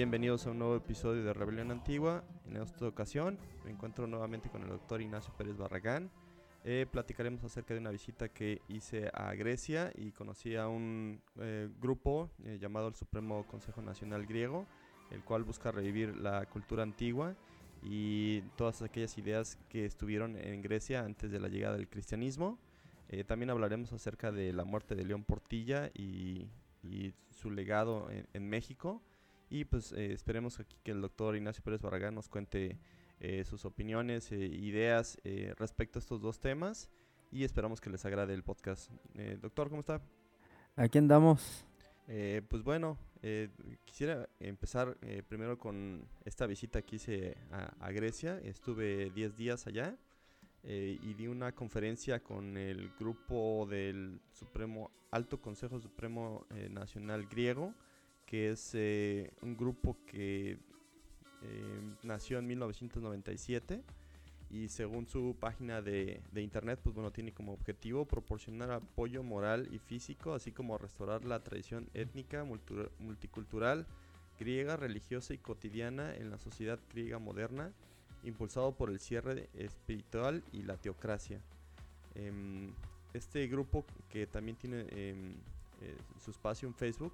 Bienvenidos a un nuevo episodio de Rebelión Antigua. En esta ocasión me encuentro nuevamente con el doctor Ignacio Pérez Barragán. Eh, platicaremos acerca de una visita que hice a Grecia y conocí a un eh, grupo eh, llamado el Supremo Consejo Nacional Griego, el cual busca revivir la cultura antigua y todas aquellas ideas que estuvieron en Grecia antes de la llegada del cristianismo. también hablaremos acerca de la muerte de León Portilla y, su legado en México. Y pues eh, esperemos aquí que el doctor Ignacio Pérez Barragán nos cuente eh, sus opiniones, e ideas respecto a estos dos temas y esperamos que les agrade el podcast. doctor, ¿cómo está? Aquí andamos. pues bueno, quisiera empezar primero con esta visita que hice a, Grecia. Estuve 10 días allá y di una conferencia con el grupo del Supremo Alto Consejo Supremo Nacional Griego que es eh, un grupo que eh, nació en 1997 y según su página de, internet, pues bueno, tiene como objetivo proporcionar apoyo moral y físico, así como restaurar la tradición étnica, multicultural, griega, religiosa y cotidiana en la sociedad griega moderna, impulsado por el cierre espiritual y la teocracia. Em, este grupo que también tiene em, eh, su espacio en Facebook,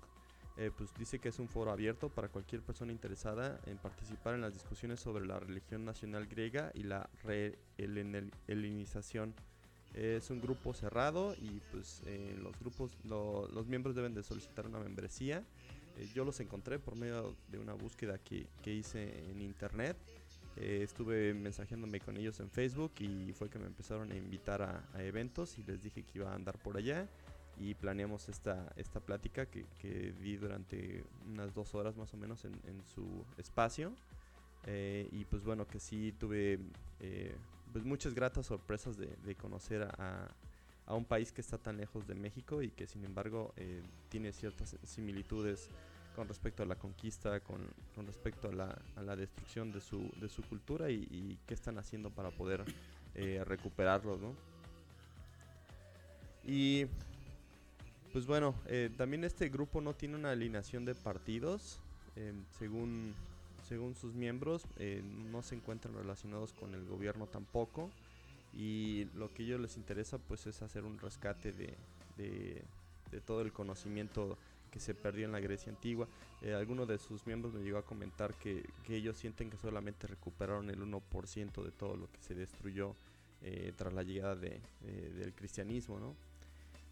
eh, pues dice que es un foro abierto para cualquier persona interesada en participar en las discusiones sobre la religión nacional griega y la helenización. es un grupo cerrado y pues eh, los grupos, los miembros deben de solicitar una membresía. Eh, yo los encontré por medio de una búsqueda que, hice en internet. estuve mensajeándome con ellos en Facebook y fue que me empezaron a invitar a, a eventos y les dije que iba a andar por allá y planeamos esta, esta plática que, que di durante unas dos horas más o menos en, en su espacio. Eh, y pues bueno, que sí tuve eh, pues muchas gratas sorpresas de, de conocer a, a, un país que está tan lejos de México y que sin embargo eh, tiene ciertas similitudes con respecto a la conquista, con, con respecto a la, a la, destrucción de su, de su cultura y, y, qué están haciendo para poder recuperarlo, ¿no? Y pues bueno, eh, también este grupo no tiene una alineación de partidos. Eh, según, según sus miembros, eh, no se encuentran relacionados con el gobierno tampoco. Y lo que ellos les interesa pues es hacer un rescate de, todo el conocimiento que se perdió en la Grecia antigua. alguno de sus miembros me llegó a comentar que, ellos sienten que solamente recuperaron el 1% de todo lo que se destruyó tras la llegada del cristianismo, ¿no?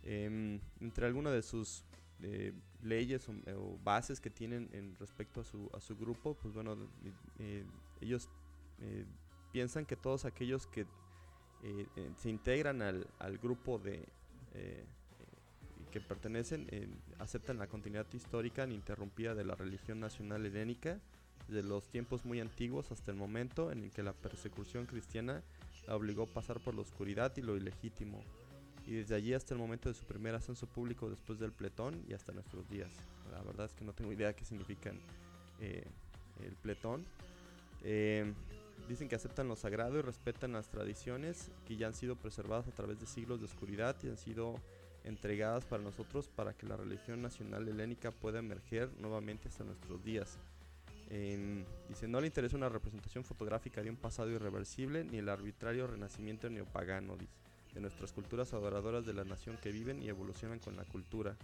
Em, entre algunas de sus eh, leyes o, bases que tienen en respecto a su, a su grupo, pues bueno, eh, ellos eh, piensan que todos aquellos que se integran al, al grupo de que pertenecen aceptan la continuidad histórica ininterrumpida de la religión nacional helénica de los tiempos muy antiguos hasta el momento en el que la persecución cristiana la obligó a pasar por la oscuridad y lo ilegítimo y desde allí hasta el momento de su primer ascenso público después del pletón y hasta nuestros días. La verdad es que no tengo idea qué significan eh, el pletón. Eh, dicen que aceptan lo sagrado y respetan las tradiciones que ya han sido preservadas a través de siglos de oscuridad y han sido entregadas para nosotros para que la religión nacional helénica pueda emerger nuevamente hasta nuestros días. Eh, dice, no le interesa una representación fotográfica de un pasado irreversible ni el arbitrario renacimiento neopagano, dice de nuestras culturas adoradoras de la nación que viven y evolucionan con la cultura.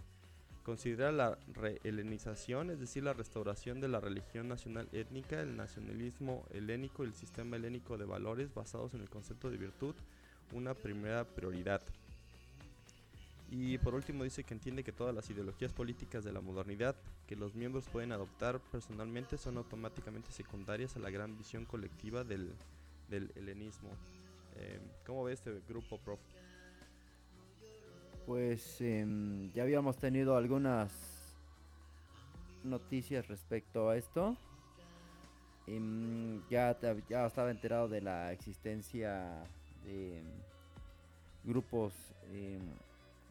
Considera la re-helenización, es decir, la restauración de la religión nacional étnica, el nacionalismo helénico y el sistema helénico de valores basados en el concepto de virtud, una primera prioridad. Y por último dice que entiende que todas las ideologías políticas de la modernidad que los miembros pueden adoptar personalmente son automáticamente secundarias a la gran visión colectiva del, del helenismo. Eh, ¿Cómo ve este grupo, prof? Pues em, ya habíamos tenido algunas noticias respecto a esto. Em, ya, estaba enterado de la existencia de em, grupos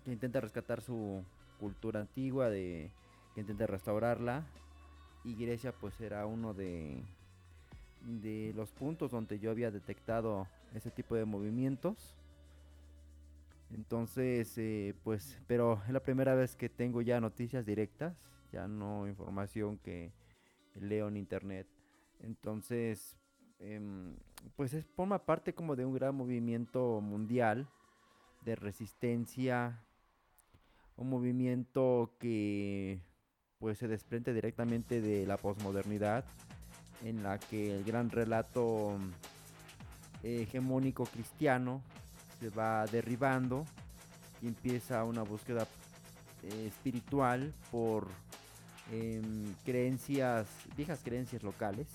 que intentan rescatar su cultura antigua, de que intenta restaurarla. Y Grecia pues era uno de los puntos donde yo había detectado ese tipo de movimientos. Entonces, eh, pues, pero es la primera vez que tengo ya noticias directas, ya no información que leo en internet. Entonces, em, pues es, forma parte como de un gran movimiento mundial de resistencia, un movimiento que pues se desprende directamente de la posmodernidad, en la que el gran relato hegemónico cristiano se va derribando y empieza una búsqueda eh, espiritual por em, creencias, viejas creencias locales.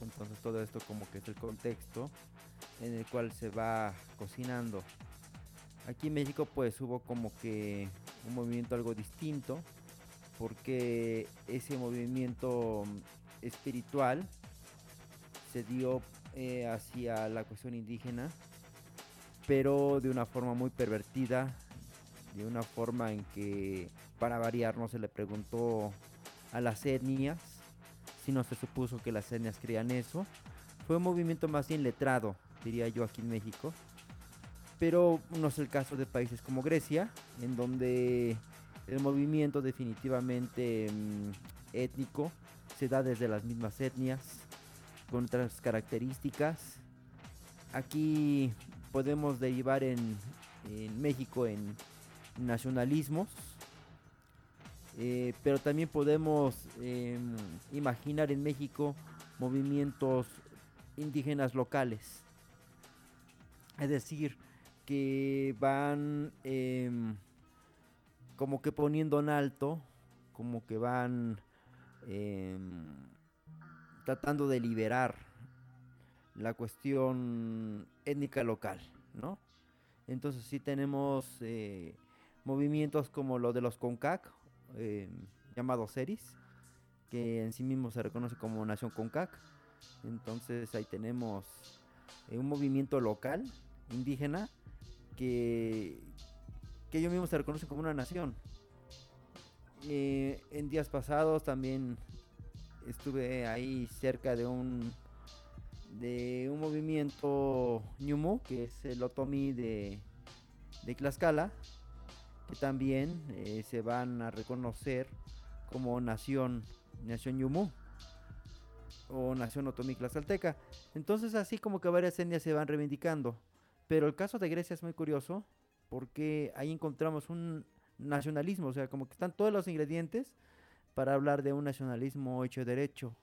Entonces todo esto como que es el contexto en el cual se va cocinando. Aquí en México pues hubo como que un movimiento algo distinto porque ese movimiento espiritual se dio eh, hacia la cuestión indígena pero de una forma muy pervertida, de una forma en que para variar no se le preguntó a las etnias, sino se supuso que las etnias creían eso. Fue un movimiento más bien letrado, diría yo aquí en México, pero no es el caso de países como Grecia, en donde el movimiento definitivamente mm, étnico se da desde las mismas etnias, con otras características. Aquí podemos derivar en, México en nacionalismos, eh, pero también podemos em, imaginar en México movimientos indígenas locales. Es decir, que van em, como que poniendo en alto, como que van em, tratando de liberar la cuestión étnica local, ¿no? Entonces sí tenemos eh, movimientos como lo de los CONCAC, eh, llamados SERIS, que en sí mismo se reconoce como Nación CONCAC. Entonces ahí tenemos eh, un movimiento local, indígena, que, que ellos mismos se reconocen como una nación. en días pasados también estuve ahí cerca de un de un movimiento Ñumu, que es el Otomi de, de Tlaxcala, que también eh, se van a reconocer como nación, nación o nación Otomi Tlaxcalteca. Entonces así como que varias etnias se van reivindicando. Pero el caso de Grecia es muy curioso porque ahí encontramos un nacionalismo, o sea, como que están todos los ingredientes para hablar de un nacionalismo hecho derecho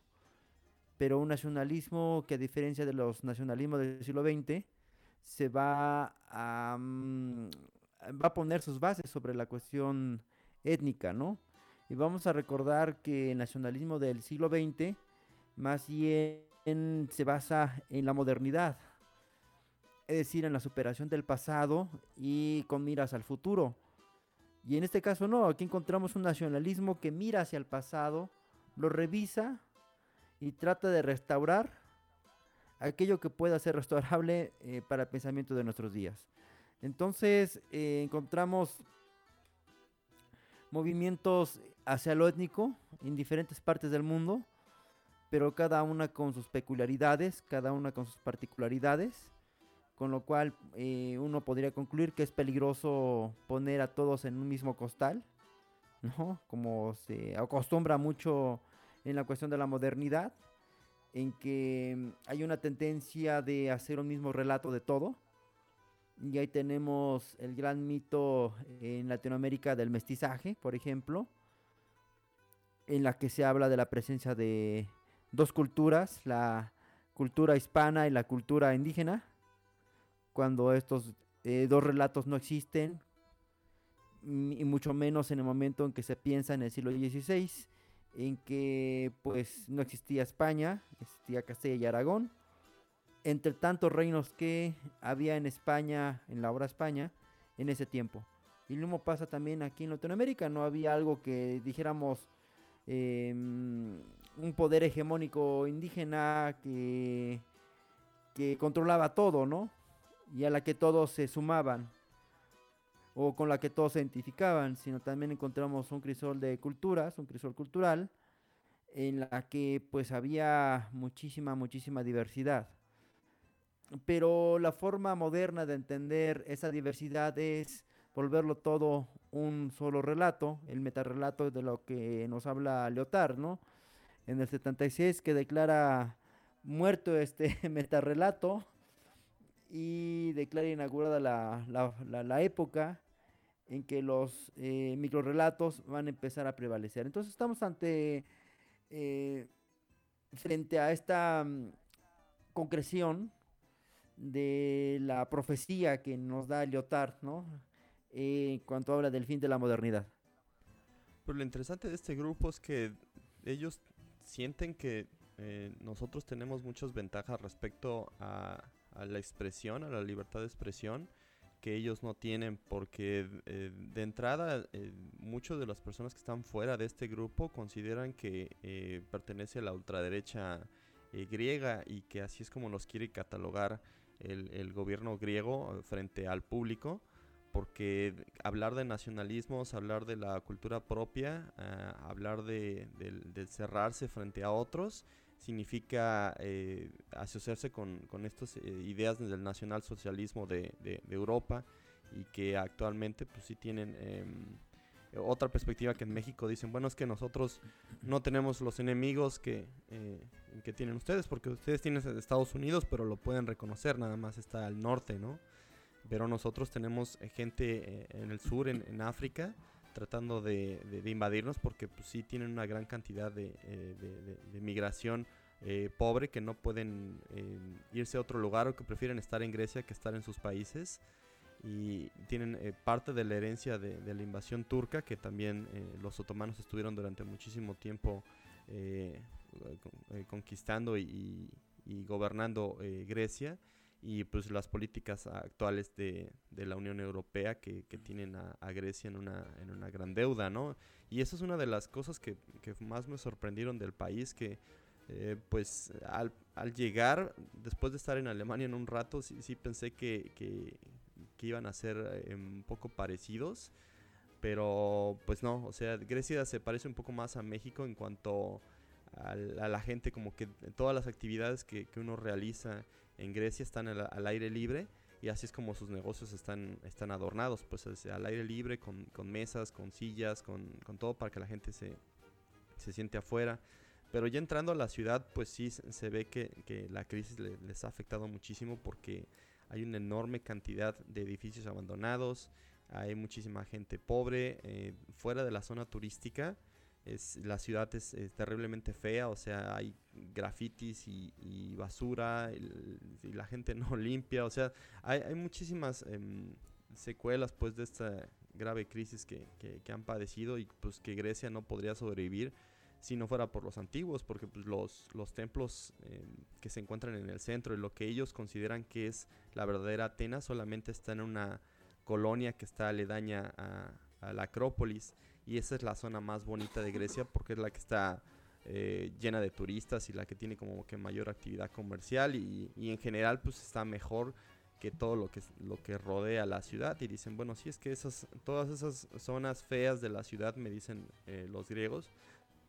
pero un nacionalismo que a diferencia de los nacionalismos del siglo XX, se va a, mm, va a poner sus bases sobre la cuestión étnica, ¿no? Y vamos a recordar que el nacionalismo del siglo XX más bien se basa en la modernidad, es decir, en la superación del pasado y con miras al futuro. Y en este caso no, aquí encontramos un nacionalismo que mira hacia el pasado, lo revisa y trata de restaurar aquello que pueda ser restaurable eh, para el pensamiento de nuestros días. Entonces eh, encontramos movimientos hacia lo étnico en diferentes partes del mundo, pero cada una con sus peculiaridades, cada una con sus particularidades, con lo cual eh, uno podría concluir que es peligroso poner a todos en un mismo costal, ¿no? Como se acostumbra mucho en la cuestión de la modernidad, en que hay una tendencia de hacer un mismo relato de todo. Y ahí tenemos el gran mito en Latinoamérica del mestizaje, por ejemplo, en la que se habla de la presencia de dos culturas, la cultura hispana y la cultura indígena, cuando estos eh, dos relatos no existen, y mucho menos en el momento en que se piensa en el siglo XVI, en que pues no existía España, existía Castilla y Aragón, entre tantos reinos que había en España, en la obra España, en ese tiempo. Y lo mismo pasa también aquí en Latinoamérica, no había algo que dijéramos em, un poder hegemónico indígena que, que controlaba todo, ¿no? Y a la que todos se sumaban o con la que todos se identificaban, sino también encontramos un crisol de culturas, un crisol cultural, en la que pues había muchísima, muchísima diversidad. Pero la forma moderna de entender esa diversidad es volverlo todo un solo relato, el metarrelato de lo que nos habla Leotard, ¿no? En el 76 que declara muerto este metarrelato y declara inaugurada la, la, época en que los eh, microrelatos van a empezar a prevalecer. Entonces estamos ante, eh, frente a esta mm, concreción de la profecía que nos da Lyotard, ¿no? en cuanto habla del fin de la modernidad. Pero lo interesante de este grupo es que ellos sienten que eh, nosotros tenemos muchas ventajas respecto a, la expresión, a la libertad de expresión que ellos no tienen porque eh, de entrada eh, muchas de las personas que están fuera de este grupo consideran que pertenece a la ultraderecha griega y que así es como nos quiere catalogar el, el gobierno griego frente al público porque hablar de nacionalismos, hablar de la cultura propia, hablar de, cerrarse frente a otros, significa eh, asociarse con, estas eh, ideas del nacionalsocialismo de, de, Europa y que actualmente pues sí tienen em, otra perspectiva que en México dicen, bueno, es que nosotros no tenemos los enemigos que, eh, que tienen ustedes, porque ustedes tienen Estados Unidos, pero lo pueden reconocer, nada más está al norte, ¿no? Pero nosotros tenemos gente en el sur, en, África, tratando de, invadirnos porque pues, sí tienen una gran cantidad de, de migración eh, pobre que no pueden eh, irse a otro lugar o que prefieren estar en Grecia que estar en sus países. Y tienen eh, parte de la herencia de, la invasión turca que también los otomanos estuvieron durante muchísimo tiempo conquistando y, gobernando Grecia y pues las políticas actuales de, la Unión Europea que, tienen a, Grecia en una, en una gran deuda, ¿no? Y eso es una de las cosas que, que más me sorprendieron del país, que eh, pues al, llegar, después de estar en Alemania en un rato, sí, pensé que, que, iban a ser eh, un poco parecidos, pero pues no, o sea, Grecia se parece un poco más a México en cuanto a, la gente, como que todas las actividades que, uno realiza en Grecia están al, aire libre y así es como sus negocios están, están adornados, pues al aire libre, con, mesas, con sillas, con, todo para que la gente se, se siente afuera. Pero ya entrando a la ciudad, pues sí se ve que, la crisis les ha afectado muchísimo porque hay una enorme cantidad de edificios abandonados, hay muchísima gente pobre, eh, fuera de la zona turística. Es, la ciudad es, terriblemente fea, o sea, hay grafitis y, basura y, la gente no limpia, o sea, hay, muchísimas em, secuelas pues de esta grave crisis que, han padecido y pues que Grecia no podría sobrevivir si no fuera por los antiguos, porque pues, los, los templos eh, que se encuentran en el centro y lo que ellos consideran que es la verdadera Atenas solamente está en una colonia que está aledaña a, la Acrópolis y esa es la zona más bonita de Grecia porque es la que está eh, llena de turistas y la que tiene como que mayor actividad comercial y, en general pues está mejor que todo lo que lo que rodea la ciudad y dicen bueno si es que esas todas esas zonas feas de la ciudad me dicen eh, los griegos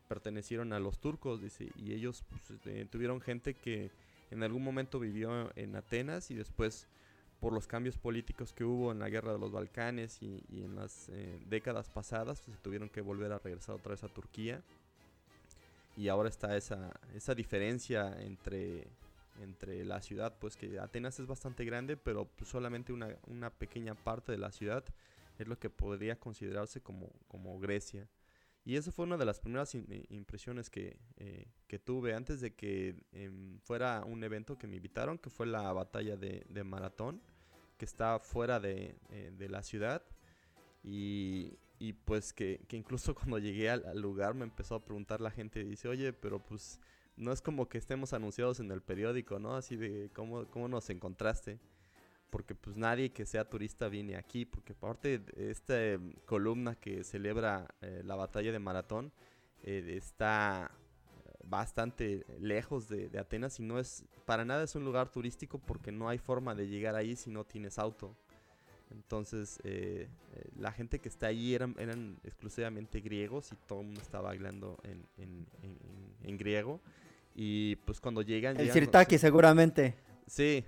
pertenecieron a los turcos, y ellos pues, este, tuvieron gente que en algún momento vivió en Atenas y después por los cambios políticos que hubo en la guerra de los Balcanes y, en las eh, décadas pasadas, pues, se tuvieron que volver a regresar otra vez a Turquía. Y ahora está esa, esa diferencia entre, entre la ciudad, pues que Atenas es bastante grande, pero pues, solamente una, una pequeña parte de la ciudad es lo que podría considerarse como, como Grecia. Y esa fue una de las primeras eh, impresiones que, eh, que, tuve antes de que em, fuera un evento que me invitaron, que fue la batalla de, de Maratón, que está fuera de, eh, de, la ciudad. Y, y pues que, que, incluso cuando llegué al, lugar me empezó a preguntar la gente, dice, oye, pero pues no es como que estemos anunciados en el periódico, ¿no? Así de cómo, cómo nos encontraste. Porque pues nadie que sea turista viene aquí, porque aparte de esta columna que celebra eh, la batalla de Maratón, eh, está bastante lejos de, de, Atenas y no es, para nada es un lugar turístico porque no hay forma de llegar ahí si no tienes auto. Entonces, eh, eh, la gente que está allí eran, eran exclusivamente griegos y todo el mundo estaba hablando en, en, en, griego. Y pues cuando llegan... El Sirtaki seguramente. Sí.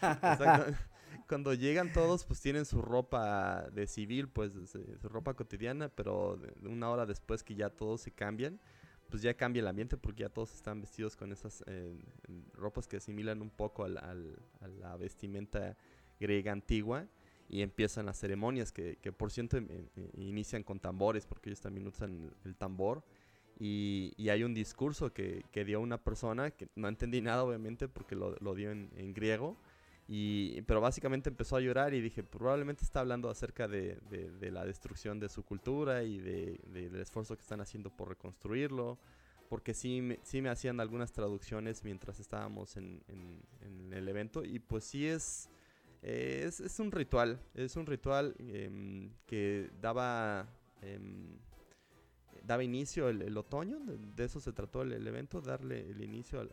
cuando llegan todos, pues tienen su ropa de civil, pues su ropa cotidiana, pero una hora después que ya todos se cambian, pues ya cambia el ambiente porque ya todos están vestidos con esas eh, ropas que asimilan un poco al, a la vestimenta griega antigua y empiezan las ceremonias que, que por cierto em, em, inician con tambores porque ellos también usan el, tambor y, y, hay un discurso que, que, dio una persona que no entendí nada obviamente porque lo, lo dio en, en, griego y, pero básicamente empezó a llorar y dije probablemente está hablando acerca de, de, de la destrucción de su cultura y del esfuerzo que están haciendo por reconstruirlo porque sí me, sí me hacían algunas traducciones mientras estábamos en, en, en el evento y pues sí es eh, es, es, un ritual, es un ritual eh, que daba, eh, daba inicio el, otoño, de eso se trató el, evento, darle el inicio a,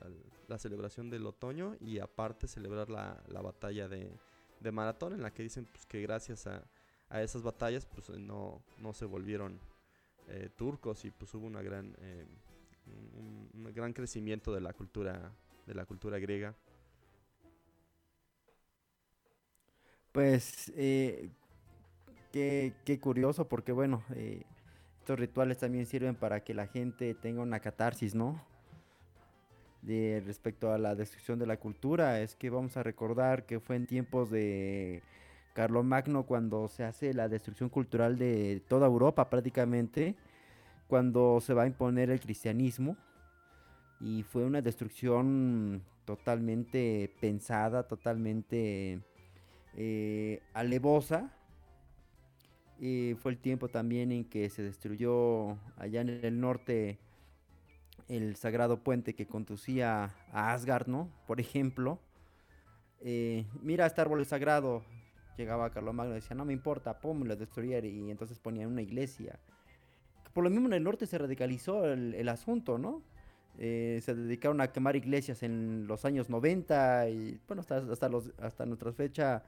la celebración del otoño y aparte celebrar la, la batalla de, de, maratón en la que dicen pues, que gracias a, a, esas batallas pues no, no se volvieron eh, turcos y pues hubo gran, eh, un, gran crecimiento de la cultura, de la cultura griega. Pues eh, qué, qué, curioso, porque bueno, estos rituales también sirven para que la gente tenga una catarsis, ¿no? De respecto a la destrucción de la cultura, es que vamos a recordar que fue en tiempos de Carlomagno cuando se hace la destrucción cultural de toda Europa prácticamente, cuando se va a imponer el cristianismo y fue una destrucción totalmente pensada, totalmente eh, alevosa. Y fue el tiempo también en que se destruyó allá en el norte el sagrado puente que conducía a Asgard, ¿no? Por ejemplo. Eh, mira este árbol sagrado. Llegaba Carlomagno y decía, no me importa, pum, lo destruir. Y entonces ponían una iglesia. Por lo mismo en el norte se radicalizó el, el asunto, ¿no? Eh, se dedicaron a quemar iglesias en los años 90 y bueno, hasta, hasta, los, hasta nuestra fecha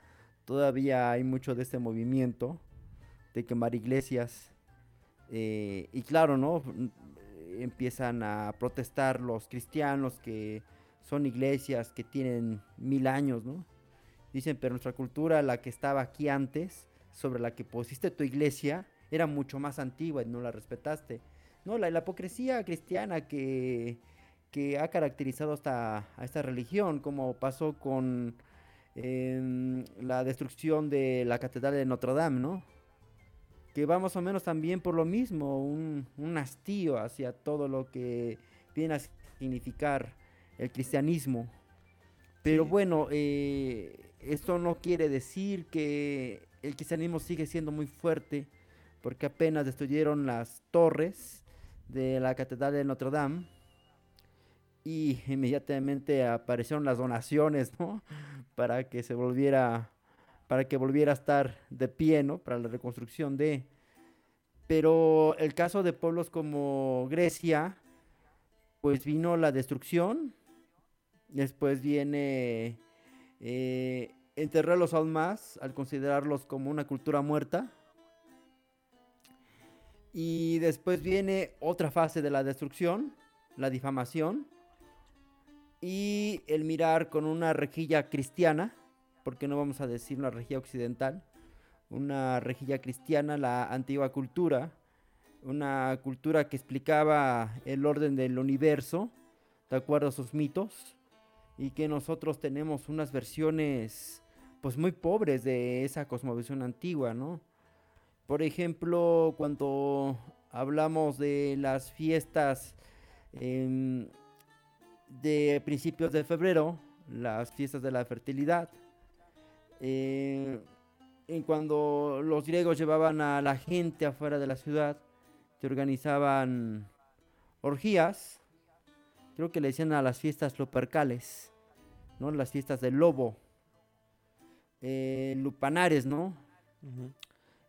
todavía hay mucho de este movimiento de quemar iglesias. Eh, y claro, ¿no? Empiezan a protestar los cristianos que son iglesias que tienen mil años, ¿no? Dicen, pero nuestra cultura, la que estaba aquí antes, sobre la que pusiste tu iglesia, era mucho más antigua y no la respetaste. No, la, la hipocresía cristiana que, que ha caracterizado hasta a esta religión, como pasó con eh, la destrucción de la Catedral de Notre Dame, ¿no? Que va más o menos también por lo mismo, un, un hastío hacia todo lo que viene a significar el cristianismo. Pero sí. bueno, eh, esto no quiere decir que el cristianismo sigue siendo muy fuerte, porque apenas destruyeron las torres de la Catedral de Notre Dame y inmediatamente aparecieron las donaciones, ¿no? Para que se volviera, para que volviera a estar de pie, ¿no? Para la reconstrucción de... Pero el caso de pueblos como Grecia, pues vino la destrucción, después viene eh, enterrarlos aún más al considerarlos como una cultura muerta. Y después viene otra fase de la destrucción, la difamación y el mirar con una rejilla cristiana, porque no vamos a decir una rejilla occidental, una rejilla cristiana, la antigua cultura, una cultura que explicaba el orden del universo, de acuerdo a sus mitos, y que nosotros tenemos unas versiones pues muy pobres de esa cosmovisión antigua, ¿no? Por ejemplo, cuando hablamos de las fiestas eh, de principios de febrero, las fiestas de la fertilidad. Eh, en cuando los griegos llevaban a la gente afuera de la ciudad, se organizaban orgías, creo que le decían a las fiestas lupercales, ¿no? Las fiestas del lobo, eh, lupanares, ¿no?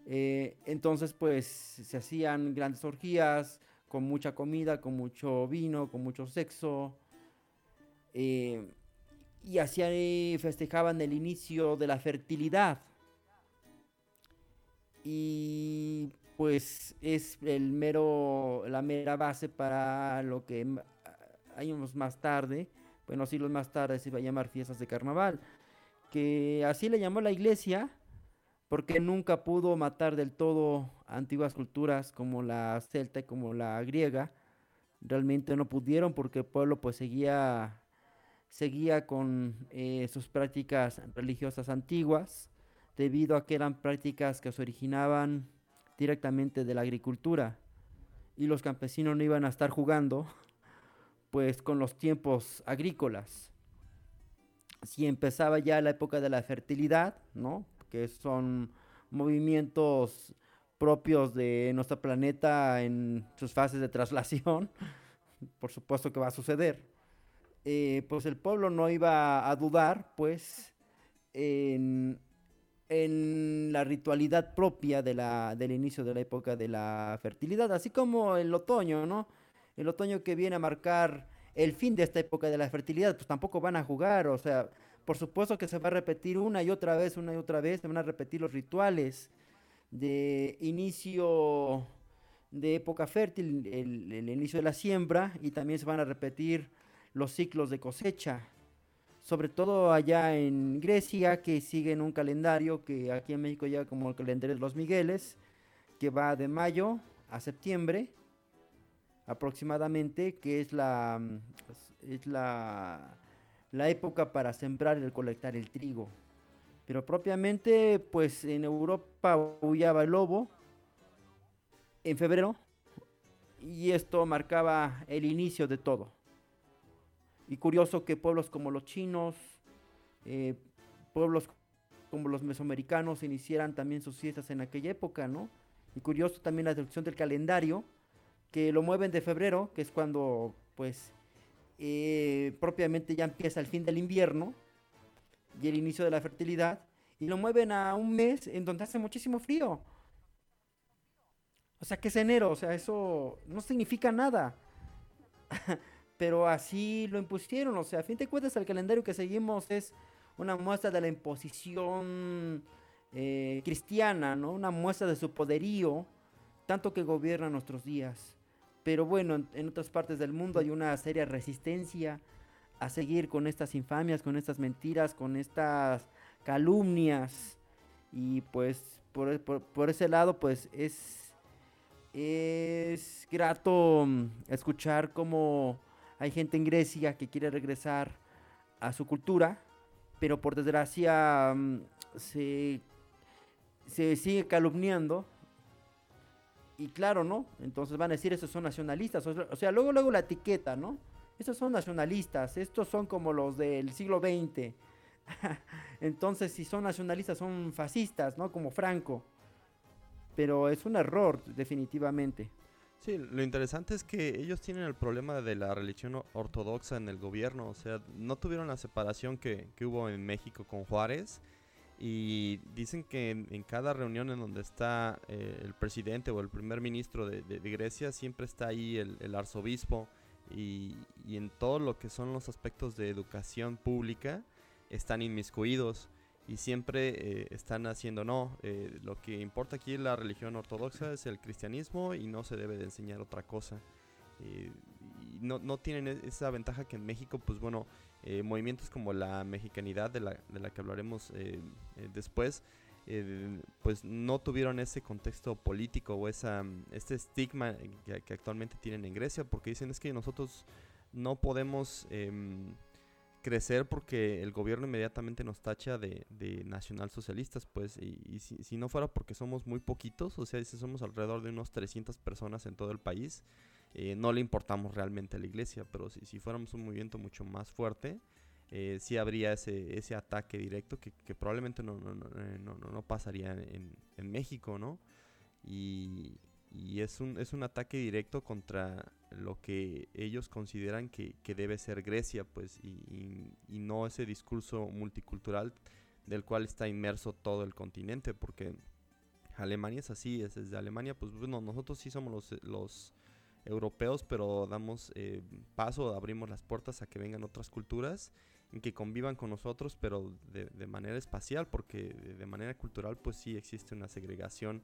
Eh, entonces, pues se hacían grandes orgías con mucha comida, con mucho vino, con mucho sexo. Eh, y así festejaban el inicio de la fertilidad. Y pues es el mero, la mera base para lo que años más tarde, bueno, siglos más tarde se iba a llamar fiestas de carnaval, que así le llamó la iglesia porque nunca pudo matar del todo antiguas culturas como la celta y como la griega. Realmente no pudieron porque el pueblo pues seguía, seguía con eh, sus prácticas religiosas antiguas debido a que eran prácticas que se originaban directamente de la agricultura y los campesinos no iban a estar jugando pues con los tiempos agrícolas. Si empezaba ya la época de la fertilidad, ¿no? Que son movimientos propios de nuestro planeta en sus fases de traslación, por supuesto que va a suceder. Eh, pues el pueblo no iba a dudar, pues, en la ritualidad propia de la, del inicio de la época de la fertilidad, así como el otoño, ¿no? El otoño que viene a marcar el fin de esta época de la fertilidad, pues tampoco van a jugar, o sea, por supuesto que se va a repetir una y otra vez, una y otra vez, se van a repetir los rituales de inicio de época fértil, el inicio de la siembra, y también se van a repetir los ciclos de cosecha sobre todo allá en Grecia, que siguen un calendario que aquí en México llega como el calendario de los Migueles, que va de mayo a septiembre aproximadamente, que es la, es la, la época para sembrar y recolectar el trigo. Pero propiamente, pues en Europa huyaba el lobo en febrero y esto marcaba el inicio de todo. Y curioso que pueblos como los chinos, eh, pueblos como los mesoamericanos iniciaran también sus fiestas en aquella época, ¿no? Y curioso también la destrucción del calendario, que lo mueven de febrero, que es cuando, pues, eh, propiamente ya empieza el fin del invierno y el inicio de la fertilidad, y lo mueven a un mes en donde hace muchísimo frío. O sea, que es enero, o sea, eso no significa nada. pero así lo impusieron. O sea, a fin de cuentas, el calendario que seguimos es una muestra de la imposición eh, cristiana, ¿no? Una muestra de su poderío, tanto que gobierna nuestros días. Pero bueno, en, otras partes del mundo hay una seria resistencia a seguir con estas infamias, con estas mentiras, con estas calumnias. Y pues por, ese lado, pues es, es grato mm, escuchar cómo hay gente en Grecia que quiere regresar a su cultura, pero por desgracia mm, se, sigue calumniando. Y claro, ¿no? Entonces van a decir, esos son nacionalistas. O sea, luego, luego la etiqueta, ¿no? Esos son nacionalistas, estos son como los del siglo XX. Entonces, si son nacionalistas, son fascistas, ¿no? Como Franco. Pero es un error, definitivamente. Sí, lo interesante es que ellos tienen el problema de la religión ortodoxa en el gobierno, o sea, no tuvieron la separación que, hubo en México con Juárez y dicen que en, cada reunión en donde está eh, el presidente o el primer ministro de, Grecia siempre está ahí el, arzobispo y, y, en todo lo que son los aspectos de educación pública están inmiscuidos y siempre eh, están haciendo no, eh, lo que importa aquí la religión ortodoxa es el cristianismo y no se debe de enseñar otra cosa. Eh, y no, no, tienen e-, esa ventaja que en México, pues bueno, movimientos como la mexicanidad de la, de la que hablaremos después, pues no tuvieron ese contexto político o esa, este estigma que, que, actualmente tienen en Grecia, porque dicen es que nosotros no podemos em, crecer porque el gobierno inmediatamente nos tacha de, de nacionalsocialistas, pues, y, si, no fuera porque somos muy poquitos, o sea, si somos alrededor de unos 300 personas en todo el país, eh, no le importamos realmente a la iglesia, pero si, si fuéramos un movimiento mucho más fuerte, eh, sí habría ese, ese ataque directo que, probablemente no, no, no, no pasaría en, en, México, ¿no? Y, y, es, un, es un ataque directo contra lo que ellos consideran que, que debe ser Grecia, pues, y, y, no ese discurso multicultural del cual está inmerso todo el continente, porque Alemania es así, es desde Alemania, pues bueno, nosotros sí somos los, los europeos, pero damos eh, paso, abrimos las puertas a que vengan otras culturas y que convivan con nosotros, pero de, manera espacial, porque de, manera cultural pues sí existe una segregación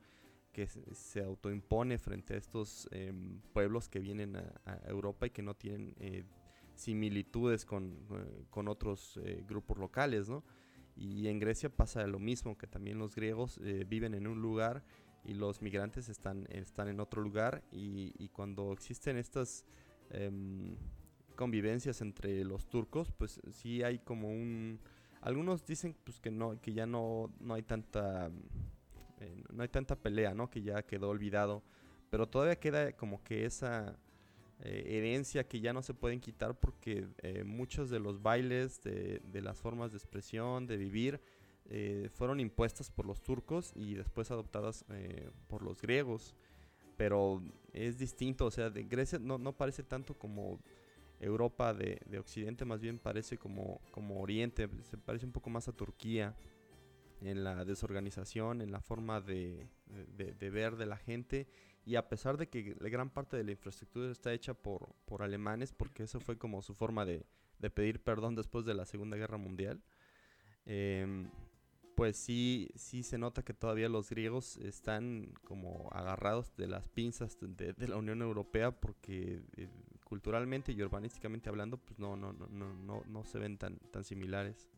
que se, autoimpone frente a estos em, pueblos que vienen a, Europa y que no tienen eh, similitudes con, eh, con otros grupos locales, ¿no? Y en Grecia pasa lo mismo, que también los griegos eh, viven en un lugar y los migrantes están, están en otro lugar y, cuando existen estas em, convivencias entre los turcos, pues sí hay como un... Algunos dicen pues que no, que ya no, no hay tanta... Eh, no hay tanta pelea, ¿no? Que ya quedó olvidado. Pero todavía queda como que esa eh, herencia que ya no se pueden quitar porque eh, muchos de los bailes, de, las formas de expresión, de vivir, fueron impuestas por los turcos y después adoptadas por los griegos. Pero es distinto, o sea, de Grecia no, no parece tanto como Europa de, Occidente, más bien parece como, como Oriente, se parece un poco más a Turquía en la desorganización, en la forma de, de ver de la gente y a pesar de que la gran parte de la infraestructura está hecha por, por alemanes, porque eso fue como su forma de, de pedir perdón después de la Segunda Guerra Mundial, em, pues sí, sí se nota que todavía los griegos están como agarrados de las pinzas de, de la Unión Europea porque eh, culturalmente y urbanísticamente hablando, pues no, no, no, no, no, no se ven tan, tan similares.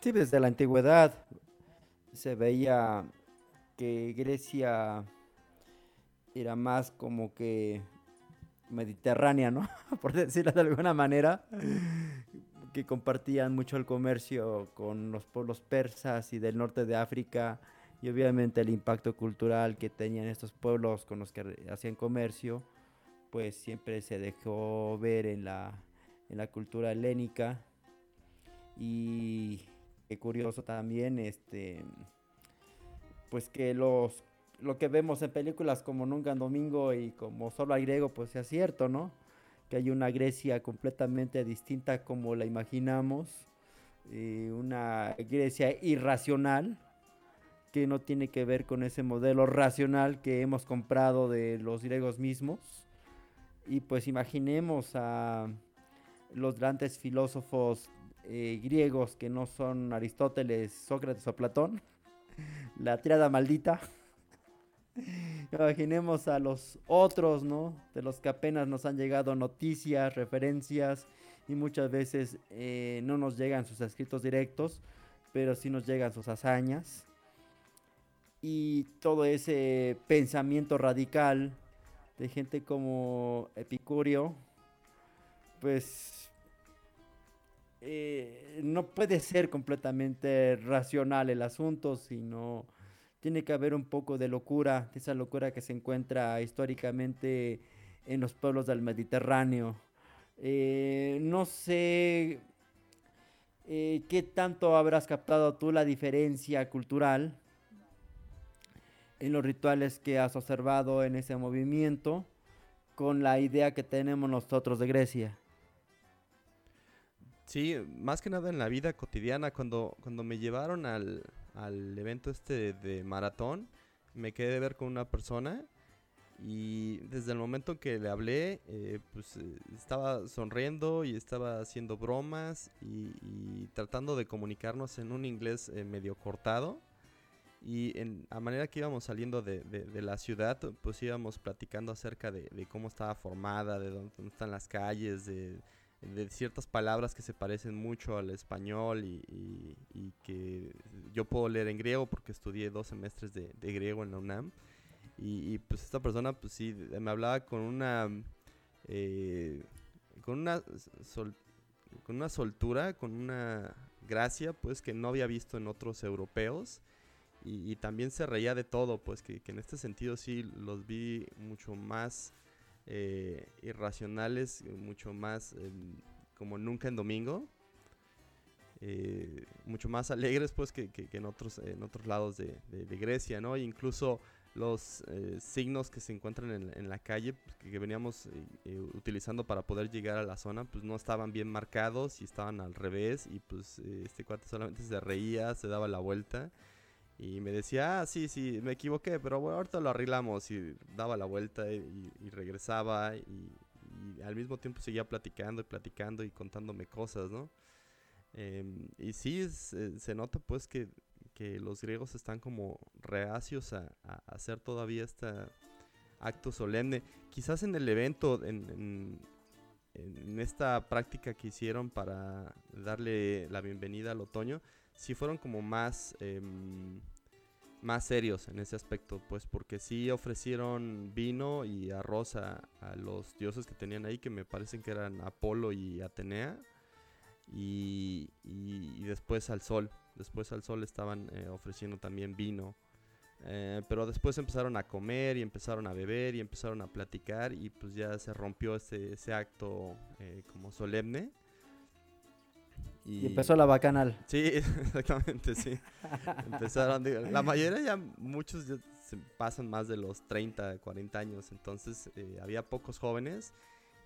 Sí, desde la antigüedad se veía que Grecia era más como que mediterránea, ¿no? Por decirlo de alguna manera, que compartían mucho el comercio con los pueblos persas y del norte de África y obviamente el impacto cultural que tenían estos pueblos con los que hacían comercio, pues siempre se dejó ver en la, en la cultura helénica y curioso también, este pues que los lo que vemos en películas como Nunca en Domingo y como Solo al Griego, pues sea cierto, ¿no? Que hay una Grecia completamente distinta como la imaginamos, eh, una Grecia irracional, que no tiene que ver con ese modelo racional que hemos comprado de los griegos mismos. Y pues imaginemos a los grandes filósofos eh, griegos que no son Aristóteles, Sócrates o Platón, la triada maldita. Imaginemos a los otros, ¿no? De los que apenas nos han llegado noticias, referencias y muchas veces eh, no nos llegan sus escritos directos, pero sí nos llegan sus hazañas. Y todo ese pensamiento radical de gente como Epicurio, pues eh, no puede ser completamente racional el asunto, sino tiene que haber un poco de locura, esa locura que se encuentra históricamente en los pueblos del Mediterráneo. Eh, no sé eh, qué tanto habrás captado tú la diferencia cultural en los rituales que has observado en ese movimiento con la idea que tenemos nosotros de Grecia. Sí, más que nada en la vida cotidiana, cuando, cuando me llevaron al, evento este de, maratón, me quedé de ver con una persona y desde el momento que le hablé, eh, pues eh, estaba sonriendo y estaba haciendo bromas y, tratando de comunicarnos en un inglés eh, medio cortado. Y a manera que íbamos saliendo de, la ciudad, pues íbamos platicando acerca de, cómo estaba formada, de dónde están las calles, de de ciertas palabras que se parecen mucho al español y, que yo puedo leer en griego porque estudié dos semestres de, griego en la UNAM. Y, pues esta persona pues sí, me hablaba con una... Eh, con una con una soltura, con una gracia, pues que no había visto en otros europeos. Y, también se reía de todo, pues que, que, en este sentido sí los vi mucho más eh, irracionales, mucho más, em, como nunca en domingo. Eh, mucho más alegres pues que, que- en otros en otros lados de, Grecia, ¿no? E incluso los eh, signos que se encuentran en, en la calle pues, que, que veníamos eh, eh, utilizando para poder llegar a la zona pues no estaban bien marcados y estaban al revés y pues eh, este cuate solamente se reía, se daba la vuelta y me decía, ah, sí, sí, me equivoqué, pero bueno, ahorita lo arreglamos y daba la vuelta y, y regresaba y, y al mismo tiempo seguía platicando y platicando y contándome cosas, ¿no? Em, y sí, eh, se nota pues que, que los griegos están como reacios a, a hacer todavía este acto solemne. Quizás en el evento, en, en- en esta práctica que hicieron para darle la bienvenida al otoño, sí fueron como más, em, más serios en ese aspecto, pues porque sí ofrecieron vino y arroz a, los dioses que tenían ahí, que me parecen que eran Apolo y Atenea, y, y- y después al sol, después al sol estaban eh, ofreciendo también vino. Eh, pero después empezaron a comer y empezaron a beber y empezaron a platicar y pues ya se rompió ese, ese acto eh, como solemne. Y empezó la bacanal. Sí, exactamente, sí. Empezaron, digo, la mayoría ya, muchos ya se pasan más de los 30, 40 años, entonces eh, había pocos jóvenes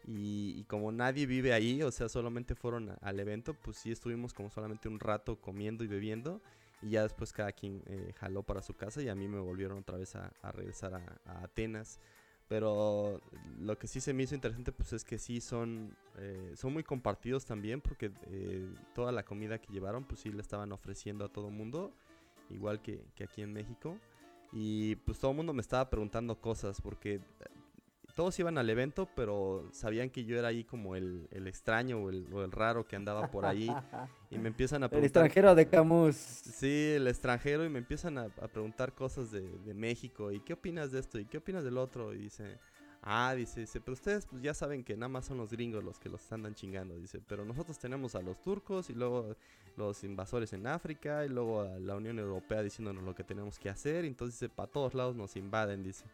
y, y como nadie vive ahí, o sea, solamente fueron a- al evento, pues sí estuvimos como solamente un rato comiendo y bebiendo y ya después cada quien eh, jaló para su casa y a mí me volvieron otra vez a, a regresar a, a Atenas. Pero lo que sí se me hizo interesante pues es que sí son, eh, son muy compartidos también porque eh, toda la comida que llevaron pues sí le estaban ofreciendo a todo mundo, igual que, que aquí en México. Y pues todo el mundo me estaba preguntando cosas porque todos iban al evento pero sabían que yo era ahí como el, el extraño o el, o el raro que andaba por ahí y me empiezan a El preguntar... extranjero de Camus. Sí, el extranjero y me empiezan a, a preguntar cosas de, de México y qué opinas de esto y qué opinas del otro y dice, ah, dice, dice, pero ustedes pues ya saben que nada más son los gringos los que los andan chingando, dice, pero nosotros tenemos a los turcos y luego los invasores en África y luego a la Unión Europea diciéndonos lo que tenemos que hacer, y entonces para todos lados nos invaden, dice.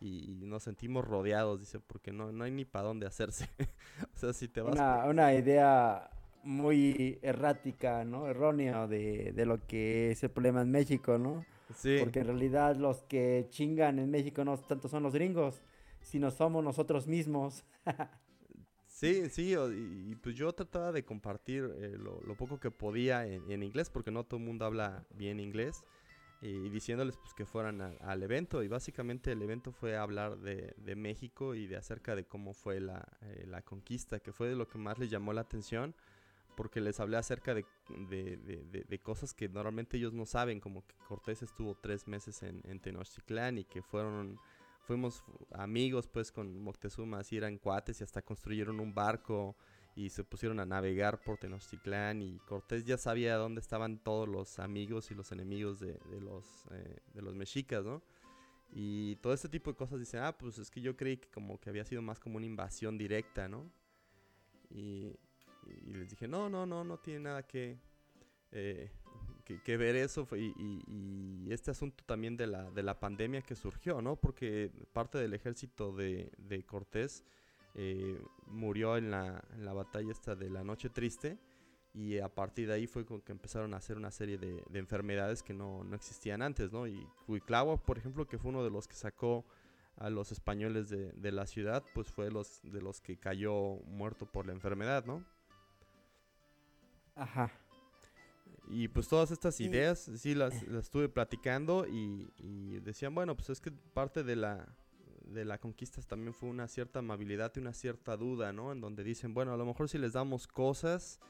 Y, nos sentimos rodeados, dice, porque no, no hay ni para dónde hacerse. o sea, si te vas... Una, una idea muy errática, ¿no? Errónea de, de lo que es el problema en México, ¿no? Sí. Porque en realidad los que chingan en México no tanto son los gringos, sino somos nosotros mismos. Sí, sí, y, y pues yo trataba de compartir eh, lo, lo poco que podía en, en inglés, porque no todo el mundo habla bien inglés, y diciéndoles pues que fueran a- al evento, y básicamente el evento fue hablar de, de México y de acerca de cómo fue la, eh, la conquista, que fue de lo que más les llamó la atención, porque les hablé acerca de, de- de- cosas que normalmente ellos no saben, como que Cortés estuvo tres meses en, en Tenochtitlán y que fueron fuimos amigos pues con Moctezuma, así eran cuates y hasta construyeron un barco y se pusieron a navegar por Tenochtitlán y Cortés ya sabía dónde estaban todos los amigos y los enemigos de, de los, eh, de los mexicas, ¿no? Y todo este tipo de cosas dicen, ah, pues es que yo creí que como que había sido más como una invasión directa, ¿no? Y, y les dije, no, no, no, no tiene nada que, eh, que, que ver eso y, y- y este asunto también de la, de la pandemia que surgió, ¿no? Porque parte del ejército de, de Cortés eh, murió en la, en la batalla esta de la Noche Triste y a partir de ahí fue con que empezaron a hacer una serie de, de enfermedades que no, no existían antes, ¿no? Y Cuitlahua, por ejemplo, que fue uno de los que sacó a los españoles de, de la ciudad, pues fue los, de los que cayó muerto por la enfermedad, ¿no? Ajá. Y pues todas estas ideas, sí, las, las estuve platicando y, y decían, bueno, pues es que parte de la, de la conquista también fue una cierta amabilidad y una cierta duda, ¿no? En donde dicen, bueno, a lo mejor si les damos cosas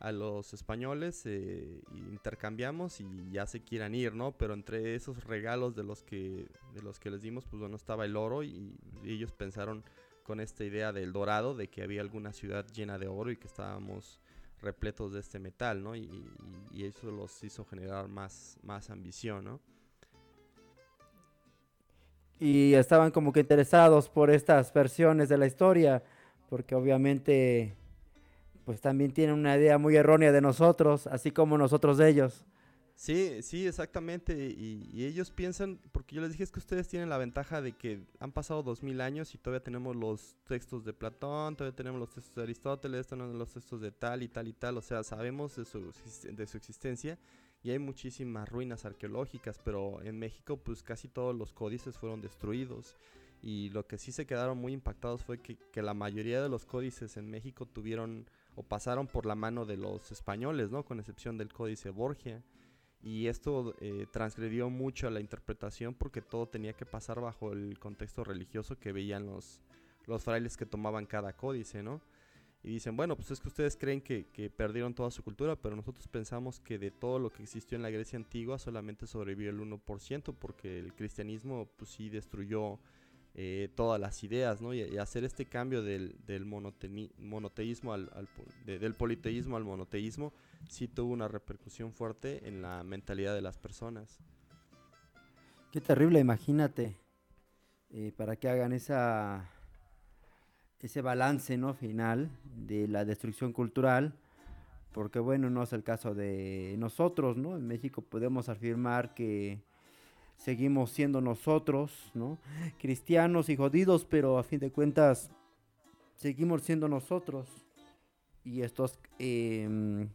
a los españoles, eh, intercambiamos y ya se quieran ir, ¿no? Pero entre esos regalos de los que, de los que les dimos, pues bueno, estaba el oro y, ellos pensaron con esta idea del dorado, de que había alguna ciudad llena de oro y que estábamos repletos de este metal, ¿no? Y, y- y eso los hizo generar más, más ambición, ¿no? Y estaban como que interesados por estas versiones de la historia, porque obviamente pues también tienen una idea muy errónea de nosotros, así como nosotros de ellos. Sí, sí, exactamente. Y, ellos piensan, porque yo les dije es que ustedes tienen la ventaja de que han pasado dos mil años y todavía tenemos los textos de Platón, todavía tenemos los textos de Aristóteles, tenemos los textos de tal y tal y tal. O sea, sabemos de su, de su existencia y hay muchísimas ruinas arqueológicas, pero en México pues casi todos los códices fueron destruidos. Y lo que sí se quedaron muy impactados fue que, que la mayoría de los códices en México tuvieron o pasaron por la mano de los españoles, ¿no? Con excepción del códice Borgia. Y esto eh, transgredió mucho a la interpretación porque todo tenía que pasar bajo el contexto religioso que veían los, los frailes que tomaban cada códice, ¿no? Y dicen, bueno, pues es que ustedes creen que, perdieron toda su cultura, pero nosotros pensamos que de todo lo que existió en la Grecia antigua solamente sobrevivió el 1%, porque el cristianismo pues sí destruyó eh, todas las ideas, ¿no? Y, hacer este cambio del, del monoteísmo al, del politeísmo al monoteísmo sí tuvo una repercusión fuerte en la mentalidad de las personas. Qué terrible, imagínate, eh, para que hagan esa ese balance no final de la destrucción cultural porque bueno no es el caso de nosotros no en México podemos afirmar que seguimos siendo nosotros, ¿no? Cristianos y jodidos, pero a fin de cuentas seguimos siendo nosotros. Y esto eh,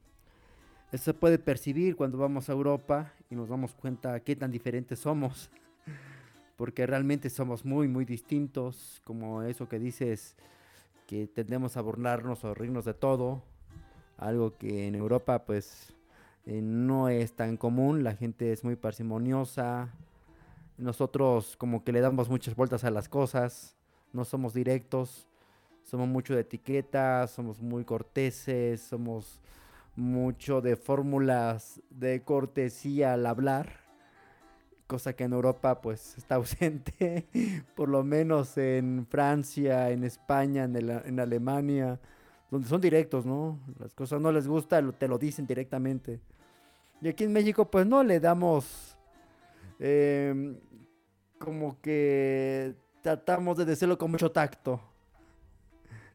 se puede percibir cuando vamos a Europa y nos damos cuenta qué tan diferentes somos. Porque realmente somos muy, muy distintos. Como eso que dices, que tendemos a burlarnos o reírnos de todo. Algo que en Europa, pues, eh, no es tan común. La gente es muy parsimoniosa nosotros como que le damos muchas vueltas a las cosas, no somos directos, somos mucho de etiquetas, somos muy corteses, somos mucho de fórmulas de cortesía al hablar, cosa que en Europa pues está ausente, por lo menos en Francia, en España, en, Alemania, donde son directos, ¿no? Las cosas no les gusta, te lo dicen directamente. Y aquí en México pues no le damos eh, como que tratamos de decirlo con mucho tacto.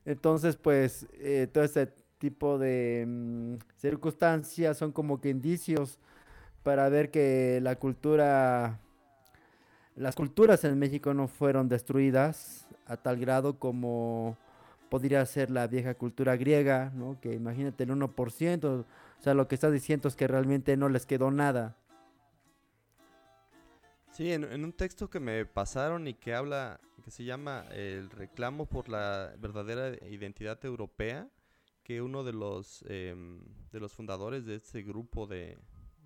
Entonces, pues, eh, todo ese tipo de mm, circunstancias son como que indicios para ver que la cultura, las culturas en México no fueron destruidas a tal grado como podría ser la vieja cultura griega, ¿no? Que imagínate el 1%, o sea, lo que está diciendo es que realmente no les quedó nada. Sí, en, un texto que me pasaron y que habla, que se llama El reclamo por la verdadera identidad europea, que uno de los, em, de los fundadores de este grupo de,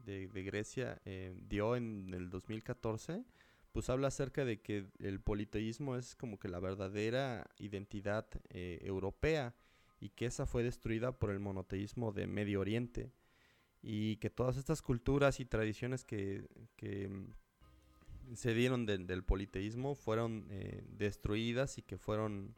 de, Grecia eh, dio en el 2014, pues habla acerca de que el politeísmo es como que la verdadera identidad eh, europea y que esa fue destruida por el monoteísmo de Medio Oriente y que todas estas culturas y tradiciones que, que se dieron del politeísmo fueron eh, destruidas y que fueron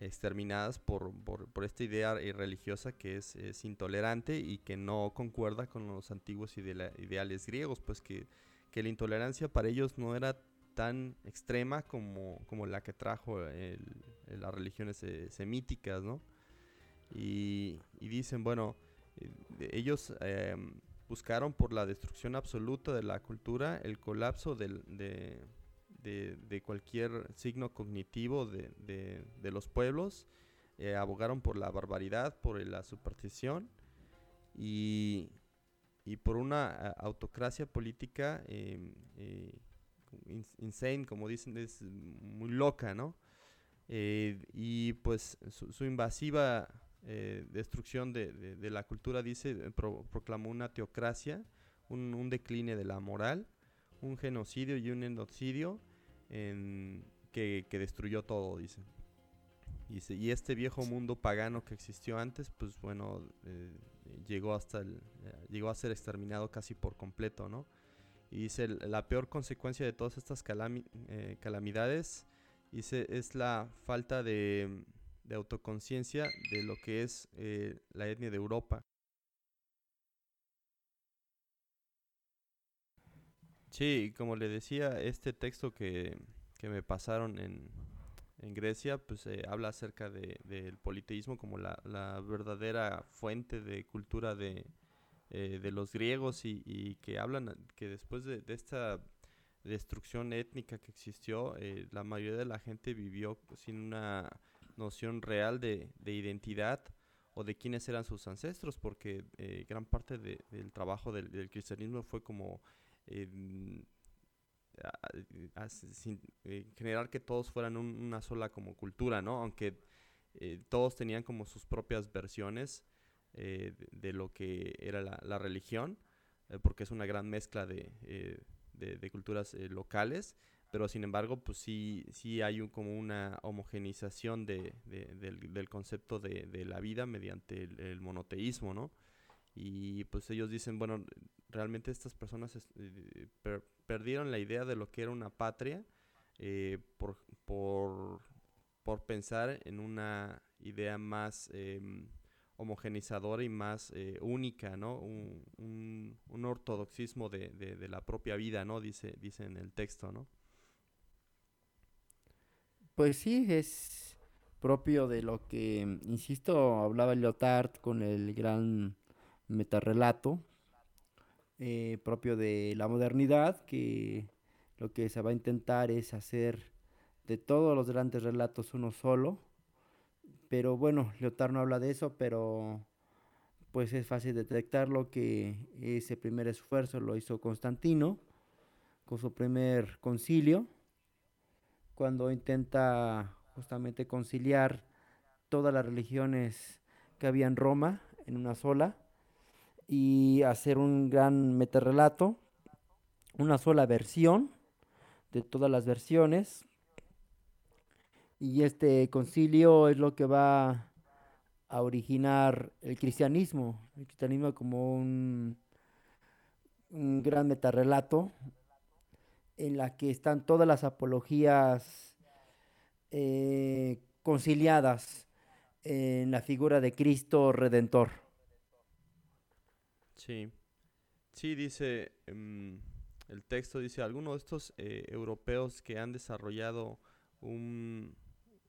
exterminadas por, por, esta idea religiosa que es, intolerante y que no concuerda con los antiguos ideales griegos, pues que, la intolerancia para ellos no era tan extrema como, como la que trajo las religiones eh, semíticas, ¿no? Y, dicen, bueno, eh, ellos buscaron por la destrucción absoluta de la cultura, el colapso de, de, cualquier signo cognitivo de, los pueblos, eh, abogaron por la barbaridad, por la superstición y, y por una autocracia política em, eh, insane, como dicen, es muy loca, ¿no? Eh, y pues su invasiva destrucción de, la cultura, dice, eh, proclamó una teocracia, un, un, decline de la moral, un genocidio y un endocidio que, destruyó todo, dice. Dice, y este viejo mundo pagano que existió antes, pues bueno, eh, llegó hasta el, llegó a ser exterminado casi por completo, ¿no? Y dice, la peor consecuencia de todas estas calamidades, dice, es la falta de, de autoconciencia de lo que es eh, la etnia de Europa. Sí, como le decía, este texto que, me pasaron en, en Grecia, pues eh, habla acerca del politeísmo como la, verdadera fuente de cultura de, de los griegos y, que hablan que después de, esta destrucción étnica que existió, la mayoría de la gente vivió sin una noción real de, identidad o de quiénes eran sus ancestros, porque gran parte del trabajo del, cristianismo fue como em, generar que todos fueran una sola como cultura, ¿no? Aunque eh, todos tenían como sus propias versiones eh, de, lo que era la, religión, eh, porque es una gran mezcla de, culturas locales, pero sin embargo, pues sí, sí hay como una homogenización del, concepto de, la vida mediante el, monoteísmo, ¿no? Y pues ellos dicen, bueno, realmente estas personas perdieron la idea de lo que era una patria por, por por pensar en una idea más em, homogenizadora y más eh, única, ¿no? Un, ortodoxismo de, la propia vida, ¿no? Dice, dice en el texto, ¿no? Pues sí, es propio de lo que, insisto, hablaba Lyotard con el gran metarrelato, eh, propio de la modernidad, que lo que se va a intentar es hacer de todos los grandes relatos uno solo. Pero bueno, Leotard no habla de eso, pero pues es fácil detectarlo que ese primer esfuerzo lo hizo Constantino con su primer concilio, cuando intenta justamente conciliar todas las religiones que había en Roma en una sola y hacer un gran meterrelato, una sola versión de todas las versiones y este concilio es lo que va a originar el cristianismo, el cristianismo como un, un gran metarrelato en la que están todas las apologías eh, conciliadas en la figura de Cristo Redentor. Sí, sí, dice em, el texto, dice, algunos de estos eh, europeos que han desarrollado un,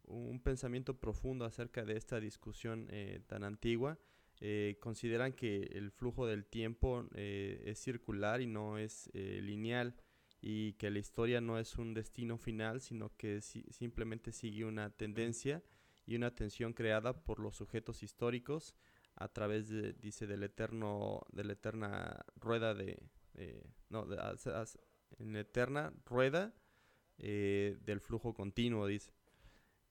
un pensamiento profundo acerca de esta discusión eh, tan antigua. Eh, consideran que el flujo del tiempo eh, es circular y no es lineal y que la historia no es un destino final, sino que simplemente sigue una tendencia y una tensión creada por los sujetos históricos a través de, dice, del eterno, de la eterna rueda de, no, en la eterna rueda del flujo continuo, dice.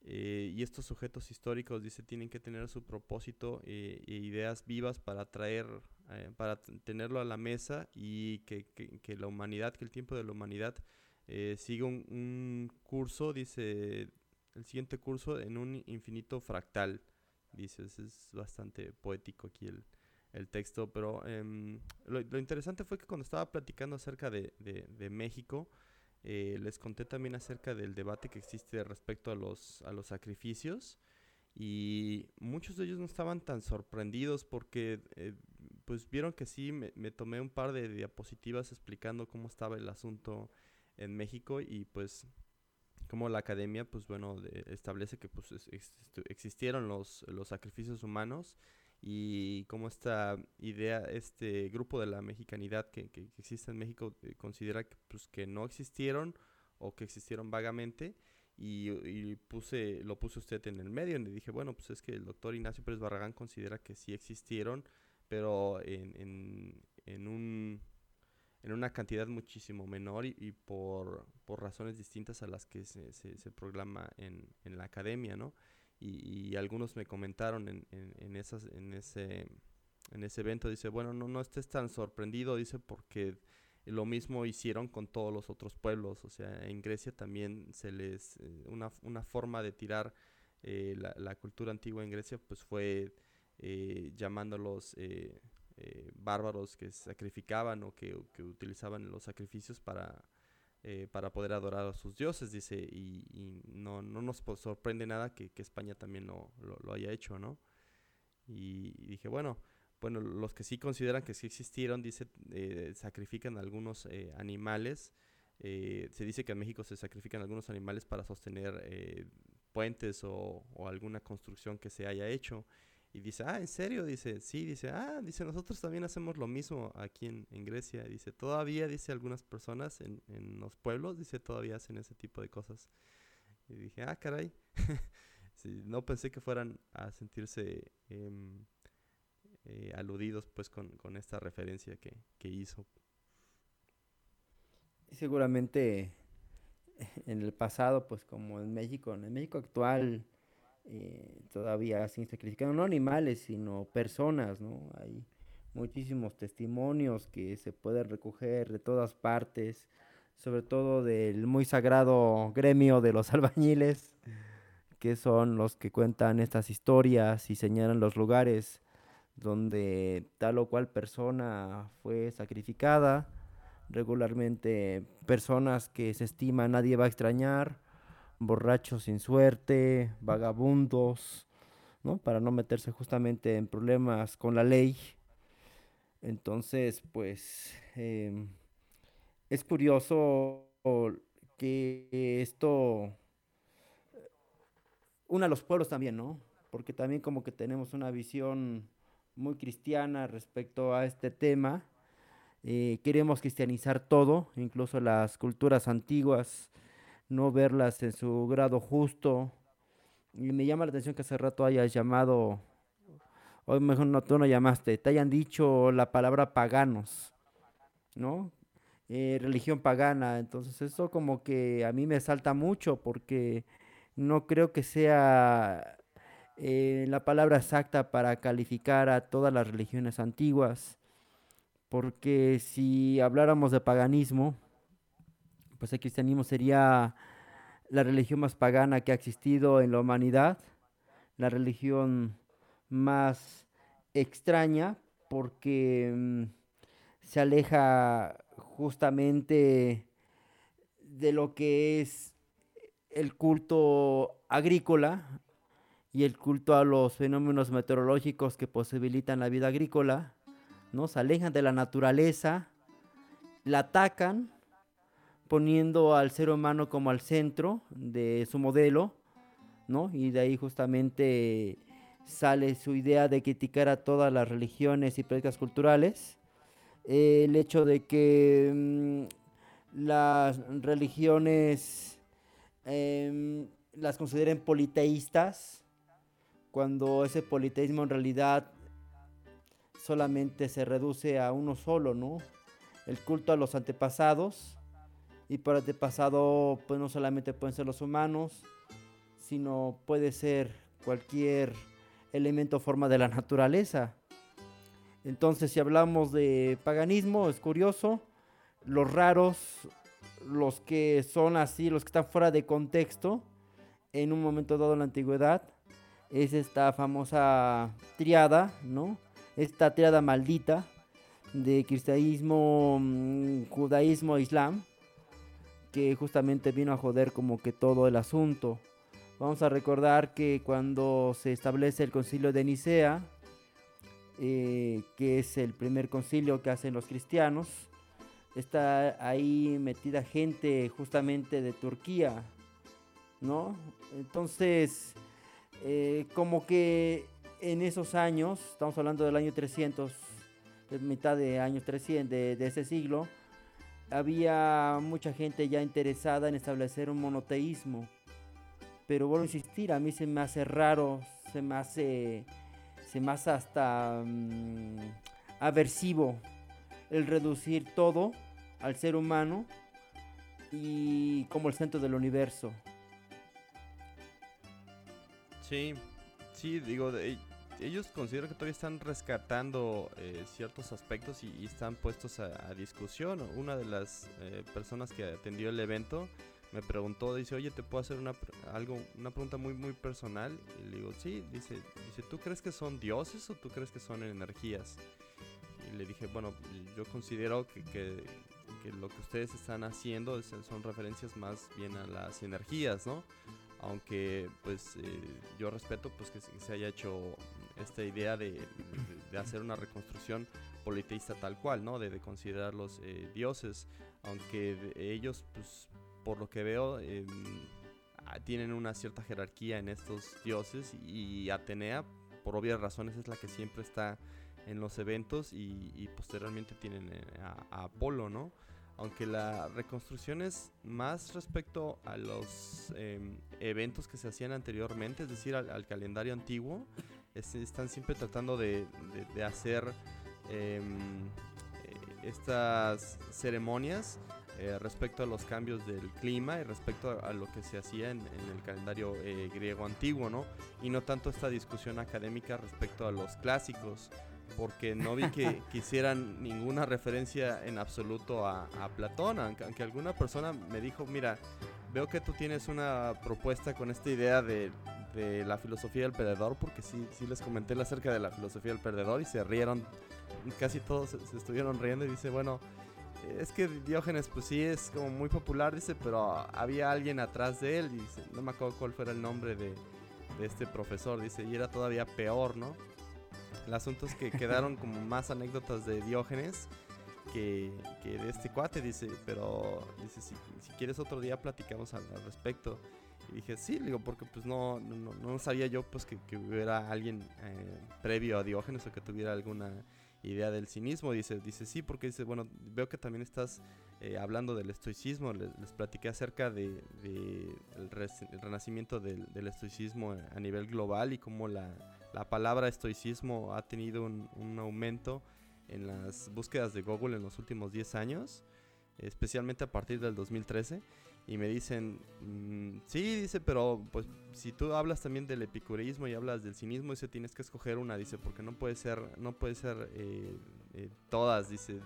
Eh, y estos sujetos históricos, dice, tienen que tener su propósito eh, e ideas vivas para traer, eh, para tenerlo a la mesa y que, que, la humanidad, que el tiempo de la humanidad siga un, curso, dice, el siguiente curso en un infinito fractal. Dice, es bastante poético aquí el, el texto, pero em, lo, lo, interesante fue que cuando estaba platicando acerca de, de, México, eh, les conté también acerca del debate que existe respecto a los, a los sacrificios y muchos de ellos no estaban tan sorprendidos porque eh, pues vieron que sí, me, tomé un par de diapositivas explicando cómo estaba el asunto en México y pues como la academia pues bueno establece que pues existieron los, los sacrificios humanos y como esta idea, este grupo de la mexicanidad que, que, existe en México eh, considera que, pues, que no existieron o que existieron vagamente y, puse, lo puse usted en el medio y le dije, bueno, pues es que el doctor Ignacio Pérez Barragán considera que sí existieron, pero en, en, en, un, en una cantidad muchísimo menor y, por, por, razones distintas a las que se, se, proclama en, en la academia, ¿no? y, algunos me comentaron en, en, esas, en, ese, en ese evento, dice, bueno, no, no estés tan sorprendido, dice, porque lo mismo hicieron con todos los otros pueblos, o sea, en Grecia también se les, eh, una, una forma de tirar eh, la, la, cultura antigua en Grecia, pues fue eh, llamándolos bárbaros que sacrificaban o que, utilizaban los sacrificios para eh, para poder adorar a sus dioses, dice, y, no, no, nos sorprende nada que, España también lo, lo, haya hecho, ¿no? Y, dije, bueno, bueno, los que sí consideran que sí existieron, dice, eh, sacrifican algunos eh, animales. se dice que en México se sacrifican algunos animales para sostener puentes o, alguna construcción que se haya hecho. Y dice, ah, ¿en serio? Dice, sí, dice, ah, dice, nosotros también hacemos lo mismo aquí en, en Grecia. Dice, todavía, dice, algunas personas en, en, los pueblos, dice, todavía hacen ese tipo de cosas. Y dije, ah, caray. no pensé que fueran a sentirse eh, eh, aludidos pues con, con, esta referencia que, que hizo. Seguramente en el pasado, pues como en México, en el México actual eh, todavía sin sacrificar, no animales, sino personas, ¿no? Hay muchísimos testimonios que se pueden recoger de todas partes, sobre todo del muy sagrado gremio de los albañiles, que son los que cuentan estas historias y señalan los lugares donde tal o cual persona fue sacrificada, regularmente personas que se estima nadie va a extrañar, borrachos sin suerte, vagabundos, ¿no? Para no meterse justamente en problemas con la ley. Entonces, pues, em, es curioso que esto una a los pueblos también, ¿no? Porque también como que tenemos una visión muy cristiana respecto a este tema. Eh, queremos cristianizar todo, incluso las culturas antiguas no verlas en su grado justo. Y me llama la atención que hace rato hayas llamado, hoy mejor no, tú no llamaste, te hayan dicho la palabra paganos, ¿no? Eh, religión pagana. Entonces eso como que a mí me salta mucho porque no creo que sea eh, la palabra exacta para calificar a todas las religiones antiguas. Porque si habláramos de paganismo, pues el cristianismo sería la religión más pagana que ha existido en la humanidad, la religión más extraña porque mm, se aleja justamente de lo que es el culto agrícola y el culto a los fenómenos meteorológicos que posibilitan la vida agrícola, ¿no? Se alejan de la naturaleza, la atacan poniendo al ser humano como al centro de su modelo, ¿no? Y de ahí justamente sale su idea de criticar a todas las religiones y prácticas culturales. el hecho de que mm, las religiones em, las consideren politeístas, cuando ese politeísmo en realidad solamente se reduce a uno solo, ¿no? El culto a los antepasados, y por antepasado, pues no solamente pueden ser los humanos, sino puede ser cualquier elemento o forma de la naturaleza. Entonces, si hablamos de paganismo, es curioso, los raros, los que son así, los que están fuera de contexto, en un momento dado en la antigüedad, es esta famosa triada, ¿no? Esta triada maldita de cristianismo, mm, judaísmo, islam, que justamente vino a joder como que todo el asunto. Vamos a recordar que cuando se establece el concilio de Nicea, eh, que es el primer concilio que hacen los cristianos, está ahí metida gente justamente de Turquía, ¿no? Entonces, eh, como que en esos años, estamos hablando del año 300, mitad de años 300 de ese siglo, había mucha gente ya interesada en establecer un monoteísmo. Pero vuelvo a insistir, a mí se me hace raro, se me hace, se me hace hasta mm, aversivo el reducir todo al ser humano y como el centro del universo. Sí, sí, digo, de, ellos consideran que todavía están rescatando eh, ciertos aspectos y, están puestos a, discusión. Una de las eh, personas que atendió el evento me preguntó, dice, oye, ¿te puedo hacer una, algo, una pregunta muy, muy personal? Y le digo, sí, dice, dice, ¿tú crees que son dioses o tú crees que son energías? Y le dije, bueno, yo considero que, que, lo que ustedes están haciendo son referencias más bien a las energías, ¿no? aunque pues eh, yo respeto pues que se haya hecho esta idea de, hacer una reconstrucción politeísta tal cual, ¿no? De, considerarlos eh, dioses, aunque ellos, pues, por lo que veo, ah, tienen una cierta jerarquía en estos dioses y Atenea, por obvias razones es la que siempre está en los eventos y, posteriormente tienen eh, a, Apolo, ¿no? Aunque la reconstrucción es más respecto a los em, eventos que se hacían anteriormente, es decir, al, calendario antiguo, están siempre tratando de, hacer em, eh, estas ceremonias eh, respecto a los cambios del clima y respecto a, lo que se hacía en, el calendario griego antiguo, ¿no? Y no tanto esta discusión académica respecto a los clásicos porque no vi que, hicieran ninguna referencia en absoluto a, Platón, aunque, alguna persona me dijo, mira, veo que tú tienes una propuesta con esta idea de, la filosofía del perdedor, porque sí, sí les comenté acerca de la filosofía del perdedor y se rieron, casi todos se, estuvieron riendo y dice, bueno, es que Diógenes pues sí es como muy popular, dice, pero había alguien atrás de él, dice, no me acuerdo cuál fuera el nombre de, de este profesor, dice, y era todavía peor, ¿no? El asunto es que quedaron como más anécdotas de Diógenes que, de este cuate, dice, pero dice, si, quieres otro día platicamos al, respecto. Y dije, sí, digo, porque pues no, no, sabía yo pues que, hubiera alguien eh, previo a Diógenes o que tuviera alguna idea del cinismo. Dice, dice sí, porque dice, bueno, veo que también estás eh, hablando del estoicismo. Les, platiqué acerca de, el, renacimiento del, del, estoicismo a nivel global y cómo la, la palabra estoicismo ha tenido un, aumento en las búsquedas de Google en los últimos 10 años, especialmente a partir del 2013. Y me dicen, mm, sí, dice, pero pues si tú hablas también del epicureísmo y hablas del cinismo, dice, tienes que escoger una, dice, porque no puede ser, no puede ser eh, eh, todas, dice.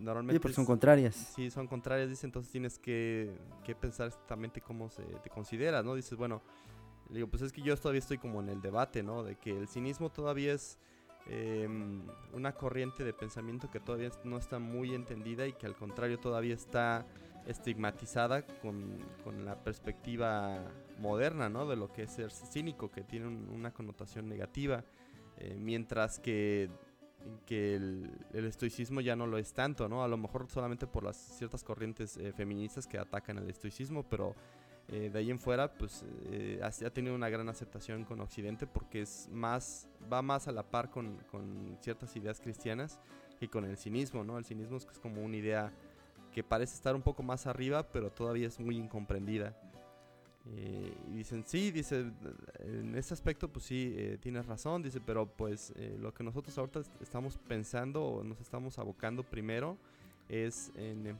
normalmente sí, porque son contrarias. Sí, son contrarias, dice, entonces tienes que, que pensar exactamente cómo se te consideras, ¿no? Dices, bueno, le digo, pues es que yo todavía estoy como en el debate, ¿no? De que el cinismo todavía es em, una corriente de pensamiento que todavía no está muy entendida y que al contrario todavía está estigmatizada con, la perspectiva moderna, ¿no? De lo que es ser cínico, que tiene una connotación negativa, eh, mientras que, que el, estoicismo ya no lo es tanto, ¿no? A lo mejor solamente por las ciertas corrientes eh, feministas que atacan el estoicismo, pero eh, de ahí en fuera, pues eh, ha, tenido una gran aceptación con Occidente porque es más, va más a la par con, ciertas ideas cristianas que con el cinismo, ¿no? El cinismo es, como una idea que parece estar un poco más arriba, pero todavía es muy incomprendida. Eh, y dicen, sí, dice, en ese aspecto, pues sí, tienes razón, dice, pero pues lo que nosotros ahorita estamos pensando o nos estamos abocando primero es en,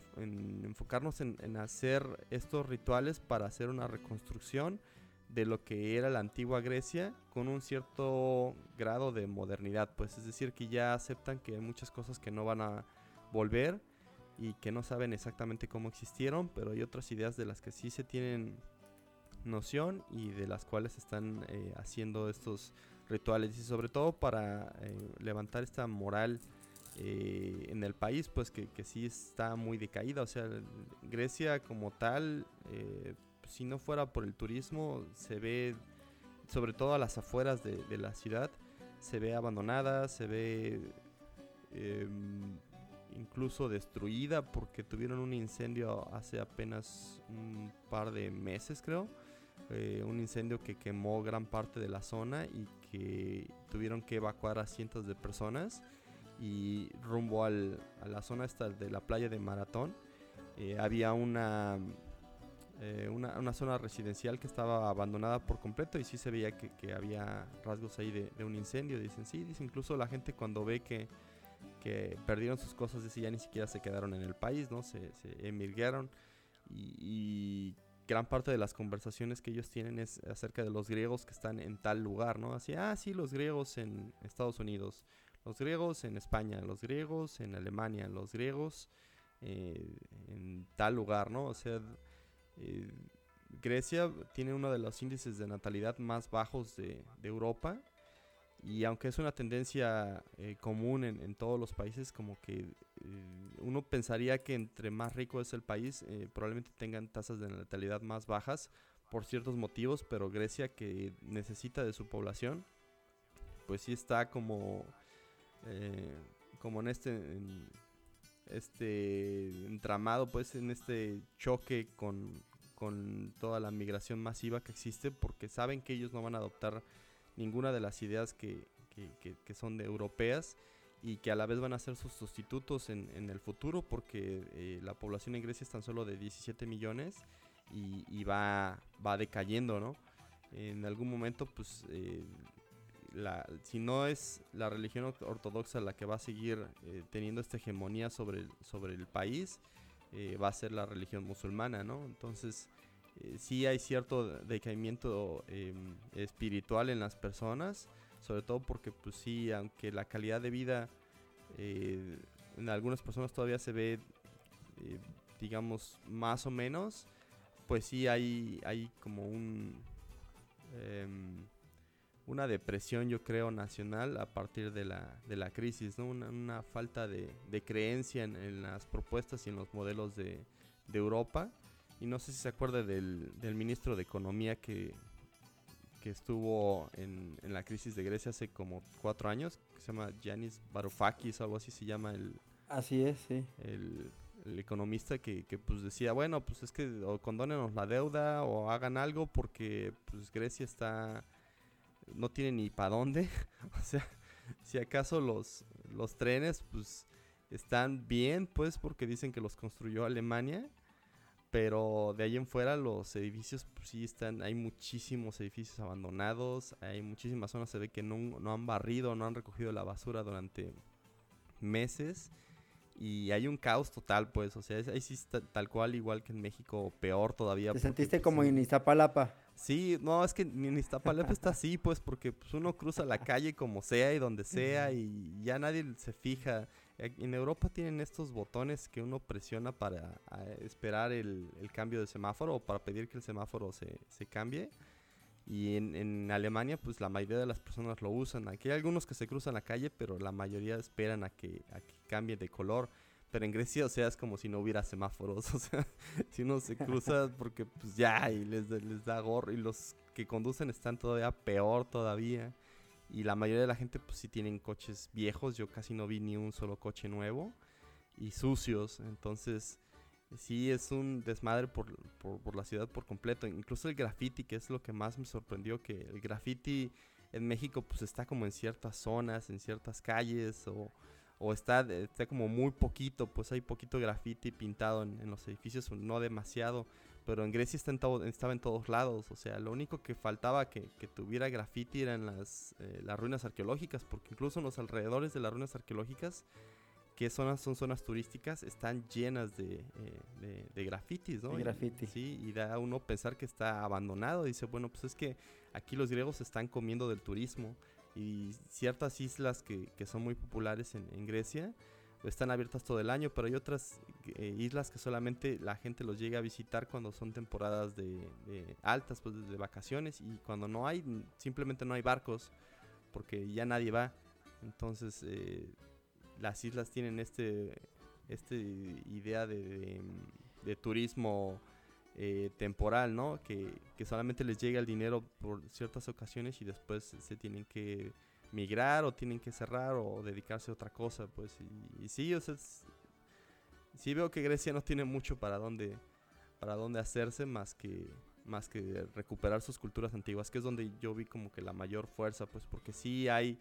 enfocarnos en, hacer estos rituales para hacer una reconstrucción de lo que era la antigua Grecia con un cierto grado de modernidad, pues es decir que ya aceptan que hay muchas cosas que no van a volver y que no saben exactamente cómo existieron, pero hay otras ideas de las que sí se tienen noción y de las cuales están eh, haciendo estos rituales y sobre todo para eh, levantar esta moral eh, en el país, pues que, que, sí está muy decaída. O sea, Grecia como tal, si no fuera por el turismo, se ve, sobre todo a las afueras de, la ciudad, se ve abandonada, se ve em, incluso destruida porque tuvieron un incendio hace apenas un par de meses, creo. Eh, un incendio que quemó gran parte de la zona y que tuvieron que evacuar a cientos de personas y rumbo al, a la zona esta de la playa de Maratón eh, había una, eh, una, una, zona residencial que estaba abandonada por completo y sí se veía que, que había rasgos ahí de, de, un incendio. Dicen, sí, dice, incluso la gente cuando ve que, que perdieron sus cosas, dice, ya ni siquiera se quedaron en el país, ¿no? Se, emigraron y, y gran parte de las conversaciones que ellos tienen es acerca de los griegos que están en tal lugar, ¿no? Así, ah, sí, los griegos en Estados Unidos, los griegos en España, los griegos en Alemania, los griegos eh, en tal lugar, ¿no? O sea, eh, Grecia tiene uno de los índices de natalidad más bajos de, Europa y aunque es una tendencia eh, común en, todos los países, como que uno pensaría que entre más rico es el país, probablemente tengan tasas de natalidad más bajas por ciertos motivos, pero Grecia que necesita de su población, pues sí está como eh, como en este este entramado pues en este choque con, con, toda la migración masiva que existe porque saben que ellos no van a adoptar ninguna de las ideas que, que, son de europeas y que a la vez van a ser sus sustitutos en, en el futuro porque eh, la población en Grecia es tan solo de 17 millones y, y va, va decayendo, ¿no? En algún momento, pues, eh, la, si no es la religión ortodoxa la que va a seguir eh, teniendo esta hegemonía sobre el, sobre el país, va a ser la religión musulmana, ¿no? Entonces, sí hay cierto decaimiento em, espiritual en las personas, sobre todo porque pues sí, aunque la calidad de vida eh, en algunas personas todavía se ve, eh, digamos, más o menos, pues sí hay, hay como un... Em, una depresión, yo creo, nacional a partir de la, de la crisis, ¿no? Una, falta de, creencia en, las propuestas y en los modelos de, de Europa. Y no sé si se acuerda del, del ministro de Economía que, que estuvo en, en, la crisis de Grecia hace como cuatro años, que se llama Yanis Varoufakis o algo así se llama el... Así es, sí. El, el economista que, que, pues decía, bueno, pues es que o condónenos la deuda o hagan algo porque pues Grecia está... no tiene ni para dónde. o sea, si acaso los, los trenes pues están bien, pues porque dicen que los construyó Alemania pero de ahí en fuera los edificios pues, sí están, hay muchísimos edificios abandonados, hay muchísimas zonas, se ve que no, no han barrido, no han recogido la basura durante meses y hay un caos total, pues, o sea, ahí sí está tal cual, igual que en México, peor todavía. ¿Te sentiste pues, como en Iztapalapa? Sí, no, es que en Iztapalapa está así, pues, porque pues, uno cruza la calle como sea y donde sea y ya nadie se fija. En Europa tienen estos botones que uno presiona para esperar el, cambio de semáforo o para pedir que el semáforo se, se cambie. Y en, en, Alemania, pues la mayoría de las personas lo usan. Aquí hay algunos que se cruzan la calle, pero la mayoría esperan a que, a que cambie de color. Pero en Grecia, o sea, es como si no hubiera semáforos. O sea, si uno se cruza porque pues ya, y les, les da gorro. Y los que conducen están todavía peor todavía. Y la mayoría de la gente pues sí tienen coches viejos. Yo casi no vi ni un solo coche nuevo. Y sucios. Entonces sí es un desmadre por, por, la ciudad por completo. Incluso el graffiti, que es lo que más me sorprendió. Que el graffiti en México pues está como en ciertas zonas, en ciertas calles. O, o está, está como muy poquito. Pues hay poquito graffiti pintado en, en los edificios. No demasiado pero en Grecia está en estaba en todos lados. O sea, lo único que faltaba que, que tuviera graffiti eran las, eh, las ruinas arqueológicas, porque incluso en los alrededores de las ruinas arqueológicas, que zonas son zonas turísticas, están llenas de, eh, de, grafitis, ¿no? graffiti. sí, y da a uno pensar que está abandonado. Dice, bueno, pues es que aquí los griegos están comiendo del turismo y ciertas islas que, que son muy populares en, en Grecia están abiertas todo el año, pero hay otras eh, islas que solamente la gente los llega a visitar cuando son temporadas de, altas, pues de vacaciones y cuando no hay, simplemente no hay barcos porque ya nadie va. Entonces eh, las islas tienen este, este idea de, turismo eh, temporal, ¿no? Que, que solamente les llega el dinero por ciertas ocasiones y después se tienen que migrar o tienen que cerrar o dedicarse a otra cosa, pues. Y, sí, o sea, sí veo que Grecia no tiene mucho para dónde, para dónde hacerse más que, más que recuperar sus culturas antiguas, que es donde yo vi como que la mayor fuerza, pues, porque sí hay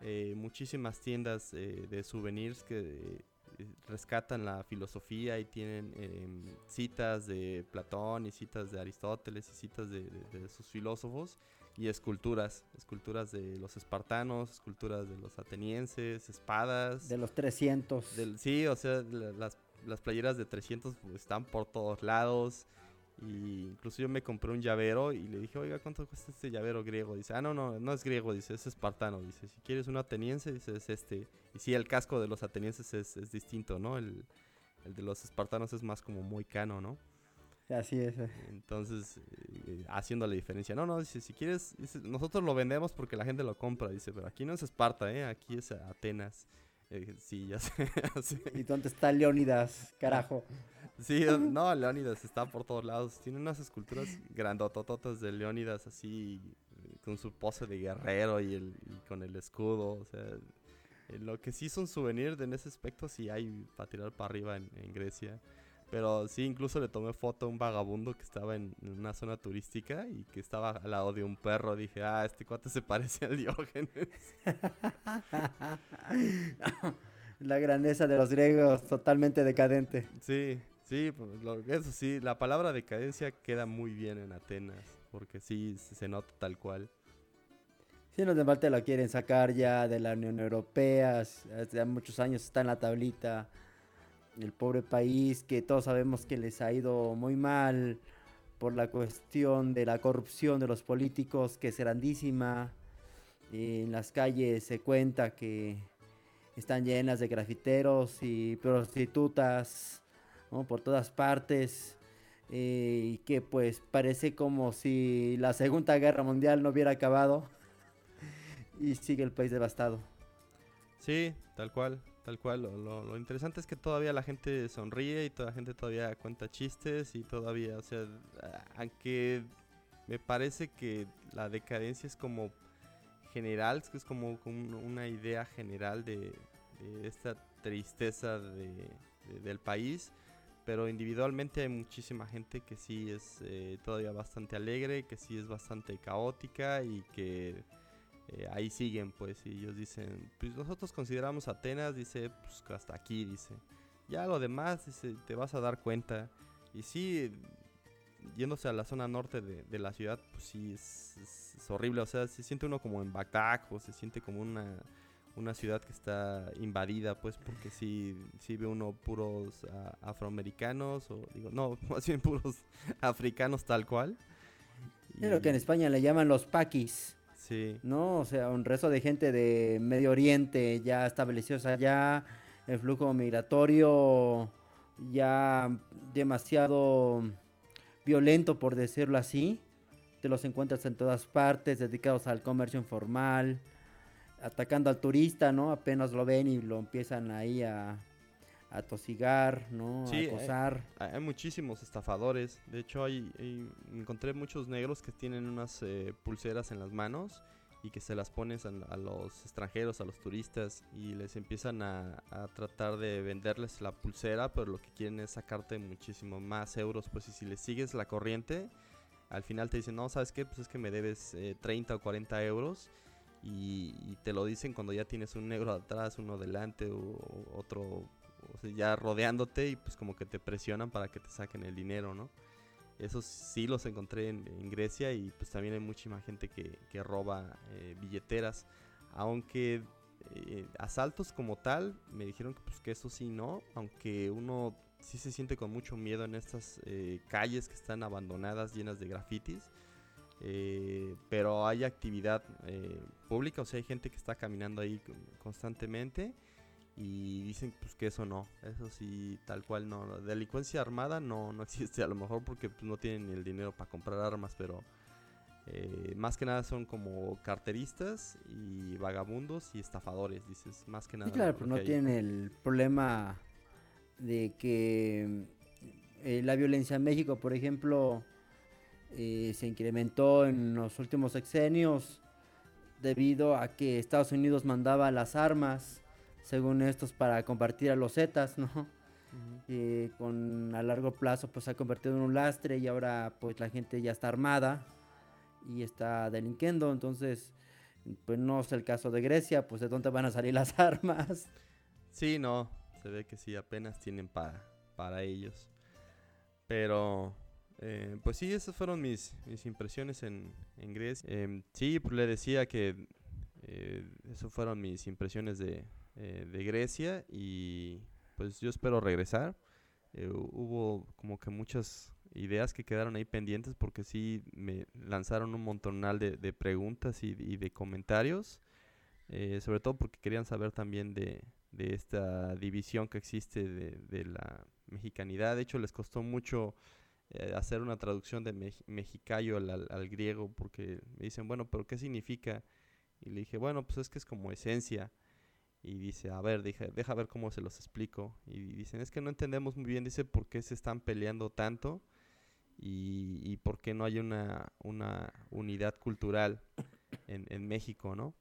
eh, muchísimas tiendas eh, de souvenirs que eh, rescatan la filosofía y tienen em, citas de Platón y citas de Aristóteles y citas de sus filósofos y esculturas, esculturas de los espartanos, esculturas de los atenienses, espadas. De los 300. Del, sí, o sea, las, las playeras de 300 pues, están por todos lados. Y incluso yo me compré un llavero y le dije, oiga, ¿cuánto cuesta este llavero griego? Dice, ah, no, no, no es griego, dice, es espartano. Dice, si quieres un ateniense, dice, es este. Y sí, el casco de los atenienses es, es distinto, ¿no? El, el de los espartanos es más como muy cano, ¿no? Así es. Eh. Entonces, eh, haciendo la diferencia. No, no, dice, si quieres, nosotros lo vendemos porque la gente lo compra. Dice, pero aquí no es Esparta, ¿eh? Aquí es Atenas. Eh, sí, ya sé. ¿Y dónde está Leónidas, carajo? Sí, no, Leónidas está por todos lados. Tiene unas esculturas grandotototas de Leónidas así, con su pose de guerrero y, el, con el escudo. O sea, lo que sí son souvenirs en ese aspecto, sí hay para tirar para arriba en Grecia. Pero sí, incluso le tomé foto a un vagabundo que estaba en, una zona turística y que estaba al lado de un perro. Dije, ah, este cuate se parece al Diógenes. la grandeza de los griegos, totalmente decadente. Sí, sí, pues, eso sí, la palabra decadencia queda muy bien en Atenas, porque sí, se nota tal cual. Sí, los de Malta lo quieren sacar ya de la Unión Europea, hace muchos años está en la tablita el pobre país que todos sabemos que les ha ido muy mal por la cuestión de la corrupción de los políticos que es grandísima. En las calles se cuenta que están llenas de grafiteros y prostitutas por todas partes. Eh, y que pues parece como si la Segunda Guerra Mundial no hubiera acabado y sigue el país devastado. Sí, tal cual. Tal cual, lo, interesante es que todavía la gente sonríe y toda la gente todavía cuenta chistes y todavía, o sea, aunque me parece que la decadencia es como general, es como, una idea general de, esta tristeza del país, pero individualmente hay muchísima gente que sí es eh, todavía bastante alegre, que sí es bastante caótica y que eh, ahí siguen, pues, y ellos dicen, pues nosotros consideramos Atenas, dice, pues hasta aquí, dice. Ya lo demás, dice, te vas a dar cuenta. Y sí, yéndose a la zona norte de, la ciudad, pues sí, es, horrible. O sea, se siente uno como en Bagdad, o se siente como una, una ciudad que está invadida, pues, porque sí, sí ve uno puros afroamericanos, o digo, no, más bien puros africanos tal cual. Es lo que en España le llaman los paquis. ¿No? O sea, un resto de gente de Medio Oriente ya establecidos allá, el flujo migratorio ya demasiado violento, por decirlo así. Te los encuentras en todas partes, dedicados al comercio informal, atacando al turista, ¿no? Apenas lo ven y lo empiezan ahí a, a tosigar, ¿no? a acosar. Hay, muchísimos estafadores. De hecho, hay, encontré muchos negros que tienen unas eh, pulseras en las manos y que se las pones a, los extranjeros, a los turistas y les empiezan a, tratar de venderles la pulsera, pero lo que quieren es sacarte muchísimo más euros. Pues y si les sigues la corriente, al final te dicen, no, ¿sabes qué? Pues es que me debes 30 eh, o 40 euros. Y, te lo dicen cuando ya tienes un negro atrás, uno delante o otro ya rodeándote y pues como que te presionan para que te saquen el dinero, ¿no? Esos sí los encontré en, Grecia y pues también hay muchísima gente que, roba eh, billeteras. Aunque eh, asaltos como tal, me dijeron que pues que eso sí no, aunque uno sí se siente con mucho miedo en estas eh, calles que están abandonadas, llenas de grafitis. pero hay actividad pública, o sea, hay gente que está caminando ahí constantemente y dicen pues que eso no, eso sí tal cual no, delincuencia armada no, no existe a lo mejor porque pues, no tienen el dinero para comprar armas, pero eh, más que nada son como carteristas y vagabundos y estafadores, dices, más que nada. Sí, claro, pero no tienen el problema de que eh, la violencia en México, por ejemplo, eh, se incrementó en los últimos sexenios debido a que Estados Unidos mandaba las armas según estos, para compartir a los Zetas, ¿no? y con a largo plazo pues se ha convertido en un lastre y ahora pues la gente ya está armada y está delinquiendo, entonces pues no es el caso de Grecia, pues de dónde van a salir las armas. Sí, no, se ve que sí, apenas tienen para, para ellos. Pero, eh, pues sí, esas fueron mis, mis impresiones en, en Grecia. Em, sí, pues le decía que eh, esas fueron mis impresiones de, eh, de Grecia y pues yo espero regresar. Eh, hubo como que muchas ideas que quedaron ahí pendientes porque sí me lanzaron un montonal de, de preguntas y, de comentarios, eh, sobre todo porque querían saber también de, de esta división que existe de, de, la mexicanidad. De hecho, les costó mucho hacer una traducción de mexicayo al, al, griego porque me dicen, bueno, pero ¿qué significa? Y le dije, bueno, pues es que es como esencia. Y dice, a ver, dije, deja ver cómo se los explico. Y dicen, es que no entendemos muy bien, dice, por qué se están peleando tanto y, y por qué no hay una, una unidad cultural en, en, México, ¿no?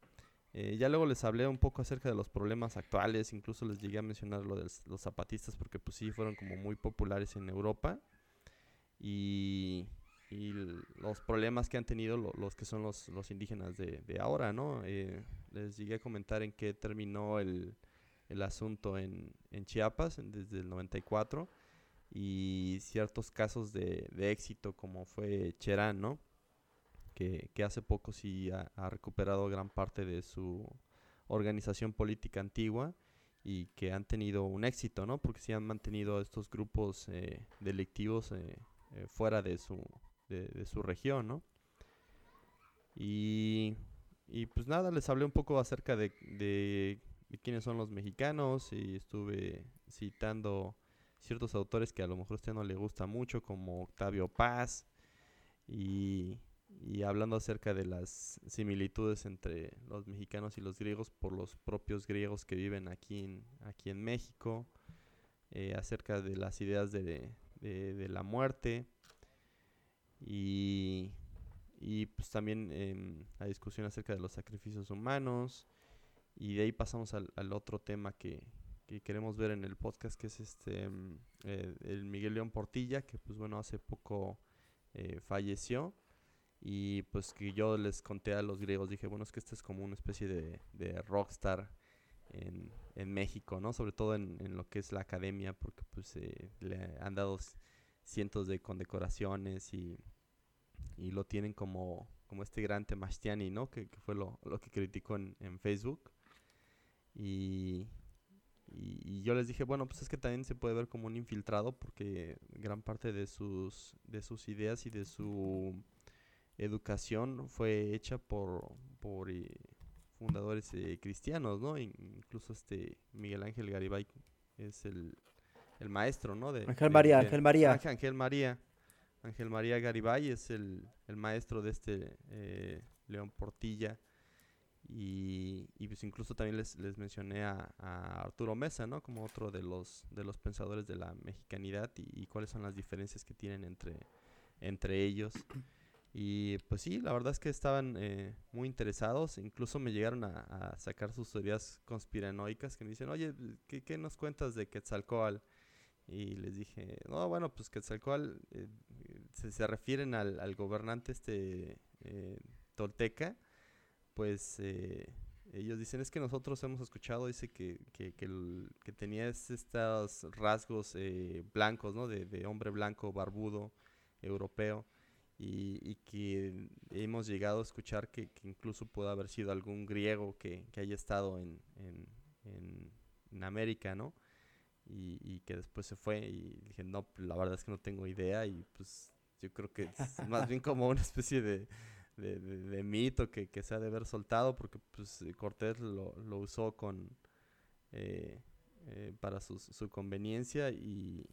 Eh, ya luego les hablé un poco acerca de los problemas actuales, incluso les llegué a mencionar lo de los zapatistas porque pues sí fueron como muy populares en Europa y, los problemas que han tenido los que son los, los indígenas de, de ahora, ¿no? Eh, les llegué a comentar en qué terminó el, el asunto en, en, Chiapas desde el 94 y ciertos casos de, de éxito como fue Cherán, ¿no? Que, que hace poco sí ha, ha, recuperado gran parte de su organización política antigua y que han tenido un éxito, ¿no? Porque sí han mantenido estos grupos eh, delictivos eh, eh, fuera de su, de, su región, ¿no? Y, y, pues nada, les hablé un poco acerca de, de, quiénes son los mexicanos y estuve citando ciertos autores que a lo mejor a usted no le gusta mucho, como Octavio Paz, y, y hablando acerca de las similitudes entre los mexicanos y los griegos por los propios griegos que viven aquí en, aquí en México, eh, acerca de las ideas de, de, la muerte y, y pues también eh, la discusión acerca de los sacrificios humanos y de ahí pasamos al, al otro tema que, que, queremos ver en el podcast que es este em, eh, el Miguel León Portilla que pues bueno hace poco eh, falleció y pues que yo les conté a los griegos dije bueno es que este es como una especie de, de rockstar en, en México, ¿no? Sobre todo en, en, lo que es la academia, porque pues eh, le han dado cientos de condecoraciones y, y lo tienen como, como este gran Temastiani, ¿no? Que, que fue lo, lo, que criticó en, en Facebook. Y, y, y, yo les dije, bueno, pues es que también se puede ver como un infiltrado porque gran parte de sus, de sus ideas y de su educación fue hecha por, por eh, fundadores eh, cristianos, ¿no? Incluso este Miguel Ángel Garibay es el, el maestro, ¿no? De, Ángel María, Ángel María. Ángel, María. Ángel María Garibay es el, el maestro de este eh, León Portilla. Y, y, pues incluso también les, les mencioné a, Arturo Mesa, ¿no? Como otro de los, de los pensadores de la mexicanidad y, cuáles son las diferencias que tienen entre, entre ellos. Y pues sí, la verdad es que estaban eh, muy interesados, incluso me llegaron a, a, sacar sus teorías conspiranoicas que me dicen, oye, ¿qué, qué nos cuentas de Quetzalcoatl? Y les dije, no, bueno, pues Quetzalcoatl eh, se, se, refieren al, al, gobernante este eh, tolteca, pues eh, ellos dicen, es que nosotros hemos escuchado, dice que, que, que, el, que tenía estos rasgos eh, blancos, ¿no? De, de hombre blanco, barbudo, europeo y, y, que hemos llegado a escuchar que, que, incluso puede haber sido algún griego que, haya estado en, en, en, en América, ¿no? Y, y, que después se fue y dije, no, la verdad es que no tengo idea y pues yo creo que es más bien como una especie de, de, de, mito que, que, se ha de haber soltado porque pues Cortés lo, lo usó con eh, eh, para su, su conveniencia y,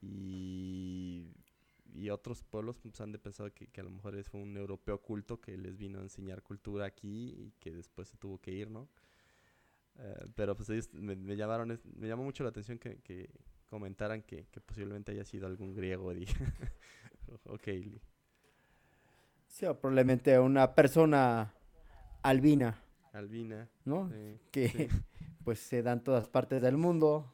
y y otros pueblos pues, han de pensado que, que, a lo mejor es un europeo culto que les vino a enseñar cultura aquí y que después se tuvo que ir, ¿no? Pero pues ellos me, me, llamaron, me llamó mucho la atención que, que comentaran que, que, posiblemente haya sido algún griego. Dije, ok. Sí, o probablemente una persona albina. Albina. ¿No? Sí, que sí. pues se dan todas partes del mundo.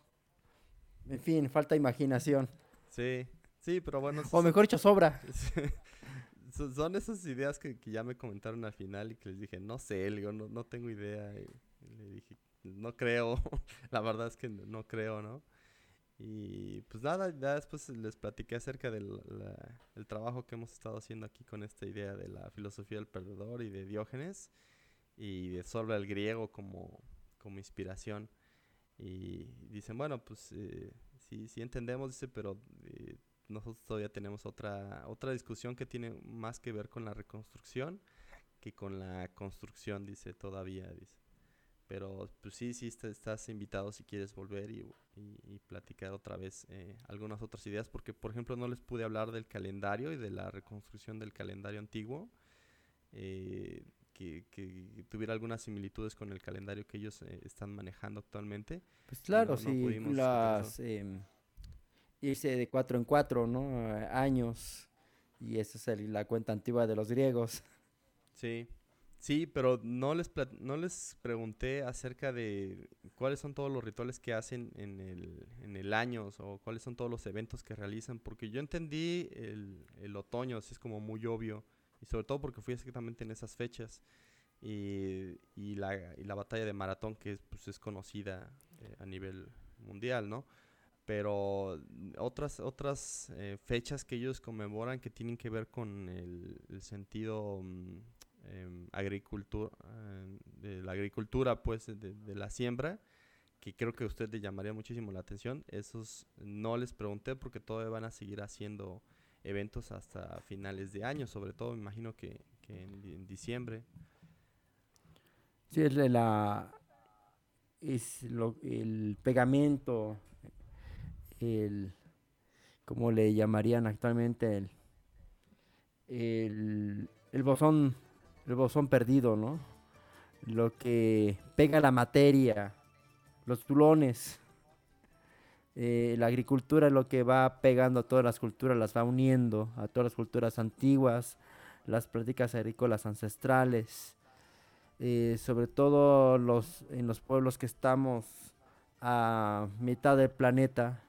En fin, falta imaginación. Sí, Sí, pero bueno. O mejor dicho, sobra. son esas ideas que, que, ya me comentaron al final y que les dije, no sé, digo, no, no tengo idea. Y, le dije, no creo. la verdad es que no creo, ¿no? Y pues nada, ya después les platiqué acerca del el trabajo que hemos estado haciendo aquí con esta idea de la filosofía del perdedor y de Diógenes y de solo el griego como, como inspiración. Y dicen, bueno, pues eh, sí, sí entendemos, dice, pero eh, nosotros todavía tenemos otra, otra discusión que tiene más que ver con la reconstrucción que con la construcción, dice todavía, dice. Pero pues sí, sí, estás invitado si quieres volver y, y, y platicar otra vez eh, algunas otras ideas, porque por ejemplo no les pude hablar del calendario y de la reconstrucción del calendario antiguo, eh, que, que, tuviera algunas similitudes con el calendario que ellos eh, están manejando actualmente. Pues claro, no, sí, no las... Eh irse de cuatro en cuatro, ¿no? Años. Y esa es el, la cuenta antigua de los griegos. Sí, Sí, pero no les, no les pregunté acerca de cuáles son todos los rituales que hacen en el, en el año o cuáles son todos los eventos que realizan, porque yo entendí el, el otoño, así es como muy obvio, y sobre todo porque fui exactamente en esas fechas, y, y, la, y la batalla de maratón que pues, es conocida eh, a nivel mundial, ¿no? Pero otras, otras eh, fechas que ellos conmemoran que tienen que ver con el, el sentido... Mm, Em, agricultura, em, de la agricultura, pues, de, la siembra, que creo que a usted le llamaría muchísimo la atención. Esos no les pregunté porque todavía van a seguir haciendo eventos hasta finales de año, sobre todo, me imagino que, en, diciembre. Sí, es la es lo, el pegamento, el como le llamarían actualmente el, el, el bosón el bosón perdido, ¿no? Lo que pega la materia, los tulones. Eh, la agricultura es lo que va pegando a todas las culturas, las va uniendo a todas las culturas antiguas, las prácticas agrícolas ancestrales, eh, sobre todo los, en los pueblos que estamos a mitad del planeta,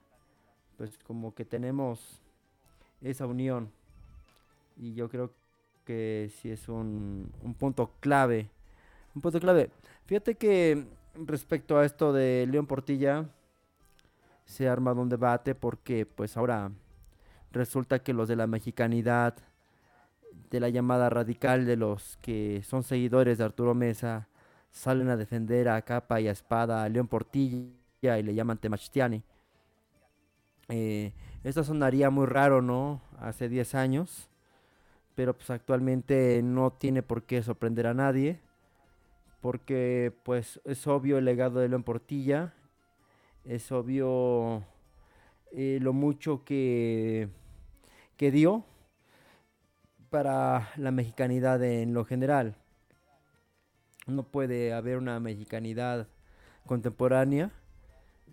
pues como que tenemos esa unión. Y yo creo que sí es un, punto clave. Un punto clave. Fíjate que respecto a esto de León Portilla, se ha armado un debate porque pues ahora resulta que los de la mexicanidad, de la llamada radical, de los que son seguidores de Arturo Mesa, salen a defender a capa y a espada a León Portilla y le llaman Temachtiani. Eh, esto sonaría muy raro, ¿no? Hace 10 años pero pues actualmente no tiene por qué sorprender a nadie, porque pues es obvio el legado de León Portilla, es obvio eh, lo mucho que, que dio para la mexicanidad en lo general. No puede haber una mexicanidad contemporánea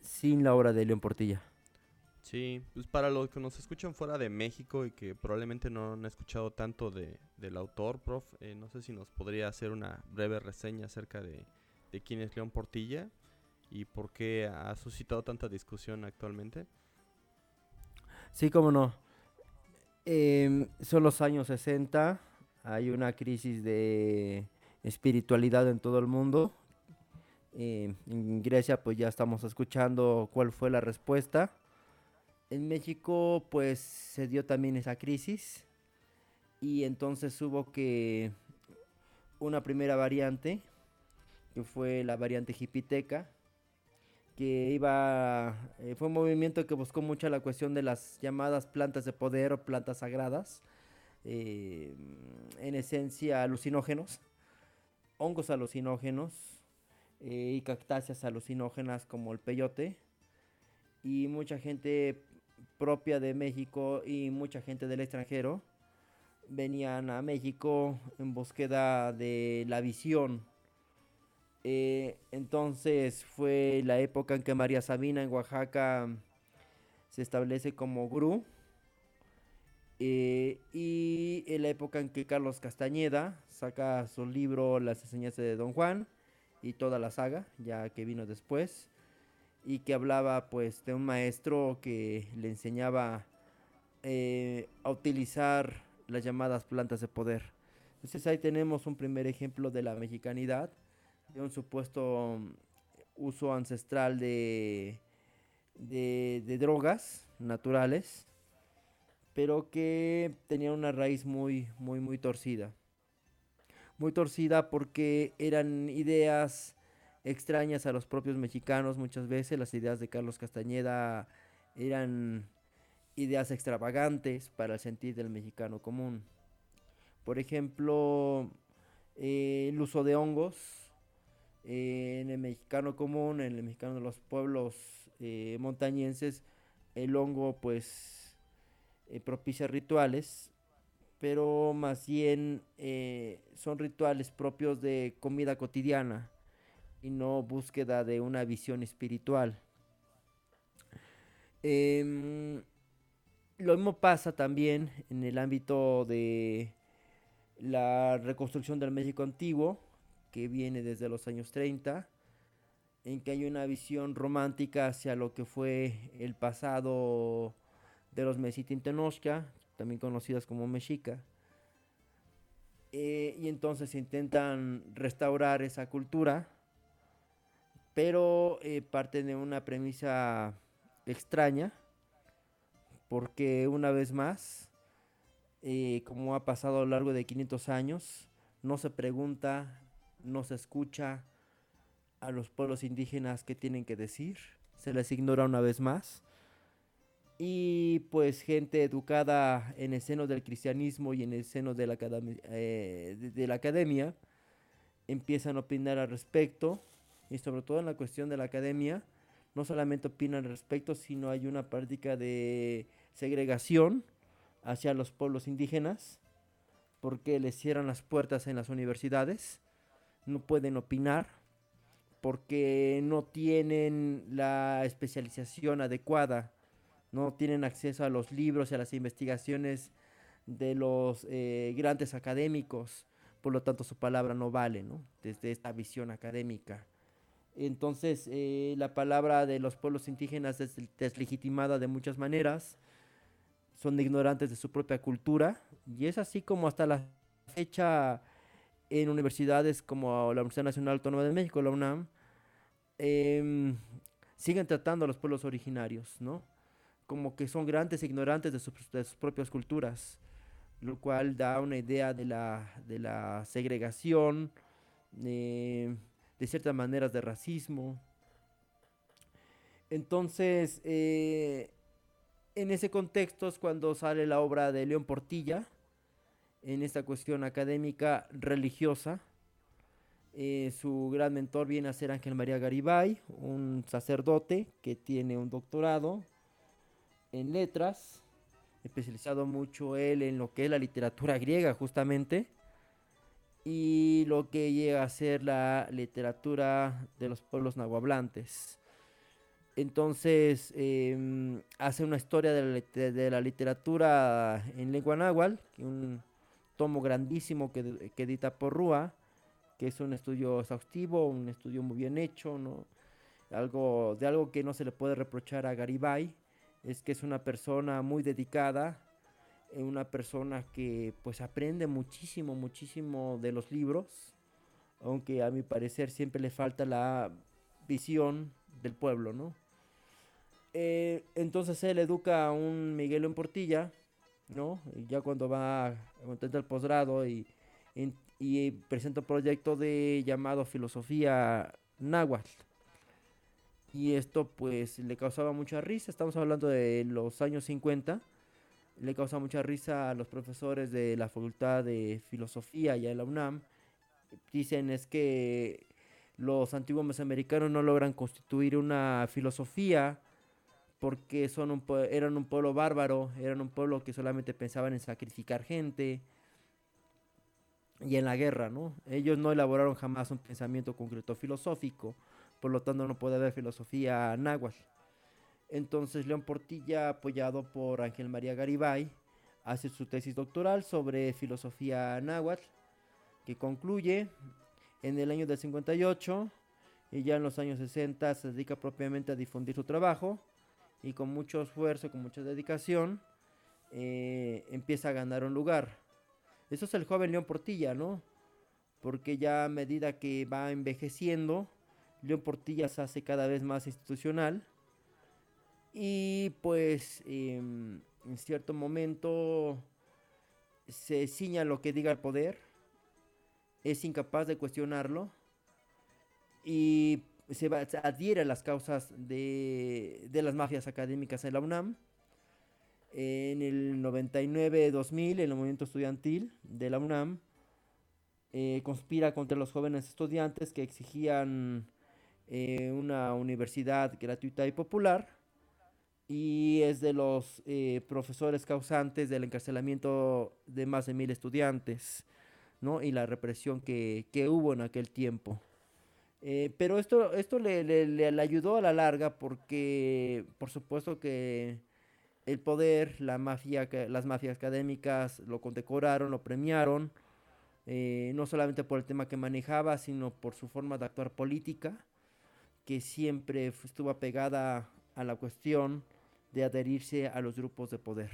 sin la obra de León Portilla. Sí, pues para los que nos escuchan fuera de México y que probablemente no han escuchado tanto de, del autor, prof, eh, no sé si nos podría hacer una breve reseña acerca de, quién es León Portilla y por qué ha suscitado tanta discusión actualmente. Sí, cómo no. Em, son los años 60, hay una crisis de espiritualidad en todo el mundo. Em, en Grecia pues ya estamos escuchando cuál fue la respuesta en México pues se dio también esa crisis y entonces hubo que una primera variante que fue la variante hipiteca que iba eh, fue un movimiento que buscó mucho la cuestión de las llamadas plantas de poder o plantas sagradas eh, en esencia alucinógenos hongos alucinógenos eh, y cactáceas alucinógenas como el peyote y mucha gente propia de México y mucha gente del extranjero venían a México en búsqueda de la visión. Eh, entonces fue la época en que María Sabina en Oaxaca se establece como gurú. Eh, y en la época en que Carlos Castañeda saca su libro Las enseñanzas de Don Juan y toda la saga, ya que vino después y que hablaba pues de un maestro que le enseñaba eh, a utilizar las llamadas plantas de poder. Entonces ahí tenemos un primer ejemplo de la mexicanidad, de un supuesto mm, uso ancestral de, de, de drogas naturales, pero que tenía una raíz muy, muy, muy torcida. Muy torcida porque eran ideas extrañas a los propios mexicanos muchas veces. Las ideas de Carlos Castañeda eran ideas extravagantes para el sentir del mexicano común. Por ejemplo, eh, el uso de hongos eh, en el mexicano común, en el mexicano de los pueblos eh, montañenses, el hongo pues propicia rituales, pero más bien son rituales propios de comida cotidiana y no búsqueda de una visión espiritual. Em, lo mismo pasa también en el ámbito de la reconstrucción del México antiguo, que viene desde los años 30, en que hay una visión romántica hacia lo que fue el pasado de los Tenochca, también conocidas como Mexica. Eh, y entonces intentan restaurar esa cultura, pero eh, parte de una premisa extraña, porque una vez más, eh, como ha pasado a lo largo de 500 años, no se pregunta, no se escucha a los pueblos indígenas qué tienen que decir, se les ignora una vez más y pues gente educada en el seno del cristianismo y en el seno de la, academia, eh, de, la academia empiezan a opinar al respecto y sobre todo en la cuestión de la academia no solamente opinan al respecto sino hay una práctica de segregación hacia los pueblos indígenas porque les cierran las puertas en las universidades no pueden opinar porque no tienen la especialización adecuada no tienen acceso a los libros y a las investigaciones de los eh, grandes académicos, por lo tanto su palabra no vale, ¿no? Desde esta visión académica. Entonces, eh, la palabra de los pueblos indígenas es deslegitimada de muchas maneras, son ignorantes de su propia cultura, y es así como hasta la fecha en universidades como la Universidad Nacional Autónoma de México, la UNAM, em, siguen tratando a los pueblos originarios, ¿no? como que son grandes ignorantes de, sus propias culturas, lo cual da una idea de la, de la segregación, eh, de ciertas maneras de racismo. Entonces, eh, en ese contexto es cuando sale la obra de León Portilla, en esta cuestión académica religiosa. Eh, su gran mentor viene a ser Ángel María Garibay, un sacerdote que tiene un doctorado en letras, especializado mucho él en lo que es la literatura griega justamente, y lo que llega a ser la literatura de los pueblos nahuablantes. Entonces em, hace una historia de la, literatura en lengua náhuatl, un tomo grandísimo que, edita por Rúa, que es un estudio exhaustivo, un estudio muy bien hecho, ¿no? algo, de algo que no se le puede reprochar a Garibay es que es una persona muy dedicada, una persona que pues aprende muchísimo, muchísimo de los libros, aunque a mi parecer siempre le falta la visión del pueblo, ¿no? Eh, entonces él educa a un Miguel en Portilla, ¿no? Y ya cuando va a el posgrado y, y, presenta un proyecto de llamado Filosofía Náhuatl y esto pues le causaba mucha risa, estamos hablando de los años 50, le causaba mucha risa a los profesores de la Facultad de Filosofía y en la UNAM. Dicen es que los antiguos mesoamericanos no logran constituir una filosofía porque son un eran un pueblo bárbaro, eran un pueblo que solamente pensaban en sacrificar gente y en la guerra, ¿no? Ellos no elaboraron jamás un pensamiento concreto filosófico por lo tanto no puede haber filosofía náhuatl. Entonces León Portilla, apoyado por Ángel María Garibay, hace su tesis doctoral sobre filosofía náhuatl, que concluye en el año del 58 y ya en los años 60 se dedica propiamente a difundir su trabajo y con mucho esfuerzo, con mucha dedicación, eh, empieza a ganar un lugar. Eso es el joven León Portilla, ¿no? Porque ya a medida que va envejeciendo, León Portilla se hace cada vez más institucional y pues em, en cierto momento se ciña lo que diga el poder, es incapaz de cuestionarlo y se, adhiere a las causas de, las mafias académicas en la UNAM. En el 99-2000, en el movimiento estudiantil de la UNAM, eh, conspira contra los jóvenes estudiantes que exigían eh, una universidad gratuita y popular y es de los eh, profesores causantes del encarcelamiento de más de mil estudiantes ¿no? y la represión que, hubo en aquel tiempo. Eh, pero esto, esto le, le, ayudó a la larga porque por supuesto que el poder, la mafia, las mafias académicas lo condecoraron, lo premiaron, eh, no solamente por el tema que manejaba, sino por su forma de actuar política, que siempre estuvo apegada a la cuestión de adherirse a los grupos de poder.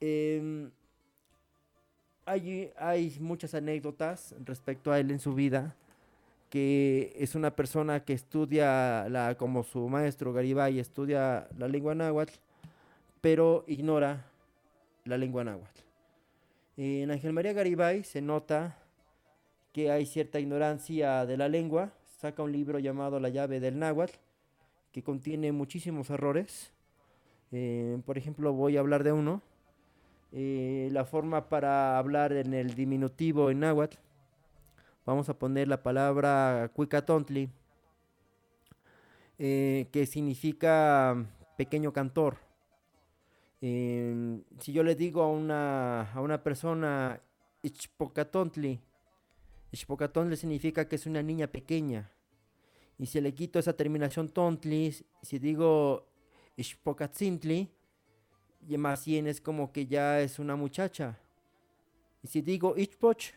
Em, hay, hay muchas anécdotas respecto a él en su vida, que es una persona que estudia, la, como su maestro Garibay, estudia la lengua náhuatl, pero ignora la lengua náhuatl. En Ángel María Garibay se nota que hay cierta ignorancia de la lengua. Saca un libro llamado La llave del náhuatl, que contiene muchísimos errores. Eh, por ejemplo, voy a hablar de uno. Eh, la forma para hablar en el diminutivo en náhuatl. Vamos a poner la palabra cuicatontli, eh, que significa pequeño cantor si yo le digo a una, a una persona Ichpocatontli, Ichpocatontli significa que es una niña pequeña. Y si le quito esa terminación tontli, si digo Ichpocatzintli, más bien es como que ya es una muchacha. Y si digo Ichpoch,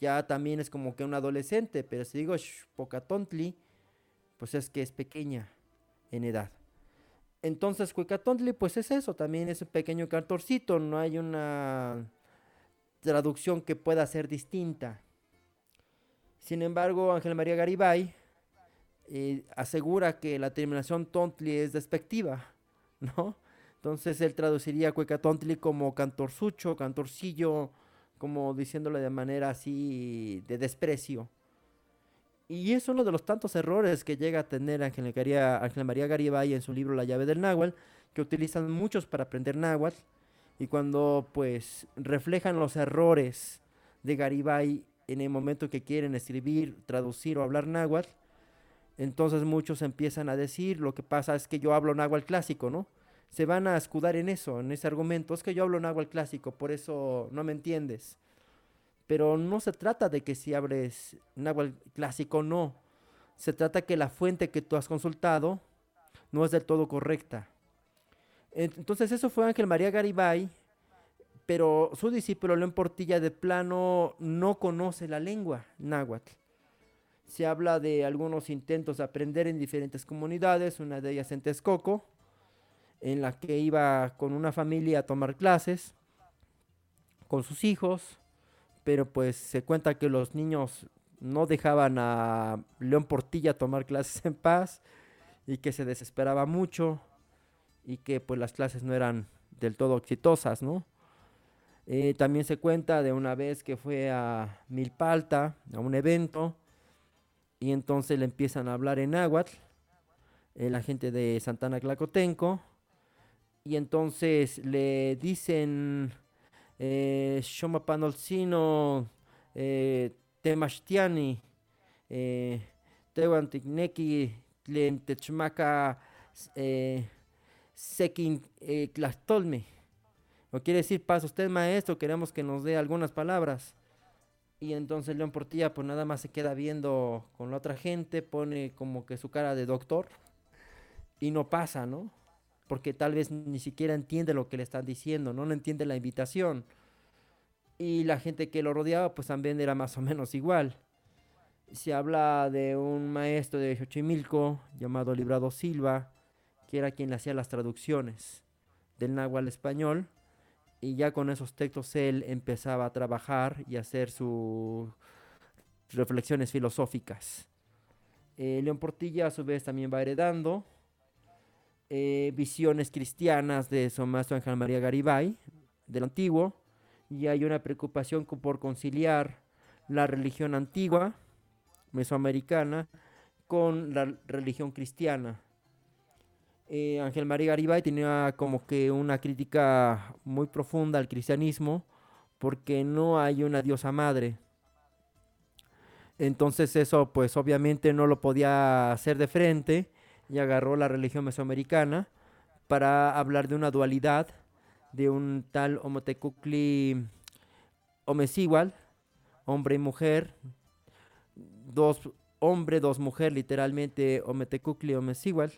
ya también es como que un adolescente. Pero si digo Ichpocatontli, pues es que es pequeña en edad. Entonces, Cuicatontli, pues es eso, también es un pequeño cantorcito, no hay una traducción que pueda ser distinta. Sin embargo, Ángel María Garibay eh, asegura que la terminación tontli es despectiva, ¿no? Entonces él traduciría Cuicatontli como cantorzucho, cantorcillo, como diciéndole de manera así de desprecio. Y es uno de los tantos errores que llega a tener Ángel María, Garibay en su libro La llave del náhuatl, que utilizan muchos para aprender náhuatl. Y cuando pues reflejan los errores de Garibay en el momento que quieren escribir, traducir o hablar náhuatl, entonces muchos empiezan a decir, lo que pasa es que yo hablo náhuatl clásico, ¿no? Se van a escudar en eso, en ese argumento, es que yo hablo náhuatl clásico, por eso no me entiendes. Pero no se trata de que si abres náhuatl clásico, no. Se trata que la fuente que tú has consultado no es del todo correcta. Entonces eso fue Ángel María Garibay, pero su discípulo León Portilla de plano no conoce la lengua náhuatl. Se habla de algunos intentos de aprender en diferentes comunidades, una de ellas en Texcoco, en la que iba con una familia a tomar clases con sus hijos pero pues se cuenta que los niños no dejaban a León Portilla tomar clases en paz y que se desesperaba mucho y que pues las clases no eran del todo exitosas, ¿no? Eh, también se cuenta de una vez que fue a Milpalta, a un evento, y entonces le empiezan a hablar en náhuatl, eh, la gente de Santana Clacotenco, y entonces le dicen eh, Shoma Panolcino, eh, eh, Tlentechmaca, eh, Sekin eh, Tlastolme. O quiere decir, pasa usted maestro, queremos que nos dé algunas palabras. Y entonces León Portilla pues nada más se queda viendo con la otra gente, pone como que su cara de doctor y no pasa, ¿no? porque tal vez ni siquiera entiende lo que le están diciendo, no, entiende la invitación. Y la gente que lo rodeaba, pues también era más o menos igual. Se habla de un maestro de Xochimilco llamado Librado Silva, que era quien le hacía las traducciones del náhuatl español. Y ya con esos textos él empezaba a trabajar y a hacer sus reflexiones filosóficas. Eh, León Portilla a su vez también va heredando eh, visiones cristianas de Somazo Ángel María Garibay, del antiguo, y hay una preocupación por conciliar la religión antigua, mesoamericana, con la religión cristiana. Eh, Ángel María Garibay tenía como que una crítica muy profunda al cristianismo, porque no hay una diosa madre. Entonces eso pues obviamente no lo podía hacer de frente y agarró la religión mesoamericana para hablar de una dualidad de un tal Omotecukli Omesigual, hombre y mujer, dos hombre, dos mujer, literalmente Ometecukli Omesigual,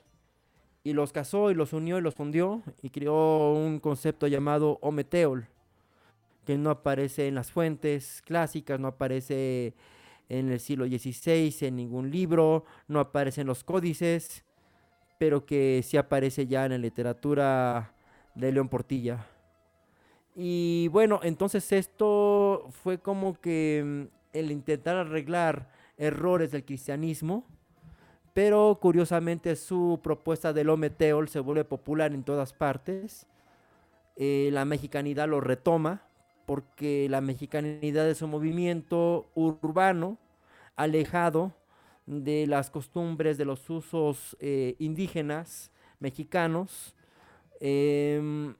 y los casó y los unió y los fundió y creó un concepto llamado Ometeol, que no aparece en las fuentes clásicas, no aparece en el siglo XVI en ningún libro, no aparece en los códices, pero que sí aparece ya en la literatura de León Portilla. Y bueno, entonces esto fue como que mm, el intentar arreglar errores del cristianismo, pero curiosamente su propuesta del Ometeol se vuelve popular en todas partes. Eh, la mexicanidad lo retoma, porque la mexicanidad es un movimiento urbano, alejado de las costumbres, de los usos eh, indígenas mexicanos. Em,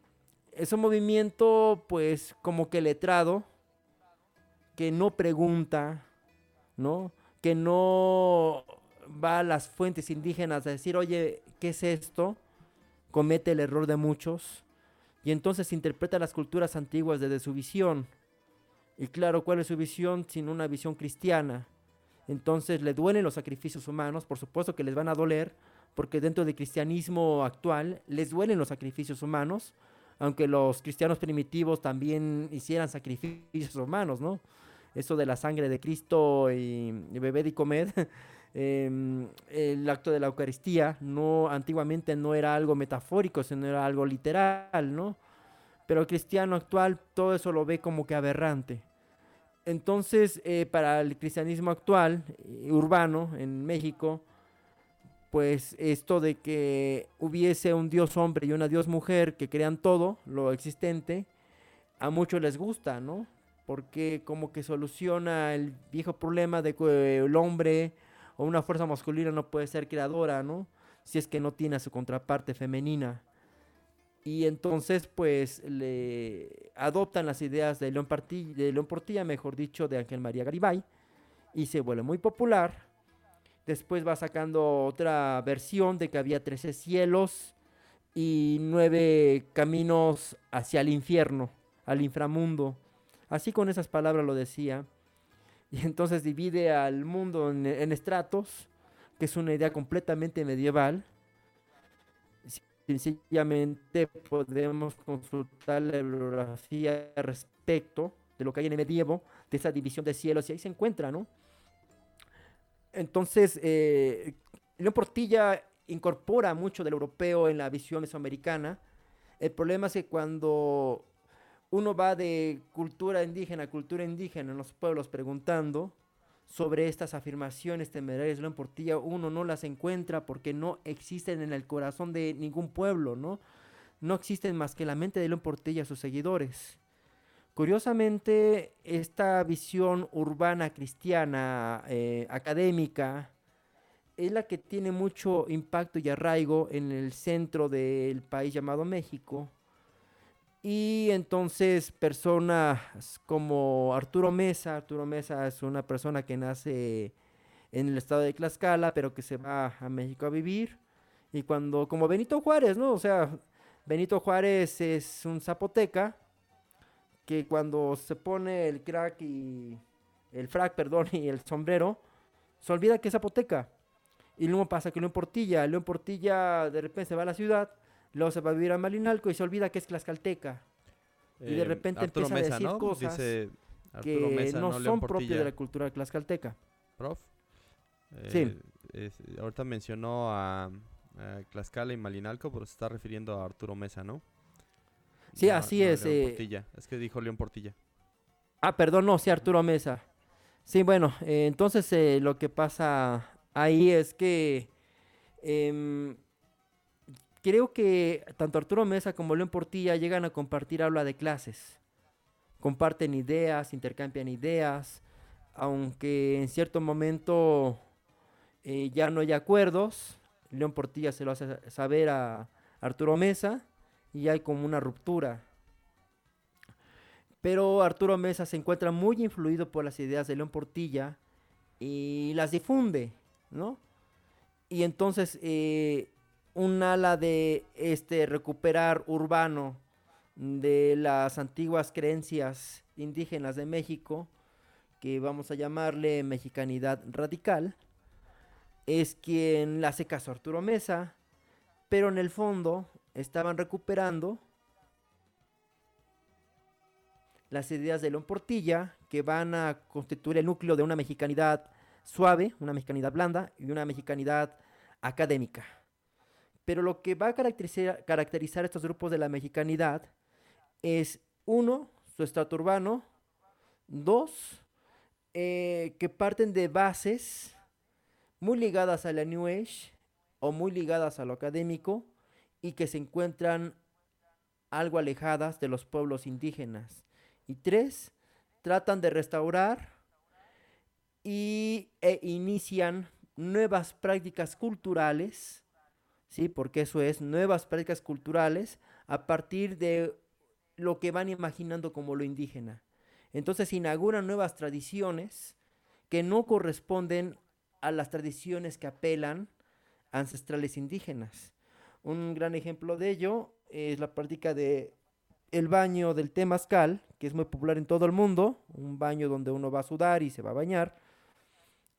es un movimiento, pues, como que letrado, que no pregunta, ¿no? Que no va a las fuentes indígenas a decir, oye, ¿qué es esto? Comete el error de muchos. Y entonces interpreta las culturas antiguas desde su visión. Y claro, ¿cuál es su visión? Sin una visión cristiana. Entonces le duelen los sacrificios humanos, por supuesto que les van a doler, porque dentro del cristianismo actual les duelen los sacrificios humanos, aunque los cristianos primitivos también hicieran sacrificios humanos, ¿no? Eso de la sangre de Cristo y, beber y comer, em, el acto de la Eucaristía, no, antiguamente no era algo metafórico, sino era algo literal, ¿no? Pero el cristiano actual todo eso lo ve como que aberrante. Entonces, eh, para el cristianismo actual, eh, urbano, en México, pues esto de que hubiese un dios hombre y una dios mujer que crean todo lo existente, a muchos les gusta, ¿no? Porque como que soluciona el viejo problema de que el hombre o una fuerza masculina no puede ser creadora, ¿no? Si es que no tiene a su contraparte femenina. Y entonces, pues, le adoptan las ideas de León, de Portilla, mejor dicho, de Ángel María Garibay, y se vuelve muy popular. Después va sacando otra versión de que había 13 cielos y nueve caminos hacia el infierno, al inframundo. Así con esas palabras lo decía. Y entonces divide al mundo en, estratos, que es una idea completamente medieval sencillamente podemos consultar la bibliografía respecto de lo que hay en el medievo, de esa división de cielos, y ahí se encuentra, ¿no? Entonces, eh, León Portilla incorpora mucho del europeo en la visión mesoamericana. El problema es que cuando uno va de cultura indígena a cultura indígena en los pueblos preguntando, sobre estas afirmaciones temerarias de León Portilla, uno no las encuentra porque no existen en el corazón de ningún pueblo, ¿no? No existen más que la mente de León Portilla y sus seguidores. Curiosamente, esta visión urbana cristiana, eh, académica, es la que tiene mucho impacto y arraigo en el centro del país llamado México, y entonces personas como Arturo Mesa, Arturo Mesa es una persona que nace en el estado de Tlaxcala, pero que se va a México a vivir. Y cuando, como Benito Juárez, ¿no? O sea, Benito Juárez es un zapoteca que cuando se pone el crack y el frac, perdón, y el sombrero, se olvida que es zapoteca. Y luego pasa que León Portilla, León Portilla de repente se va a la ciudad Luego se va a vivir a Malinalco y se olvida que es Tlaxcalteca. y de eh, repente empieza a decir cosas que no, son propias de la cultura tlaxcalteca. Prof. sí. Eh, ahorita mencionó a, Tlaxcala y Malinalco, pero se está refiriendo a Arturo Mesa, ¿no? Sí, así es. Eh, Portilla. Es que dijo León Portilla. Ah, perdón, no, sí, Arturo Mesa. Sí, bueno, entonces lo que pasa ahí es que em, creo que tanto Arturo Mesa como León Portilla llegan a compartir habla de clases. Comparten ideas, intercambian ideas, aunque en cierto momento eh, ya no hay acuerdos. León Portilla se lo hace saber a Arturo Mesa y hay como una ruptura. Pero Arturo Mesa se encuentra muy influido por las ideas de León Portilla y las difunde, ¿no? Y entonces eh, un ala de este recuperar urbano de las antiguas creencias indígenas de México, que vamos a llamarle mexicanidad radical, es quien le hace caso a Arturo Mesa, pero en el fondo estaban recuperando las ideas de León Portilla, que van a constituir el núcleo de una mexicanidad suave, una mexicanidad blanda y una mexicanidad académica. Pero lo que va a caracterizar, caracterizar estos grupos de la mexicanidad es, uno, su estrato urbano, dos, eh, que parten de bases muy ligadas a la New Age o muy ligadas a lo académico y que se encuentran algo alejadas de los pueblos indígenas. Y tres, tratan de restaurar y e inician nuevas prácticas culturales, ¿sí? Porque eso es, nuevas prácticas culturales a partir de lo que van imaginando como lo indígena. Entonces inauguran nuevas tradiciones que no corresponden a las tradiciones que apelan ancestrales indígenas. Un gran ejemplo de ello es la práctica de el baño del temazcal, que es muy popular en todo el mundo, un baño donde uno va a sudar y se va a bañar.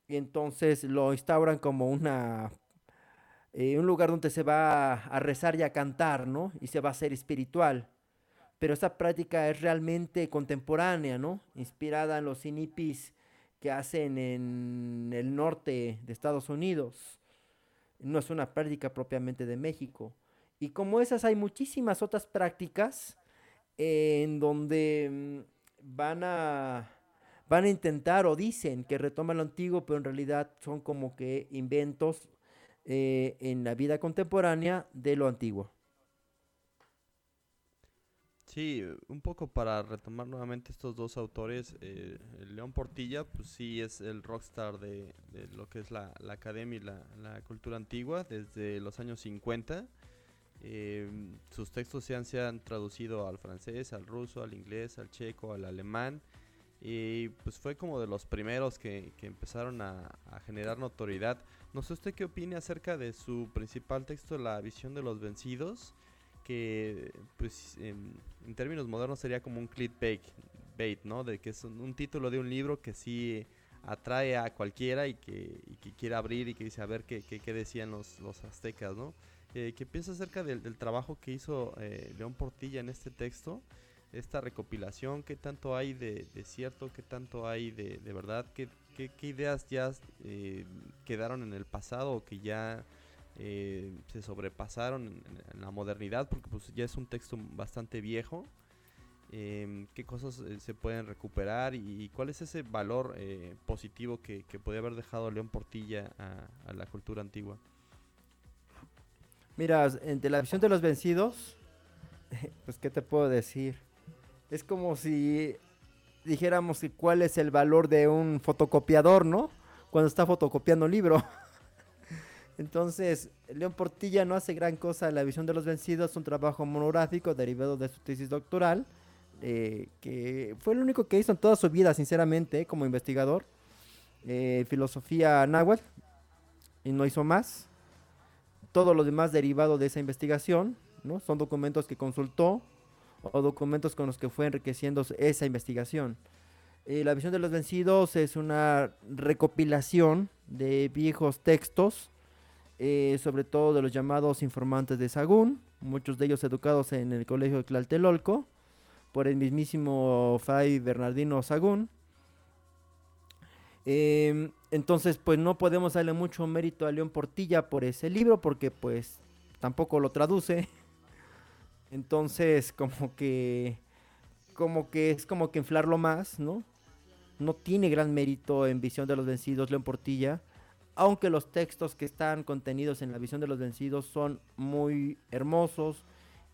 Y entonces lo instauran como una eh, un lugar donde se va a, rezar y a cantar, ¿no? Y se va a hacer espiritual. Pero esa práctica es realmente contemporánea, ¿no? Inspirada en los inipis que hacen en el norte de Estados Unidos. No es una práctica propiamente de México. Y como esas hay muchísimas otras prácticas en donde mm, van a van a intentar o dicen que retoman lo antiguo, pero en realidad son como que inventos eh, en la vida contemporánea de lo antiguo. Sí, un poco para retomar nuevamente estos dos autores, eh, León Portilla, pues sí es el rockstar de, de lo que es la, la academia y la, la, cultura antigua desde los años 50. Eh, sus textos se han, se han traducido al francés, al ruso, al inglés, al checo, al alemán. Y pues fue como de los primeros que, que empezaron a, a, generar notoriedad. No sé usted qué opine acerca de su principal texto, La visión de los vencidos, que pues en, términos modernos sería como un clickbait, bait, ¿no? De que es un, título de un libro que sí atrae a cualquiera y que, y que quiere abrir y que dice a ver qué, qué, decían los, los aztecas, ¿no? Eh, ¿Qué piensa acerca del, trabajo que hizo eh, León Portilla en este texto? Esta recopilación, ¿qué tanto hay de, de cierto? ¿Qué tanto hay de, de verdad? ¿Qué, qué, ideas ya eh, quedaron en el pasado o que ya eh, se sobrepasaron en, la modernidad? Porque pues ya es un texto bastante viejo. Eh, ¿Qué cosas eh, se pueden recuperar y, cuál es ese valor positivo que, que podría haber dejado León Portilla a, a la cultura antigua? Mira, entre la visión de los vencidos, pues qué te puedo decir. Es como si dijéramos que cuál es el valor de un fotocopiador, ¿no? Cuando está fotocopiando libro. Entonces, León Portilla no hace gran cosa en la visión de los vencidos, un trabajo monográfico derivado de su tesis doctoral, eh, que fue el único que hizo en toda su vida, sinceramente, como investigador. Eh, filosofía náhuatl, y no hizo más todo lo demás derivado de esa investigación, ¿no? Son documentos que consultó o documentos con los que fue enriqueciendo esa investigación. Eh, la visión de los vencidos es una recopilación de viejos textos, eh, sobre todo de los llamados informantes de Sagún, muchos de ellos educados en el colegio de Tlaltelolco, por el mismísimo Fray Bernardino Sagún. Eh, entonces, pues no podemos darle mucho mérito a León Portilla por ese libro porque pues tampoco lo traduce. Entonces, como que como que es como que inflarlo más, ¿no? No tiene gran mérito en Visión de los Vencidos León Portilla, aunque los textos que están contenidos en la Visión de los Vencidos son muy hermosos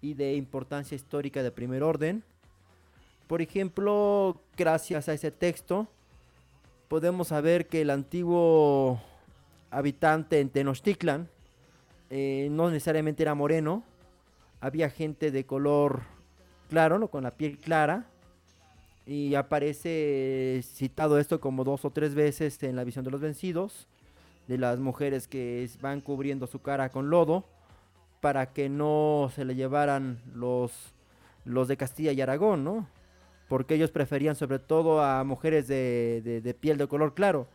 y de importancia histórica de primer orden. Por ejemplo, gracias a ese texto, podemos saber que el antiguo habitante en Tenochtitlan eh, no necesariamente era moreno, había gente de color claro, ¿no? con la piel clara, y aparece citado esto como dos o tres veces en la visión de los vencidos, de las mujeres que van cubriendo su cara con lodo para que no se le llevaran los, los de Castilla y Aragón, ¿no? porque ellos preferían sobre todo a mujeres de, de, piel de color claro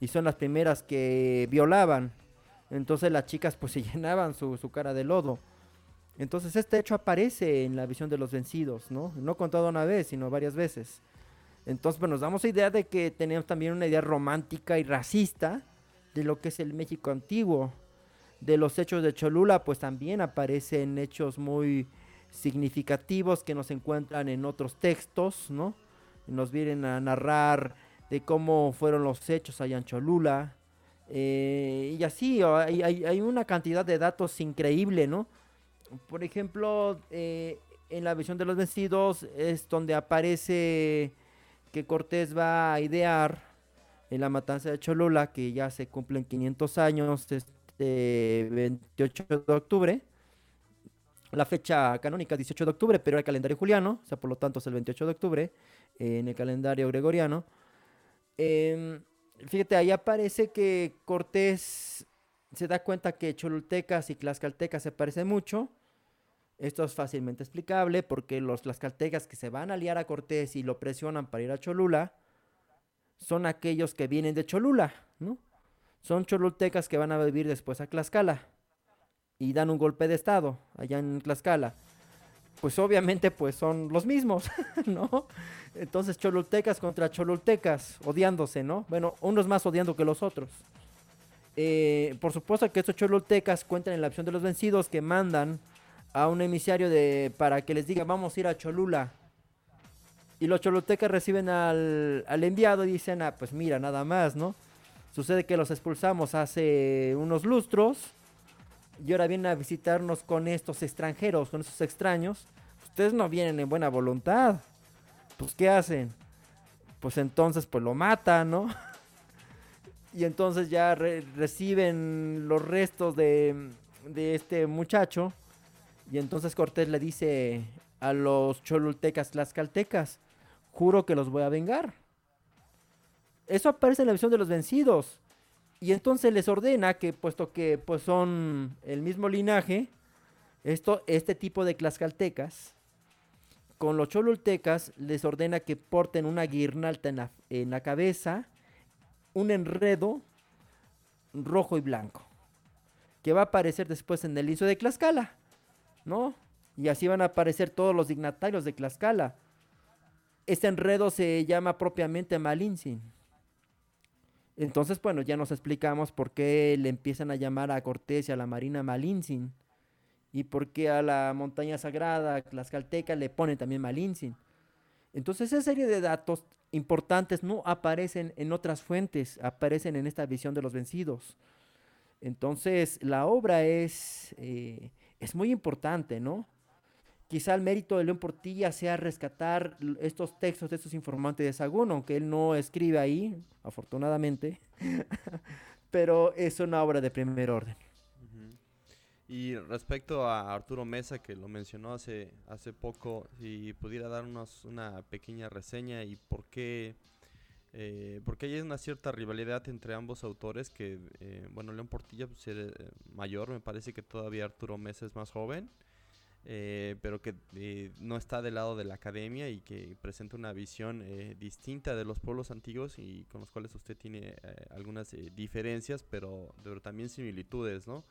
y son las primeras que violaban. Entonces las chicas pues se llenaban su, su cara de lodo. Entonces este hecho aparece en la visión de los vencidos, ¿no? No contado una vez, sino varias veces. Entonces, pues nos damos idea de que tenemos también una idea romántica y racista de lo que es el México antiguo. De los hechos de Cholula, pues también aparecen hechos muy significativos que nos encuentran en otros textos, ¿no? Nos vienen a narrar de cómo fueron los hechos allá en Cholula. Eh, y así, hay, una cantidad de datos increíble, ¿no? Por ejemplo, eh, en la visión de los vencidos es donde aparece que Cortés va a idear en la matanza de Cholula, que ya se cumplen 500 años, este 28 de octubre. La fecha canónica es 18 de octubre, pero el calendario juliano, o sea, por lo tanto es el 28 de octubre en el calendario gregoriano. Em, fíjate, ahí aparece que Cortés se da cuenta que cholultecas y tlaxcaltecas se parecen mucho esto es fácilmente explicable porque los tlaxcaltecas que se van a aliar a Cortés y lo presionan para ir a Cholula son aquellos que vienen de Cholula, ¿no? Son cholultecas que van a vivir después a Tlaxcala y dan un golpe de estado allá en Tlaxcala. Pues obviamente pues son los mismos, ¿no? Entonces cholultecas contra cholultecas, odiándose, ¿no? Bueno, unos más odiando que los otros. Eh, por supuesto que estos cholultecas cuentan en la opción de los vencidos que mandan a un emisario de para que les diga vamos a ir a Cholula. Y los cholutecas reciben al, al enviado y dicen, ah, pues mira, nada más, ¿no? Sucede que los expulsamos hace unos lustros y ahora vienen a visitarnos con estos extranjeros, con estos extraños. Ustedes no vienen en buena voluntad. Pues, ¿qué hacen? Pues entonces, pues lo matan, ¿no? y entonces ya reciben los restos de, de este muchacho y entonces Cortés le dice a los cholultecas tlaxcaltecas, juro que los voy a vengar. Eso aparece en la visión de los vencidos. Y entonces les ordena que, puesto que pues son el mismo linaje, esto, este tipo de tlaxcaltecas, con los cholultecas les ordena que porten una la, en la cabeza, un enredo rojo y blanco, que va a aparecer después en el lienzo de Tlaxcala. ¿No? Y así van a aparecer todos los dignatarios de Tlaxcala. Este enredo se llama propiamente Malintzin. Entonces, bueno, ya nos explicamos por qué le empiezan a llamar a Cortés y a la Marina Malintzin. Y por qué a la montaña sagrada Tlaxcalteca le ponen también Malintzin. Entonces, esa serie de datos importantes no aparecen en otras fuentes, aparecen en esta visión de los vencidos. Entonces, la obra es eh, es muy importante, ¿no? Quizá el mérito de León Portilla sea rescatar estos textos de estos informantes de Sagún, aunque él no escribe ahí, afortunadamente, pero es una obra de primer orden. Y respecto a Arturo Mesa, que lo mencionó hace, hace poco, si pudiera darnos una pequeña reseña y por qué eh, porque hay una cierta rivalidad entre ambos autores que, eh, bueno, León Portilla pues, es eh, mayor, me parece que todavía Arturo Mesa es más joven, pero que no está del lado de la academia y que presenta una visión distinta de los pueblos antiguos y con los cuales usted tiene algunas diferencias, pero, también similitudes, ¿no?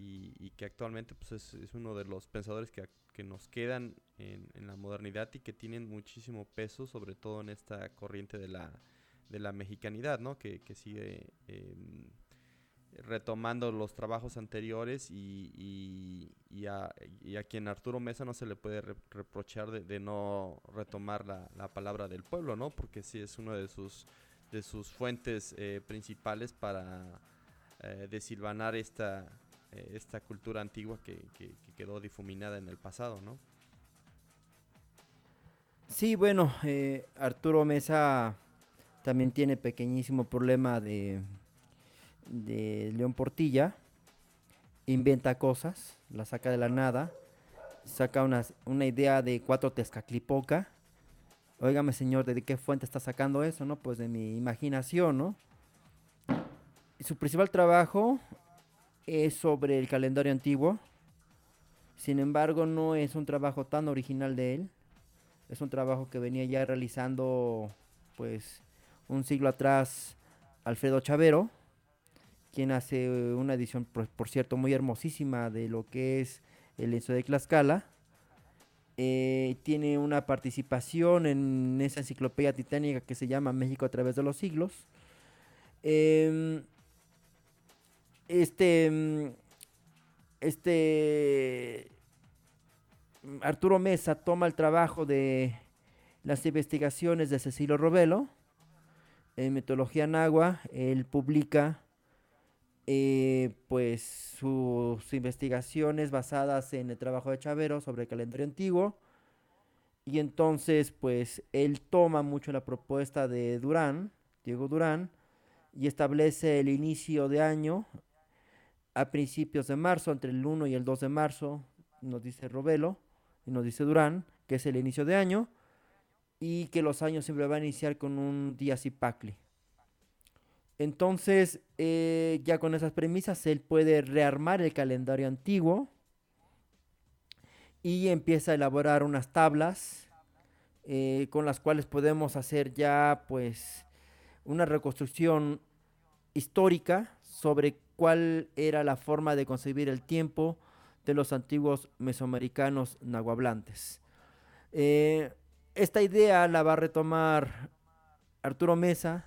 Y, que actualmente pues, es, uno de los pensadores que, que nos quedan en, en, la modernidad y que tienen muchísimo peso, sobre todo en esta corriente de la de la mexicanidad, ¿no? Que, sigue em, retomando los trabajos anteriores y, y, a, quien Arturo Mesa no se le puede reprochar de, no retomar la, palabra del pueblo, ¿no? Porque sí es una de sus, de sus fuentes eh, principales para eh, desilvanar esta, eh, esta cultura antigua que, que, quedó difuminada en el pasado, ¿no? Sí, bueno, Arturo Mesa también tiene pequeñísimo problema de, León Portilla. Inventa cosas, la saca de la nada. Saca una, una idea de cuatro Tezcatlipoca. Óigame, señor, ¿de qué fuente está sacando eso? No, pues de mi imaginación, ¿no? Su principal trabajo es sobre el calendario antiguo. Sin embargo, no es un trabajo tan original de él. Es un trabajo que venía ya realizando, pues, un siglo atrás Alfredo Chavero, quien hace una edición, por, cierto, muy hermosísima de lo que es el lienzo de Tlaxcala. Eh, tiene una participación en esa enciclopedia titánica que se llama México a través de los siglos. Em, este, este Arturo Mesa toma el trabajo de las investigaciones de Cecilio Robelo en Metodología Nagua. Él publica eh, pues sus investigaciones basadas en el trabajo de Chavero sobre el calendario antiguo. Y entonces, pues, él toma mucho la propuesta de Durán, Diego Durán, y establece el inicio de año a principios de marzo, entre el 1 y el 2 de marzo, nos dice Robelo, y nos dice Durán, que es el inicio de año, y que los años siempre van a iniciar con un día Zipacli. Entonces, eh, ya con esas premisas, él puede rearmar el calendario antiguo y empieza a elaborar unas tablas eh, con las cuales podemos hacer ya, pues, una reconstrucción histórica sobre cuál era la forma de concebir el tiempo de los antiguos mesoamericanos nahuablantes. Eh, esta idea la va a retomar Arturo Mesa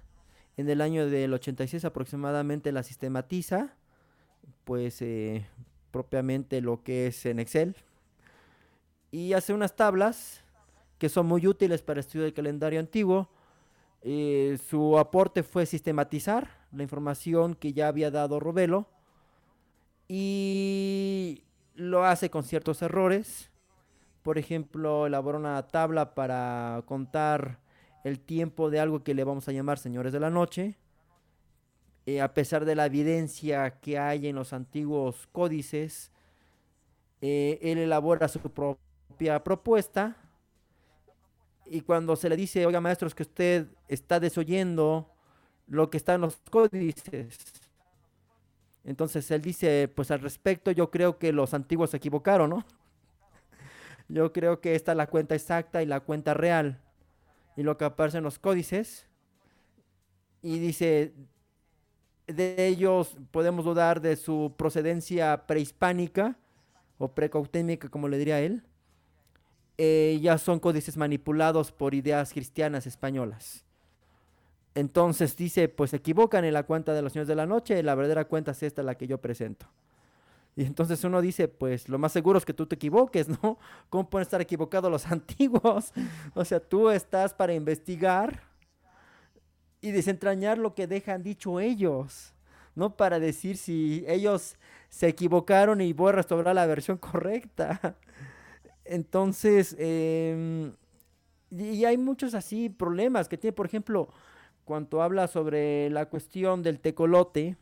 en el año del 86 aproximadamente la sistematiza, pues eh, propiamente lo que es en Excel. Y hace unas tablas que son muy útiles para estudiar el calendario antiguo. Eh, su aporte fue sistematizar la información que ya había dado Robelo y lo hace con ciertos errores. Por ejemplo, elaboró una tabla para contar el tiempo de algo que le vamos a llamar señores de la noche. Eh, a pesar de la evidencia que hay en los antiguos códices, eh, él elabora su propia propuesta. Y cuando se le dice, oiga maestros, que usted está desoyendo lo que está en los códices, entonces él dice, pues al respecto yo creo que los antiguos se equivocaron, ¿no? Yo creo que esta es la cuenta exacta y la cuenta real y lo que aparece en los códices. Y dice, de ellos podemos dudar de su procedencia prehispánica o precautémica, como le diría él. Eh, ya son códices manipulados por ideas cristianas españolas. Entonces dice, pues se equivocan en la cuenta de los señores de la noche, la verdadera cuenta es esta la que yo presento. Y entonces uno dice, pues lo más seguro es que tú te equivoques, ¿no? ¿Cómo pueden estar equivocados los antiguos? o sea, tú estás para investigar y desentrañar lo que dejan dicho ellos, no para decir si ellos se equivocaron y voy a restaurar la versión correcta. Entonces, em, y hay muchos así problemas que tiene, por ejemplo, cuando habla sobre la cuestión del tecolote,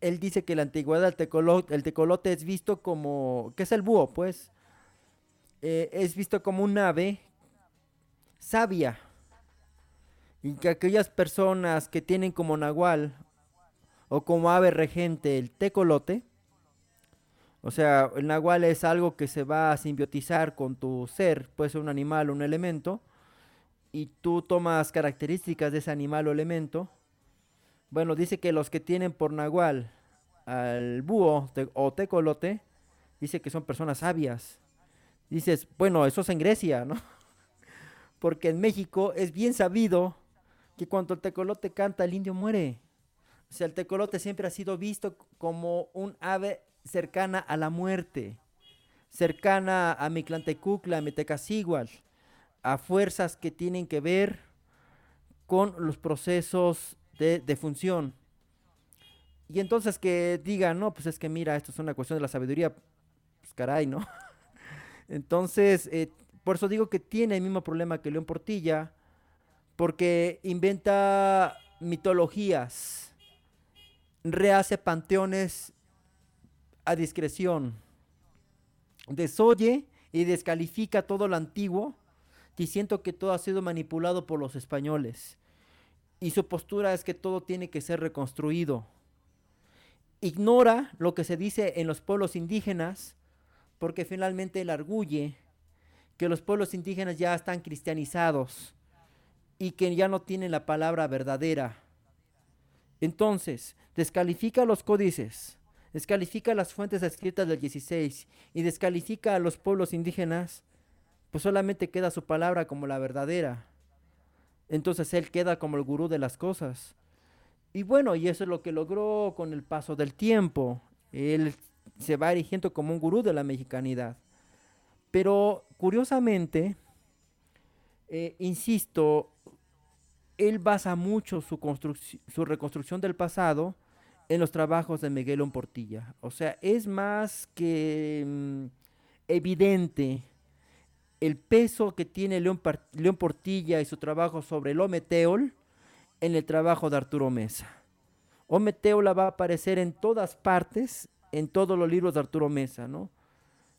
él dice que la antigüedad del tecolote, el tecolote es visto como, ¿qué es el búho? Pues eh, es visto como un ave sabia. Y que aquellas personas que tienen como nahual o como ave regente el tecolote, o sea, el nahual es algo que se va a simbiotizar con tu ser, puede ser un animal un elemento, y tú tomas características de ese animal o elemento, bueno, dice que los que tienen por nahual al búho o tecolote, dice que son personas sabias. Dices, bueno, eso es en Grecia, ¿no? Porque en México es bien sabido que cuando el tecolote canta, el indio muere. O sea, el tecolote siempre ha sido visto como un ave cercana a la muerte, cercana a Miclantecucla, a Metecasigual, a fuerzas que tienen que ver con los procesos de, función. Y entonces que digan, no, pues es que mira, esto es una cuestión de la sabiduría, pues caray, ¿no? Entonces, eh, por eso digo que tiene el mismo problema que León Portilla, porque inventa mitologías, rehace panteones a discreción, desoye y descalifica todo lo antiguo, diciendo que todo ha sido manipulado por los españoles y su postura es que todo tiene que ser reconstruido. Ignora lo que se dice en los pueblos indígenas porque finalmente él arguye que los pueblos indígenas ya están cristianizados y que ya no tienen la palabra verdadera. Entonces, descalifica los códices, descalifica las fuentes escritas del 16 y descalifica a los pueblos indígenas, pues solamente queda su palabra como la verdadera. Entonces él queda como el gurú de las cosas. Y bueno, y eso es lo que logró con el paso del tiempo. Él se va erigiendo como un gurú de la mexicanidad. Pero curiosamente, eh, insisto, él basa mucho su, su reconstrucción del pasado en los trabajos de Miguel Portilla. O sea, es más que mm, evidente el peso que tiene León, León, Portilla y su trabajo sobre el Ometeol en el trabajo de Arturo Mesa. Ometeola va a aparecer en todas partes, en todos los libros de Arturo Mesa, ¿no?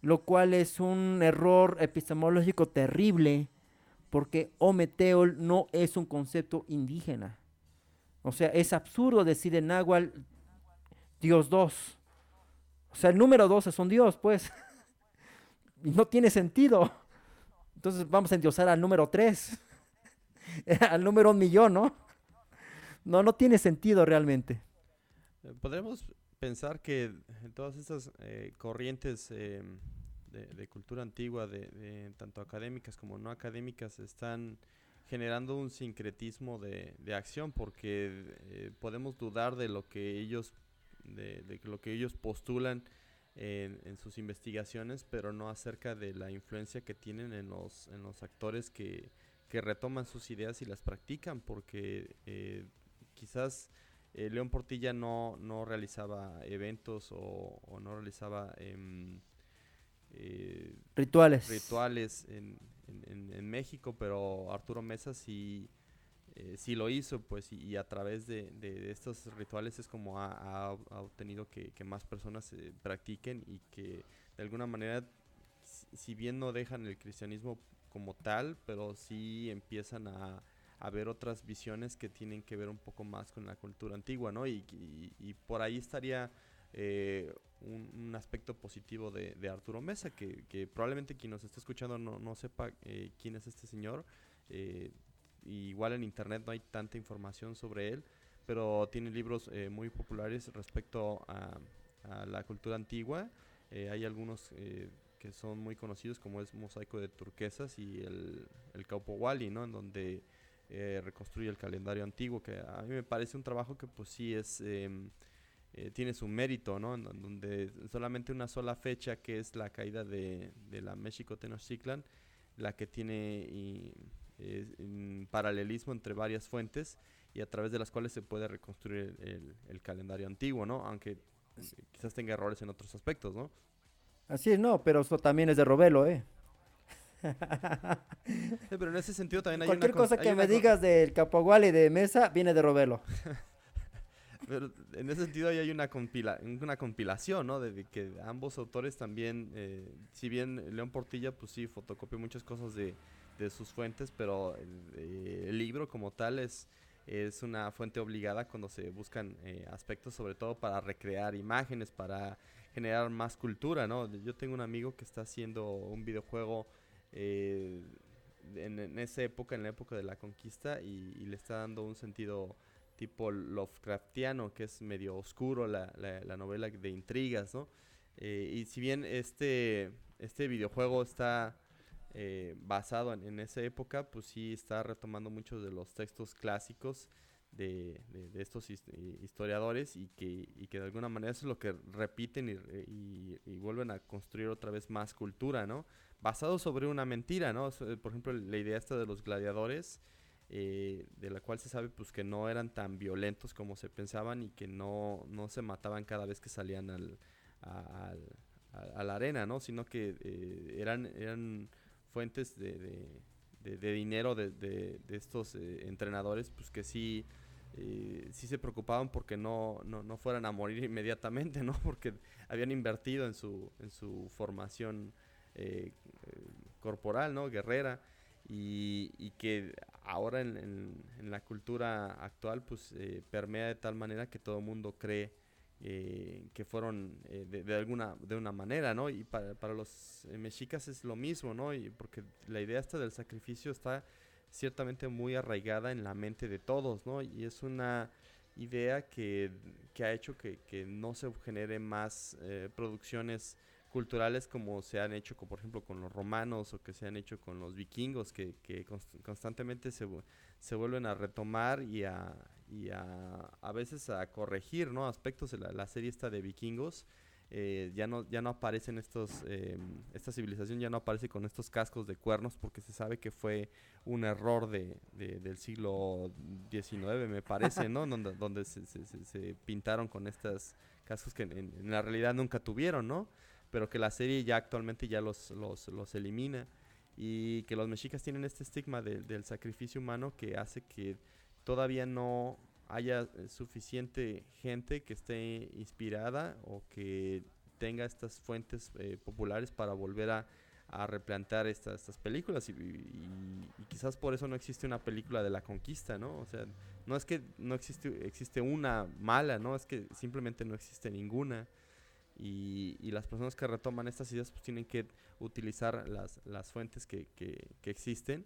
Lo cual es un error epistemológico terrible, porque Ometeol no es un concepto indígena. O sea, es absurdo decir en náhuatl Dios 2. O sea, el número 2 es un Dios, pues. no tiene sentido. Entonces vamos a endiosar al número 3. al número un millón, ¿no? No, no tiene sentido realmente. Eh, podemos pensar que todas estas eh, corrientes eh, de, cultura antigua, de, tanto académicas como no académicas, están generando un sincretismo de, acción porque podemos dudar de lo que ellos de, lo que ellos postulan en, sus investigaciones, pero no acerca de la influencia que tienen en los, en los actores que, retoman sus ideas y las practican, porque eh, quizás eh, León Portilla no, no realizaba eventos o, no realizaba em, eh, rituales, rituales en, en, México, pero Arturo Mesa sí eh, sí lo hizo, pues, y, a través de, estos rituales es como ha, obtenido que, más personas se practiquen y que de alguna manera, si bien no dejan el cristianismo como tal, pero sí empiezan a, ver otras visiones que tienen que ver un poco más con la cultura antigua, ¿no? Y, por ahí estaría eh, un, aspecto positivo de, Arturo Mesa, que, probablemente quien nos esté escuchando no, sepa eh, quién es este señor. Eh, igual en internet no hay tanta información sobre él, pero tiene libros eh, muy populares respecto a, la cultura antigua. Eh, hay algunos eh, que son muy conocidos como es Mosaico de Turquesas y el, el Caupo Wally, ¿no? En donde reconstruye el calendario antiguo, que a mí me parece un trabajo que pues sí es... Em, tiene su mérito, ¿no? En, donde solamente una sola fecha, que es la caída de, de la México Tenochtitlan, la que tiene y, en paralelismo entre varias fuentes y a través de las cuales se puede reconstruir el, calendario antiguo, ¿no? Aunque eh, quizás tenga errores en otros aspectos, ¿no? Así es, no, pero eso también es de Robelo, ¿eh? pero en ese sentido también hay Cualquier cosa que me digas del Capogual y de Mesa viene de Robelo. pero en ese sentido ahí hay una, compila una compilación, ¿no? De, que ambos autores también, eh, si bien León Portilla, pues sí, fotocopió muchas cosas de, de sus fuentes, pero eh, el, libro como tal es, es una fuente obligada cuando se buscan eh, aspectos, sobre todo para recrear imágenes, para generar más cultura, ¿no? Yo tengo un amigo que está haciendo un videojuego eh, en, esa época, en la época de la conquista, y, le está dando un sentido tipo Lovecraftiano, que es medio oscuro la, la, novela de intrigas, ¿no? y si bien este, este videojuego está eh, basado en, esa época, pues sí está retomando muchos de los textos clásicos de, estos historiadores y que, que de alguna manera es lo que repiten y, vuelven a construir otra vez más cultura, ¿no? Basado sobre una mentira, ¿no? Por ejemplo, la idea esta de los gladiadores, eh, de la cual se sabe pues que no eran tan violentos como se pensaban y que no, no se mataban cada vez que salían al, a, la arena, ¿no? Sino que eh, eran, eran fuentes de, de, dinero de, estos eh, entrenadores, pues que sí, eh, sí se preocupaban porque no, no, fueran a morir inmediatamente, ¿no? Porque habían invertido en su, en su formación eh, corporal, ¿no? Guerrera. Y, que ahora en, en, la cultura actual pues permea de tal manera que todo el mundo cree eh, que fueron eh, de, alguna de una manera, ¿no? Y para, para los eh, mexicas es lo mismo, ¿no? Y porque la idea esta del sacrificio está ciertamente muy arraigada en la mente de todos, ¿no? Y es una idea que, ha hecho que, no se genere más eh, producciones culturales como se han hecho, por ejemplo, con los romanos o que se han hecho con los vikingos, que, constantemente se, se, vuelven a retomar y a, y a, a veces a corregir ¿no? aspectos de la, la serie esta de vikingos eh, ya no ya no aparecen estos eh, esta civilización ya no aparece con estos cascos de cuernos porque se sabe que fue un error de, del siglo XIX me parece no donde, donde se, se, pintaron con estos cascos que en, la realidad nunca tuvieron no pero que la serie ya actualmente ya los, los, los elimina y que los mexicas tienen este estigma del sacrificio humano que hace que todavía no haya eh, suficiente gente que esté inspirada o que tenga estas fuentes eh, populares para volver a, replantar estas, películas y, quizás por eso no existe una película de la conquista, ¿no? O sea, no es que no existe, existe una mala, ¿no? Es que simplemente no existe ninguna y, las personas que retoman estas ideas pues tienen que utilizar las, las fuentes que, que, que existen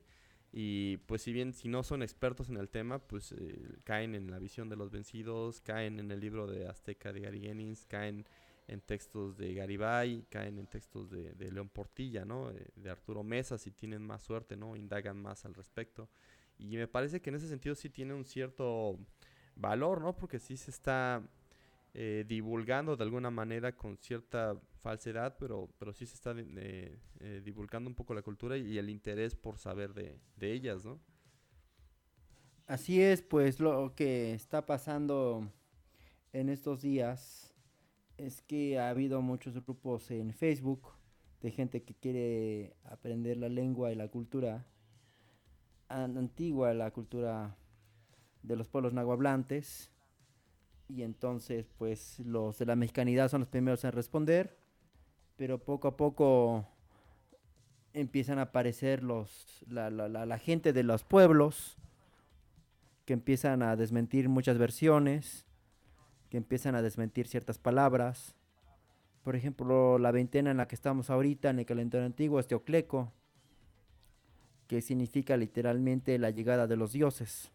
y pues si bien si no son expertos en el tema, pues eh, caen en la visión de los vencidos, caen en el libro de Azteca de Gary caen en textos de Garibay, caen en textos de, León Portilla, ¿no? Eh, de Arturo Mesa, si tienen más suerte, ¿no? Indagan más al respecto. Y me parece que en ese sentido sí tiene un cierto valor, ¿no? Porque sí se está eh, divulgando de alguna manera con cierta falsedad, pero, pero sí se está eh, eh, divulgando un poco la cultura y el interés por saber de, ellas, ¿no? Así es, pues lo que está pasando en estos días es que ha habido muchos grupos en Facebook de gente que quiere aprender la lengua y la cultura antigua, la cultura de los pueblos nahuablantes y entonces pues los de la mexicanidad son los primeros en responder, pero poco a poco empiezan a aparecer los, la, la, la, gente de los pueblos que empiezan a desmentir muchas versiones, que empiezan a desmentir ciertas palabras. Por ejemplo, la veintena en la que estamos ahorita en el calendario antiguo es Teocleco, que significa literalmente la llegada de los dioses.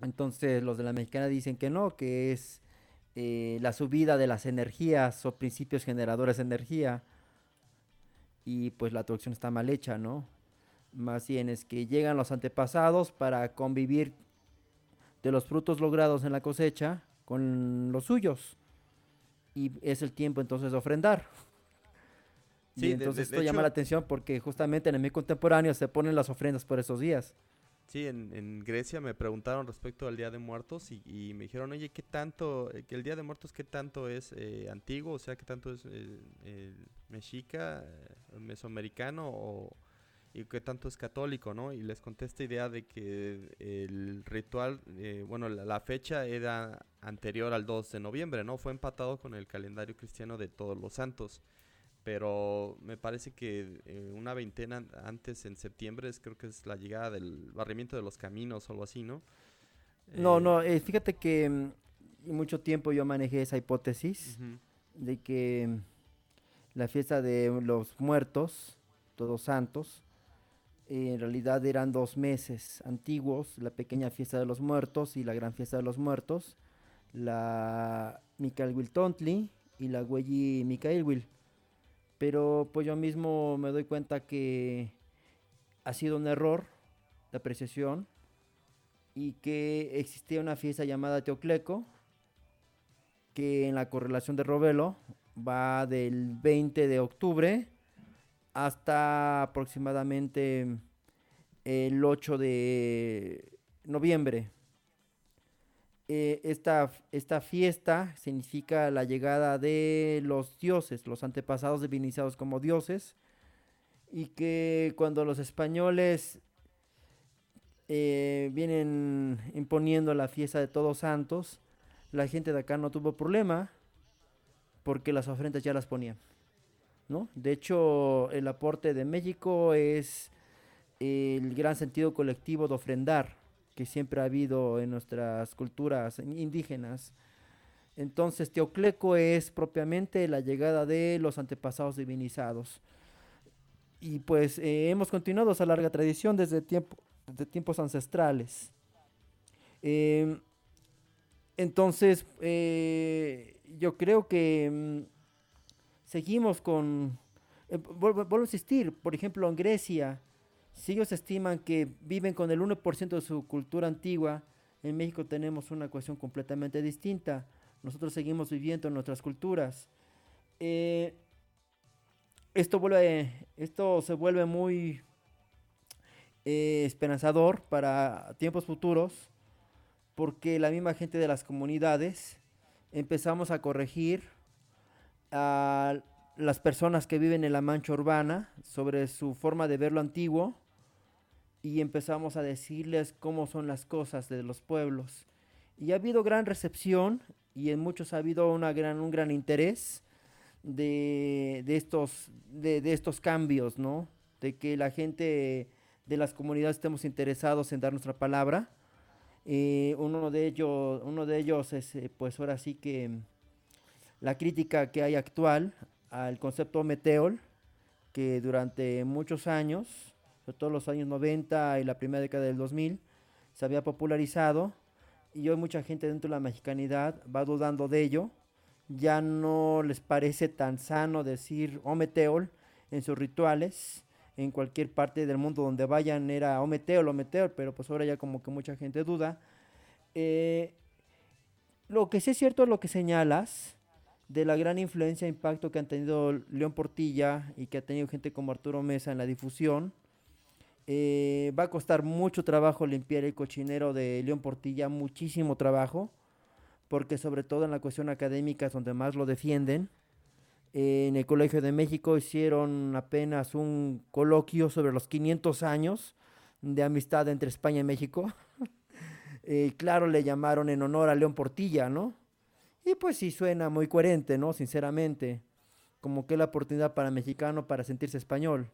Entonces los de la mexicana dicen que no, que es eh, la subida de las energías o principios generadores de energía. Y pues la traducción está mal hecha, ¿no? Más bien es que llegan los antepasados para convivir de los frutos logrados en la cosecha con los suyos. Y es el tiempo entonces de ofrendar. Sí, entonces esto llama la atención porque justamente en el medio contemporáneo se ponen las ofrendas por esos días. Sí, en, en, Grecia me preguntaron respecto al Día de Muertos y, me dijeron, oye, ¿qué tanto, eh, que el Día de Muertos, qué tanto es eh, antiguo? O sea, ¿qué tanto es eh, mexica, mesoamericano o, y qué tanto es católico, ¿no? Y les conté esta idea de que el ritual, bueno, la, la, fecha era anterior al 2 de noviembre, ¿no? Fue empatado con el calendario cristiano de todos los santos pero me parece que eh, una veintena antes en septiembre es, creo que es la llegada del barrimiento de los caminos o algo así, ¿no? No, no, eh, fíjate que mm, mucho tiempo yo manejé esa hipótesis de que mm, la fiesta de los muertos, todos santos, en realidad eran dos meses antiguos, la pequeña fiesta de los muertos y la gran fiesta de los muertos, la Will Tontli y la Huelli Will. Pero pues yo mismo me doy cuenta que ha sido un error de apreciación y que existía una fiesta llamada Teocleco que en la correlación de Robelo va del 20 de octubre hasta aproximadamente el 8 de noviembre. Eh, esta, esta, fiesta significa la llegada de los dioses, los antepasados divinizados como dioses, y que cuando los españoles eh, vienen imponiendo la fiesta de todos santos, la gente de acá no tuvo problema porque las ofrendas ya las ponían. ¿no? De hecho, el aporte de México es el gran sentido colectivo de ofrendar que siempre ha habido en nuestras culturas indígenas. Entonces, Teocleco es propiamente la llegada de los antepasados divinizados. Y pues eh, hemos continuado esa larga tradición desde, tiempo, desde tiempos ancestrales. Em, Entonces, eh, yo creo que mm, seguimos con... Eh, vuelvo, a insistir, por ejemplo, en Grecia, si ellos estiman que viven con el 1% de su cultura antigua, en México tenemos una cuestión completamente distinta. Nosotros seguimos viviendo en nuestras culturas. Eh, esto, vuelve, esto se vuelve muy esperanzador para tiempos futuros porque la misma gente de las comunidades empezamos a corregir a las personas que viven en la mancha urbana sobre su forma de ver lo antiguo y empezamos a decirles cómo son las cosas de los pueblos. Y ha habido gran recepción y en muchos ha habido una gran, un gran interés de, estos, de, de estos cambios, ¿no? De que la gente de las comunidades estemos interesados en dar nuestra palabra eh, uno, de ellos, uno de ellos es, eh, pues ahora sí que la crítica que hay actual al concepto meteol, que durante muchos años, sobre todo los años 90 y la primera década del 2000, se había popularizado y hoy mucha gente dentro de la mexicanidad va dudando de ello. Ya no les parece tan sano decir Ometeol en sus rituales en cualquier parte del mundo donde vayan era o meteo o meteo, pero pues ahora ya como que mucha gente duda. Eh, lo que sí es cierto es lo que señalas de la gran influencia e impacto que han tenido León Portilla y que ha tenido gente como Arturo Mesa en la difusión. Eh, va a costar mucho trabajo limpiar el cochinero de León Portilla, muchísimo trabajo, porque sobre todo en la cuestión académica es donde más lo defienden en el Colegio de México hicieron apenas un coloquio sobre los 500 años de amistad entre España y México. Eh, claro, le llamaron en honor a León Portilla, ¿no? Y pues sí suena muy coherente, ¿no? Sinceramente, como que la oportunidad para mexicano para sentirse español.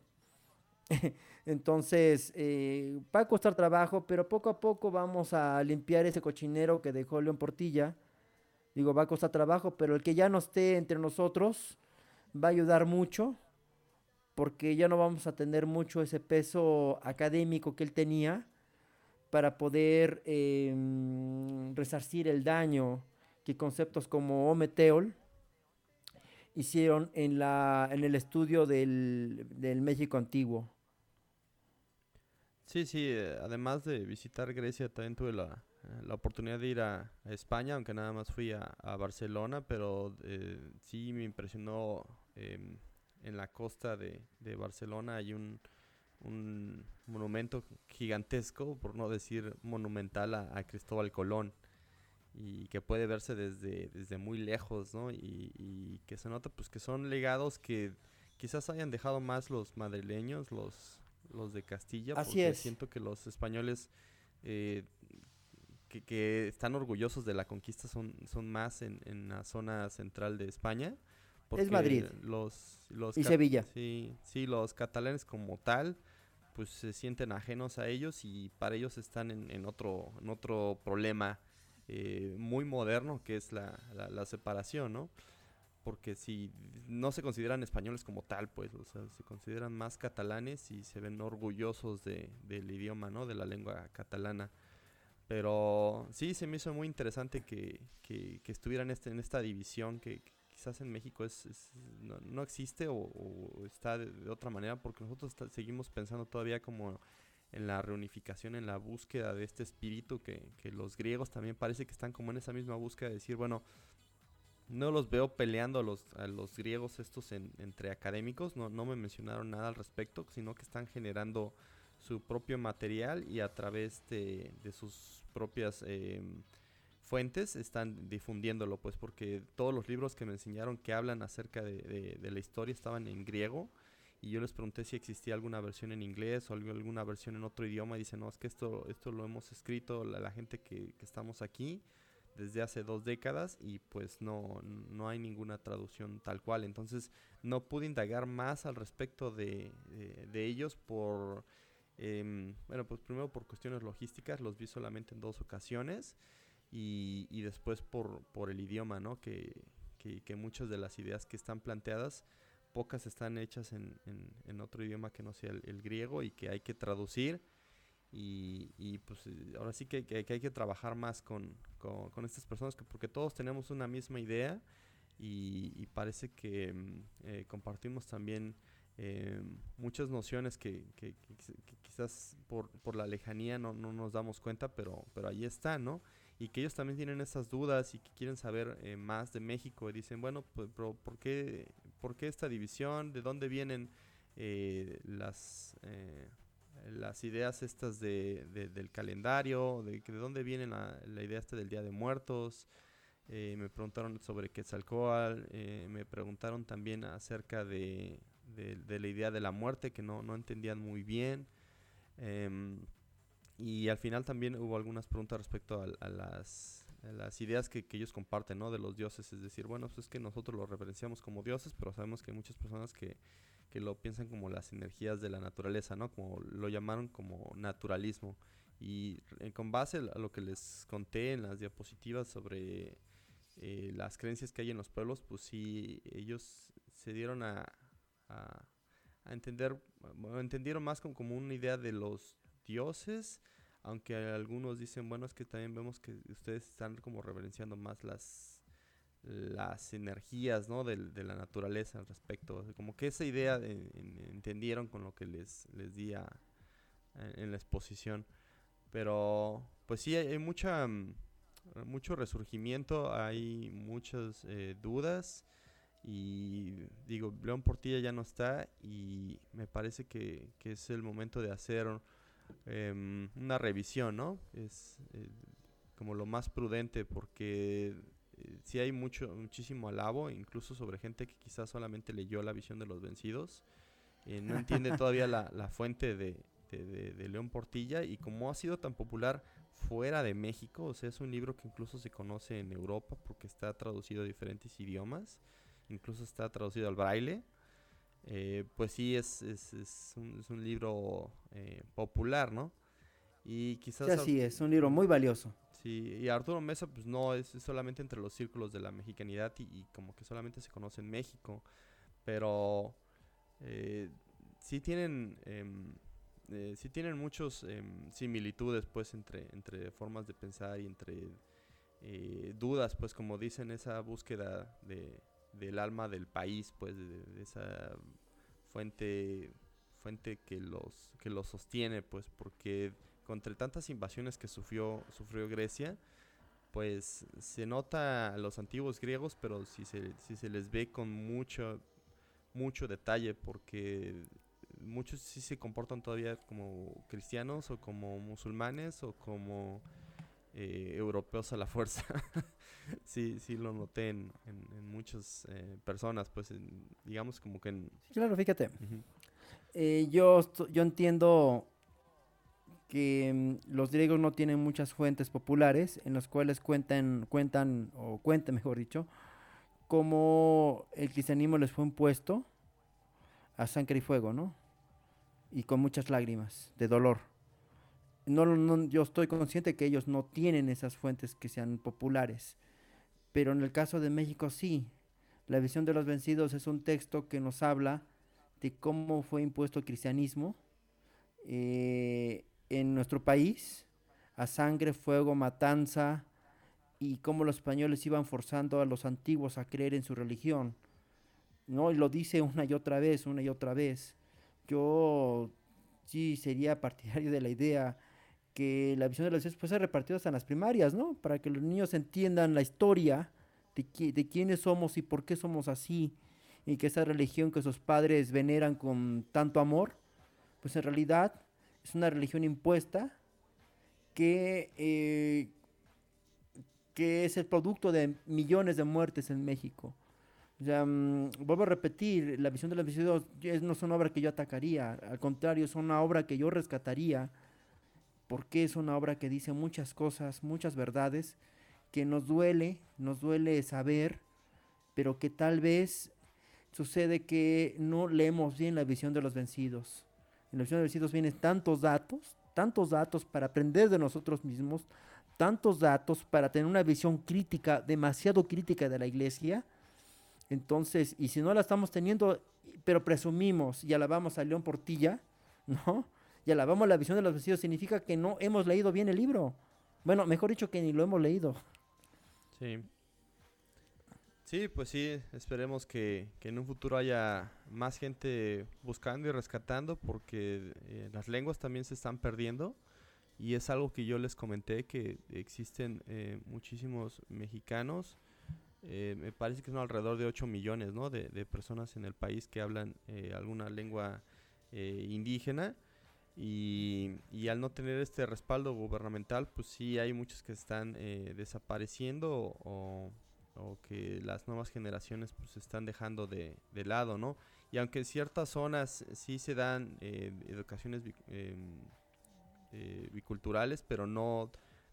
Entonces, eh, va a costar trabajo, pero poco a poco vamos a limpiar ese cochinero que dejó León Portilla. Digo, va a costar trabajo, pero el que ya no esté entre nosotros, va a ayudar mucho porque ya no vamos a tener mucho ese peso académico que él tenía para poder em, resarcir el daño que conceptos como Ometeol hicieron en, la, en el estudio del, México antiguo. Sí, sí, eh, además de visitar Grecia, también tuve la, eh, la oportunidad de ir a, España, aunque nada más fui a, Barcelona, pero eh, sí me impresionó em, en la costa de, Barcelona hay un, monumento gigantesco, por no decir monumental, a, Cristóbal Colón y que puede verse desde, desde muy lejos, ¿no? Y, que se nota pues que son legados que quizás hayan dejado más los madrileños, los, los de Castilla, Así porque siento que los españoles eh, que, están orgullosos de la conquista son, son más en, en la zona central de España. Es Madrid. Los, los y Sevilla. Sí, sí, los catalanes como tal, pues se sienten ajenos a ellos y para ellos están en, en otro, en otro problema eh, muy moderno que es la, la, separación, ¿no? Porque si no se consideran españoles como tal, pues, o sea, se consideran más catalanes y se ven orgullosos de, del idioma, ¿no? De la lengua catalana. Pero sí, se me hizo muy interesante que, que, estuvieran este, en esta división que, quizás en México es, no, existe o, está de, otra manera porque nosotros seguimos pensando todavía como en la reunificación, en la búsqueda de este espíritu que, los griegos también parece que están como en esa misma búsqueda de decir, bueno, no los veo peleando a los, a los griegos estos entre académicos, no, no me mencionaron nada al respecto, sino que están generando su propio material y a través de, sus propias em, fuentes están difundiéndolo, pues porque todos los libros que me enseñaron que hablan acerca de, la historia estaban en griego y yo les pregunté si existía alguna versión en inglés o alguna versión en otro idioma y dicen, no, es que esto, esto lo hemos escrito la, gente que, estamos aquí desde hace dos décadas y pues no, no hay ninguna traducción tal cual. Entonces no pude indagar más al respecto de, de ellos por Em, bueno, pues primero por cuestiones logísticas, los vi solamente en dos ocasiones y, y después por, por, el idioma, ¿no? Que, que, muchas de las ideas que están planteadas, pocas están hechas en, en, otro idioma que no sea el, griego y que hay que traducir. Y, pues ahora sí que, hay que trabajar más con, estas personas porque todos tenemos una misma idea y, parece que mm, compartimos también muchas nociones que, quizás por, por, la lejanía no, no, nos damos cuenta, pero, pero ahí está, ¿no? y que ellos también tienen esas dudas y que quieren saber eh, más de México y dicen, bueno, pues, ¿por, qué, ¿por qué esta división? ¿De dónde vienen eh, las, eh, las ideas estas de, del calendario? ¿De, de dónde viene la, la, idea esta del Día de Muertos? me preguntaron sobre Quetzalcoatl, me preguntaron también acerca de, de, la idea de la muerte que no, no entendían muy bien. Em, y al final también hubo algunas preguntas respecto a, las, las, ideas que, que, ellos comparten, ¿no? De los dioses. Es decir, bueno, pues es que nosotros los referenciamos como dioses, pero sabemos que hay muchas personas que, que lo piensan como las energías de la naturaleza, ¿no? Como lo llamaron como naturalismo. Y eh, con base a lo que les conté en las diapositivas sobre eh, las creencias que hay en los pueblos, pues sí, ellos se dieron a, a, a entender, bueno, entendieron más como, como una idea de los dioses, aunque algunos dicen, bueno, es que también vemos que ustedes están como reverenciando más las las energías ¿no? de, la naturaleza al respecto. Como que esa idea entendieron con lo que les, les di en la exposición. Pero pues sí, hay, mucha, mm, mucho resurgimiento, hay muchas eh, dudas. Y digo, León Portilla ya no está y me parece que, que es el momento de hacer Em, una revisión, ¿no? Es eh, como lo más prudente porque eh, si hay mucho, muchísimo alabo, incluso sobre gente que quizás solamente leyó la visión de los vencidos, eh, no entiende todavía la, la fuente de, de, León Portilla y como ha sido tan popular fuera de México, o sea, es un libro que incluso se conoce en Europa porque está traducido a diferentes idiomas, incluso está traducido al braille. Eh, pues sí, es, es, es, un, es un, libro eh, popular, ¿no? Y quizás... Sí, es un libro muy valioso. Sí, y Arturo Mesa, pues no, es, solamente entre los círculos de la mexicanidad y, como que solamente se conoce en México, pero eh, sí tienen... Em, eh, sí tienen muchos em, similitudes pues entre, entre formas de pensar y entre dudas pues como dicen esa búsqueda de, del alma del país, pues de, esa fuente fuente que los que los sostiene, pues porque contra tantas invasiones que sufrió sufrió Grecia, pues se nota a los antiguos griegos, pero si se, si se les ve con mucho mucho detalle porque muchos sí se comportan todavía como cristianos o como musulmanes o como eh, europeos a la fuerza. sí, sí lo noté en, en, muchas eh, personas, pues digamos como que en... Claro, fíjate. Eh, yo, yo entiendo que mm, los griegos no tienen muchas fuentes populares en las cuales cuentan, cuentan o cuentan, mejor dicho, cómo el cristianismo les fue impuesto a sangre y fuego, ¿no? Y con muchas lágrimas de dolor. No, no, yo estoy consciente que ellos no tienen esas fuentes que sean populares. Pero en el caso de México sí. La visión de los vencidos es un texto que nos habla de cómo fue impuesto el cristianismo eh, en nuestro país, a sangre, fuego, matanza, y cómo los españoles iban forzando a los antiguos a creer en su religión. ¿no? Y lo dice una y otra vez, una y otra vez. Yo sí sería partidario de la idea que la visión de los dioses puede ser repartida hasta en las primarias, ¿no? Para que los niños entiendan la historia de, de quiénes somos y por qué somos así, y que esa religión que sus padres veneran con tanto amor, pues en realidad es una religión impuesta que, eh, que es el producto de millones de muertes en México. O sea, mm, vuelvo a repetir, la visión de los dioses no es una obra que yo atacaría, al contrario, es una obra que yo rescataría porque es una obra que dice muchas cosas, muchas verdades, que nos duele, nos duele saber, pero que tal vez sucede que no leemos bien la visión de los vencidos. En la visión de los vencidos vienen tantos datos, tantos datos para aprender de nosotros mismos, tantos datos para tener una visión crítica, demasiado crítica de la iglesia. Entonces, y si no la estamos teniendo, pero presumimos y alabamos a León Portilla, ¿no? y alabamos la visión de los vestidos, significa que no hemos leído bien el libro. Bueno, mejor dicho que ni lo hemos leído. Sí. Sí, pues sí, esperemos que, en un futuro haya más gente buscando y rescatando porque eh, las lenguas también se están perdiendo y es algo que yo les comenté que existen eh, muchísimos mexicanos, eh, me parece que son alrededor de 8 millones ¿no? de, personas en el país que hablan alguna lengua indígena y, y, al no tener este respaldo gubernamental pues sí hay muchos que están desapareciendo o o que las nuevas generaciones pues están dejando de, lado, ¿no? Y aunque en ciertas zonas sí se dan eh, educaciones em, eh, biculturales, pero no,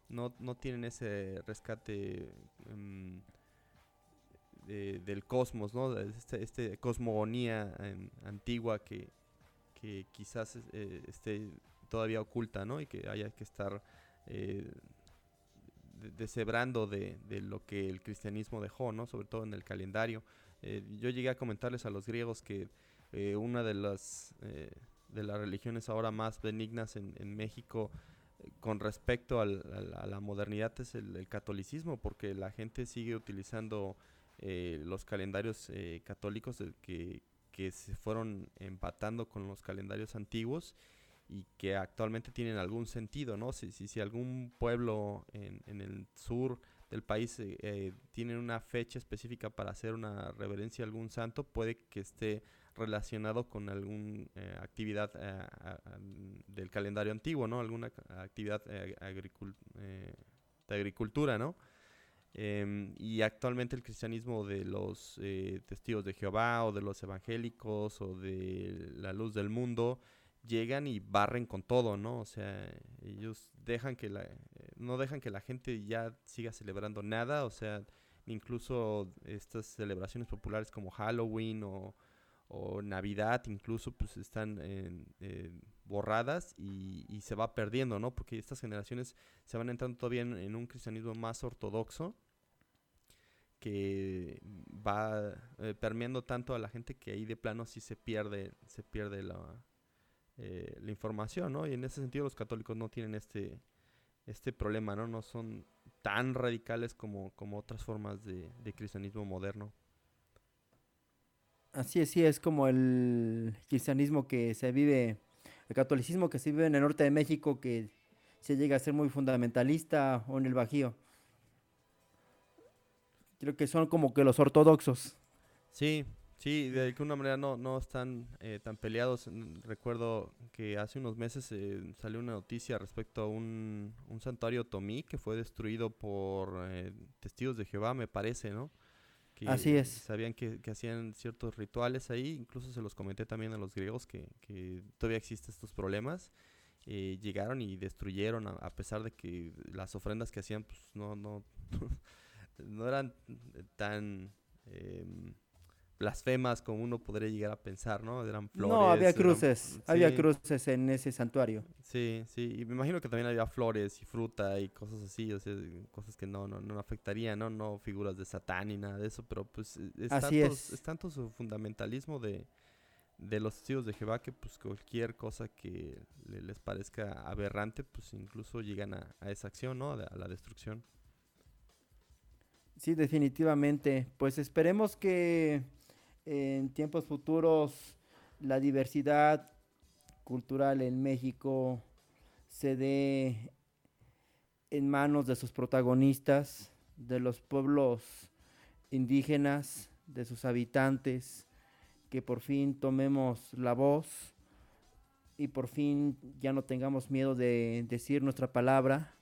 no, no, tienen ese rescate em, del cosmos, ¿no? Este, este cosmogonía em, antigua que, que quizás eh, esté todavía oculta, ¿no? Y que haya que estar deshebrando de, de, lo que el cristianismo dejó, ¿no? Sobre todo en el calendario. Eh, yo llegué a comentarles a los griegos que eh, una de las, eh, de las religiones ahora más benignas en, México con respecto al, a la modernidad es el, catolicismo, porque la gente sigue utilizando los calendarios católicos que, que se fueron empatando con los calendarios antiguos y que actualmente tienen algún sentido, ¿no? Si, si, si algún pueblo en, en, el sur del país eh, eh, tiene una fecha específica para hacer una reverencia a algún santo, puede que esté relacionado con alguna eh, actividad del calendario antiguo, ¿no? Alguna actividad de agricultura, ¿no? Em, y actualmente el cristianismo de los testigos de Jehová o de los evangélicos o de la luz del mundo llegan y barren con todo, ¿no? O sea, ellos dejan que la, no dejan que la gente ya siga celebrando nada, o sea, incluso estas celebraciones populares como Halloween o, Navidad incluso pues están borradas y, se va perdiendo, ¿no? Porque estas generaciones se van entrando todavía en, un cristianismo más ortodoxo que va eh, permeando tanto a la gente que ahí de plano sí se pierde, se pierde la, eh, la información, ¿no? Y en ese sentido los católicos no tienen este, este problema, ¿no? No son tan radicales como, como otras formas de, cristianismo moderno. Así es, sí, es como el cristianismo que se vive, el catolicismo que se vive en el norte de México, que se llega a ser muy fundamentalista, o en el Bajío. Creo que son como que los ortodoxos. Sí, Sí, de alguna manera no, no están eh, tan peleados. Recuerdo que hace unos meses eh, salió una noticia respecto a un, un santuario tomí que fue destruido por eh, testigos de Jehová, me parece, ¿no? Que Así es. Sabían que, hacían ciertos rituales ahí, incluso se los comenté también a los griegos que, que todavía existen estos problemas. llegaron y destruyeron, a, pesar de que las ofrendas que hacían pues no, no, no eran tan... Em, blasfemas como uno podría llegar a pensar, ¿no? Eran flores. No, había cruces, había cruces en ese santuario. Sí, sí, y me imagino que también había flores y fruta y cosas así, o sea, cosas que no, no, no afectarían, ¿no? No figuras de Satán ni nada de eso, pero pues es, tanto, es. tanto su fundamentalismo de, de los testigos de Jehová que pues cualquier cosa que les parezca aberrante, pues incluso llegan a, a esa acción, ¿no? A la destrucción. Sí, definitivamente. Pues esperemos que en tiempos futuros la diversidad cultural en México se dé en manos de sus protagonistas, de los pueblos indígenas, de sus habitantes, que por fin tomemos la voz y por fin ya no tengamos miedo de decir nuestra palabra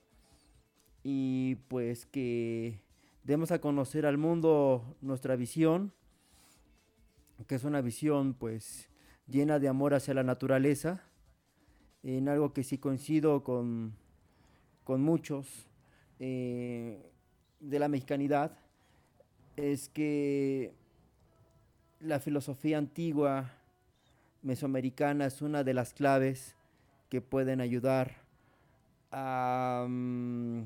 y pues que demos a conocer al mundo nuestra visión que es una visión pues llena de amor hacia la naturaleza, en algo que sí coincido con, con muchos eh, de la mexicanidad, es que la filosofía antigua mesoamericana es una de las claves que pueden ayudar a, mm,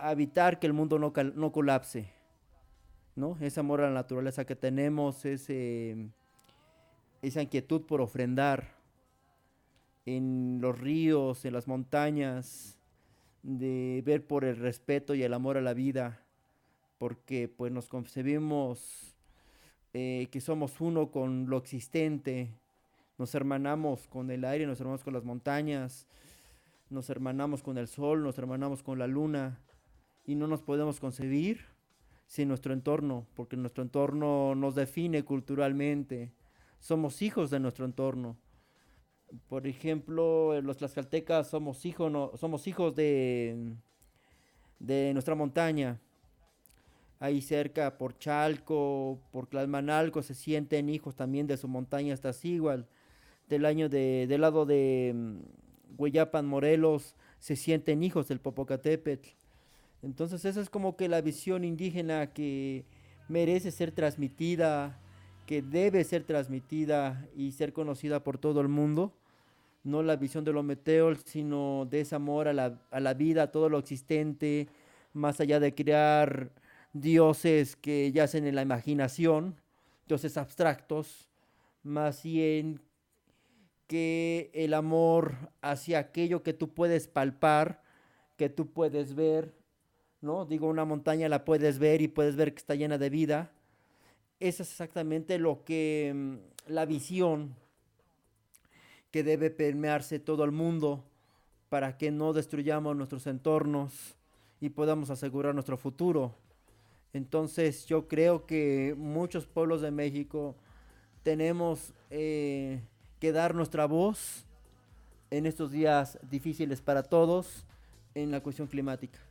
evitar que el mundo no, no colapse ¿no? Ese amor a la naturaleza que tenemos, esa inquietud por ofrendar, en los ríos, en las montañas, de ver por el respeto y el amor a la vida, porque pues nos concebimos eh, que somos uno con lo existente, nos hermanamos con el aire, nos hermanamos con las montañas, nos hermanamos con el sol, nos hermanamos con la luna y no nos podemos concebir sin nuestro entorno, porque nuestro entorno nos define culturalmente, somos hijos de nuestro entorno. Por ejemplo, los tlaxcaltecas somos, somos hijos de, de nuestra montaña. Ahí cerca, por Chalco, por Tlalmanalco, se sienten hijos también de su montaña hasta igual. Del año de, del lado de mm, Hueyapan, Morelos, se sienten hijos del Popocatépetl. Entonces esa es como que la visión indígena que merece ser transmitida, que debe ser transmitida y ser conocida por todo el mundo. No la visión de los meteos, sino de ese amor a la, a la vida, a todo lo existente, más allá de crear dioses que yacen en la imaginación, dioses abstractos, más bien que el amor hacia aquello que tú puedes palpar, que tú puedes ver, ¿no? Digo, una montaña la puedes ver y puedes ver que está llena de vida. Esa es exactamente lo que mm, la visión que debe permearse todo el mundo para que no destruyamos nuestros entornos y podamos asegurar nuestro futuro. Entonces yo creo que muchos pueblos de México tenemos eh, que dar nuestra voz en estos días difíciles para todos en la cuestión climática.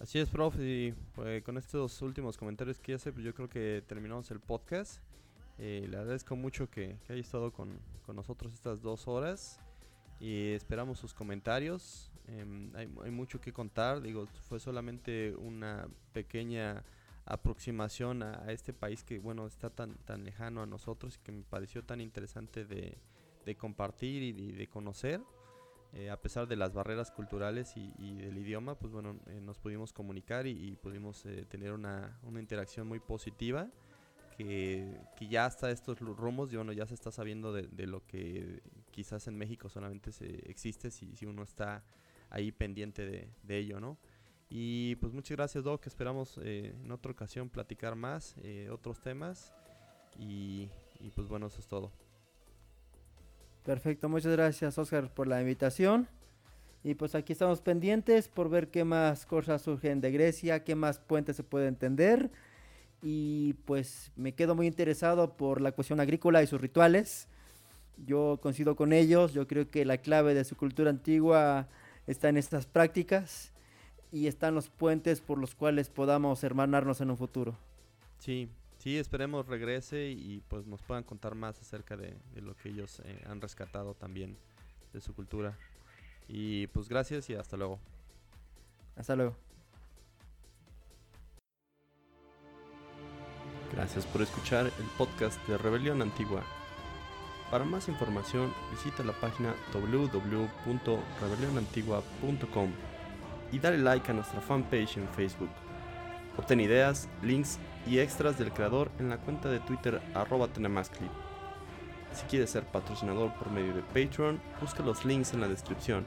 Así es, profe. Y pues, con estos últimos comentarios que hace, pues yo creo que terminamos el podcast. Eh, le agradezco mucho que, haya estado con, nosotros estas dos horas y esperamos sus comentarios. Em, hay, mucho que contar, digo, fue solamente una pequeña aproximación a, este país que, bueno, está tan, tan lejano a nosotros y que me pareció tan interesante de, compartir y de conocer. Eh, a pesar de las barreras culturales y, del idioma, pues bueno, eh, nos pudimos comunicar y, pudimos eh, tener una, interacción muy positiva que, ya hasta estos rumos, bueno, ya se está sabiendo de, lo que quizás en México solamente se existe si, si uno está ahí pendiente de, ello, ¿no? Y pues muchas gracias, Doc. Esperamos en otra ocasión platicar más, otros temas. Y, y pues bueno, eso es todo. Perfecto, muchas gracias Oscar por la invitación. Y pues aquí estamos pendientes por ver qué más cosas surgen de Grecia, qué más puentes se puede entender. Y pues me quedo muy interesado por la cuestión agrícola y sus rituales. Yo coincido con ellos, yo creo que la clave de su cultura antigua está en estas prácticas y están los puentes por los cuales podamos hermanarnos en un futuro. Sí, Sí, esperemos regrese y pues nos puedan contar más acerca de, lo que ellos eh, han rescatado también de su cultura. Y pues gracias y hasta luego. Hasta luego. Gracias por escuchar el podcast de Rebelión Antigua. Para más información visita la página www.rebelionantigua.com y dale like a nuestra fanpage en Facebook. Obtén ideas, links y extras del creador en la cuenta de Twitter arroba. Si quieres ser patrocinador por medio de Patreon, busca los links en la descripción.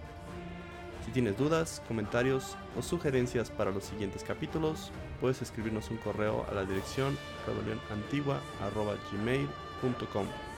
Si tienes dudas, comentarios o sugerencias para los siguientes capítulos, puedes escribirnos un correo a la dirección rebelionantigua.gmail.com.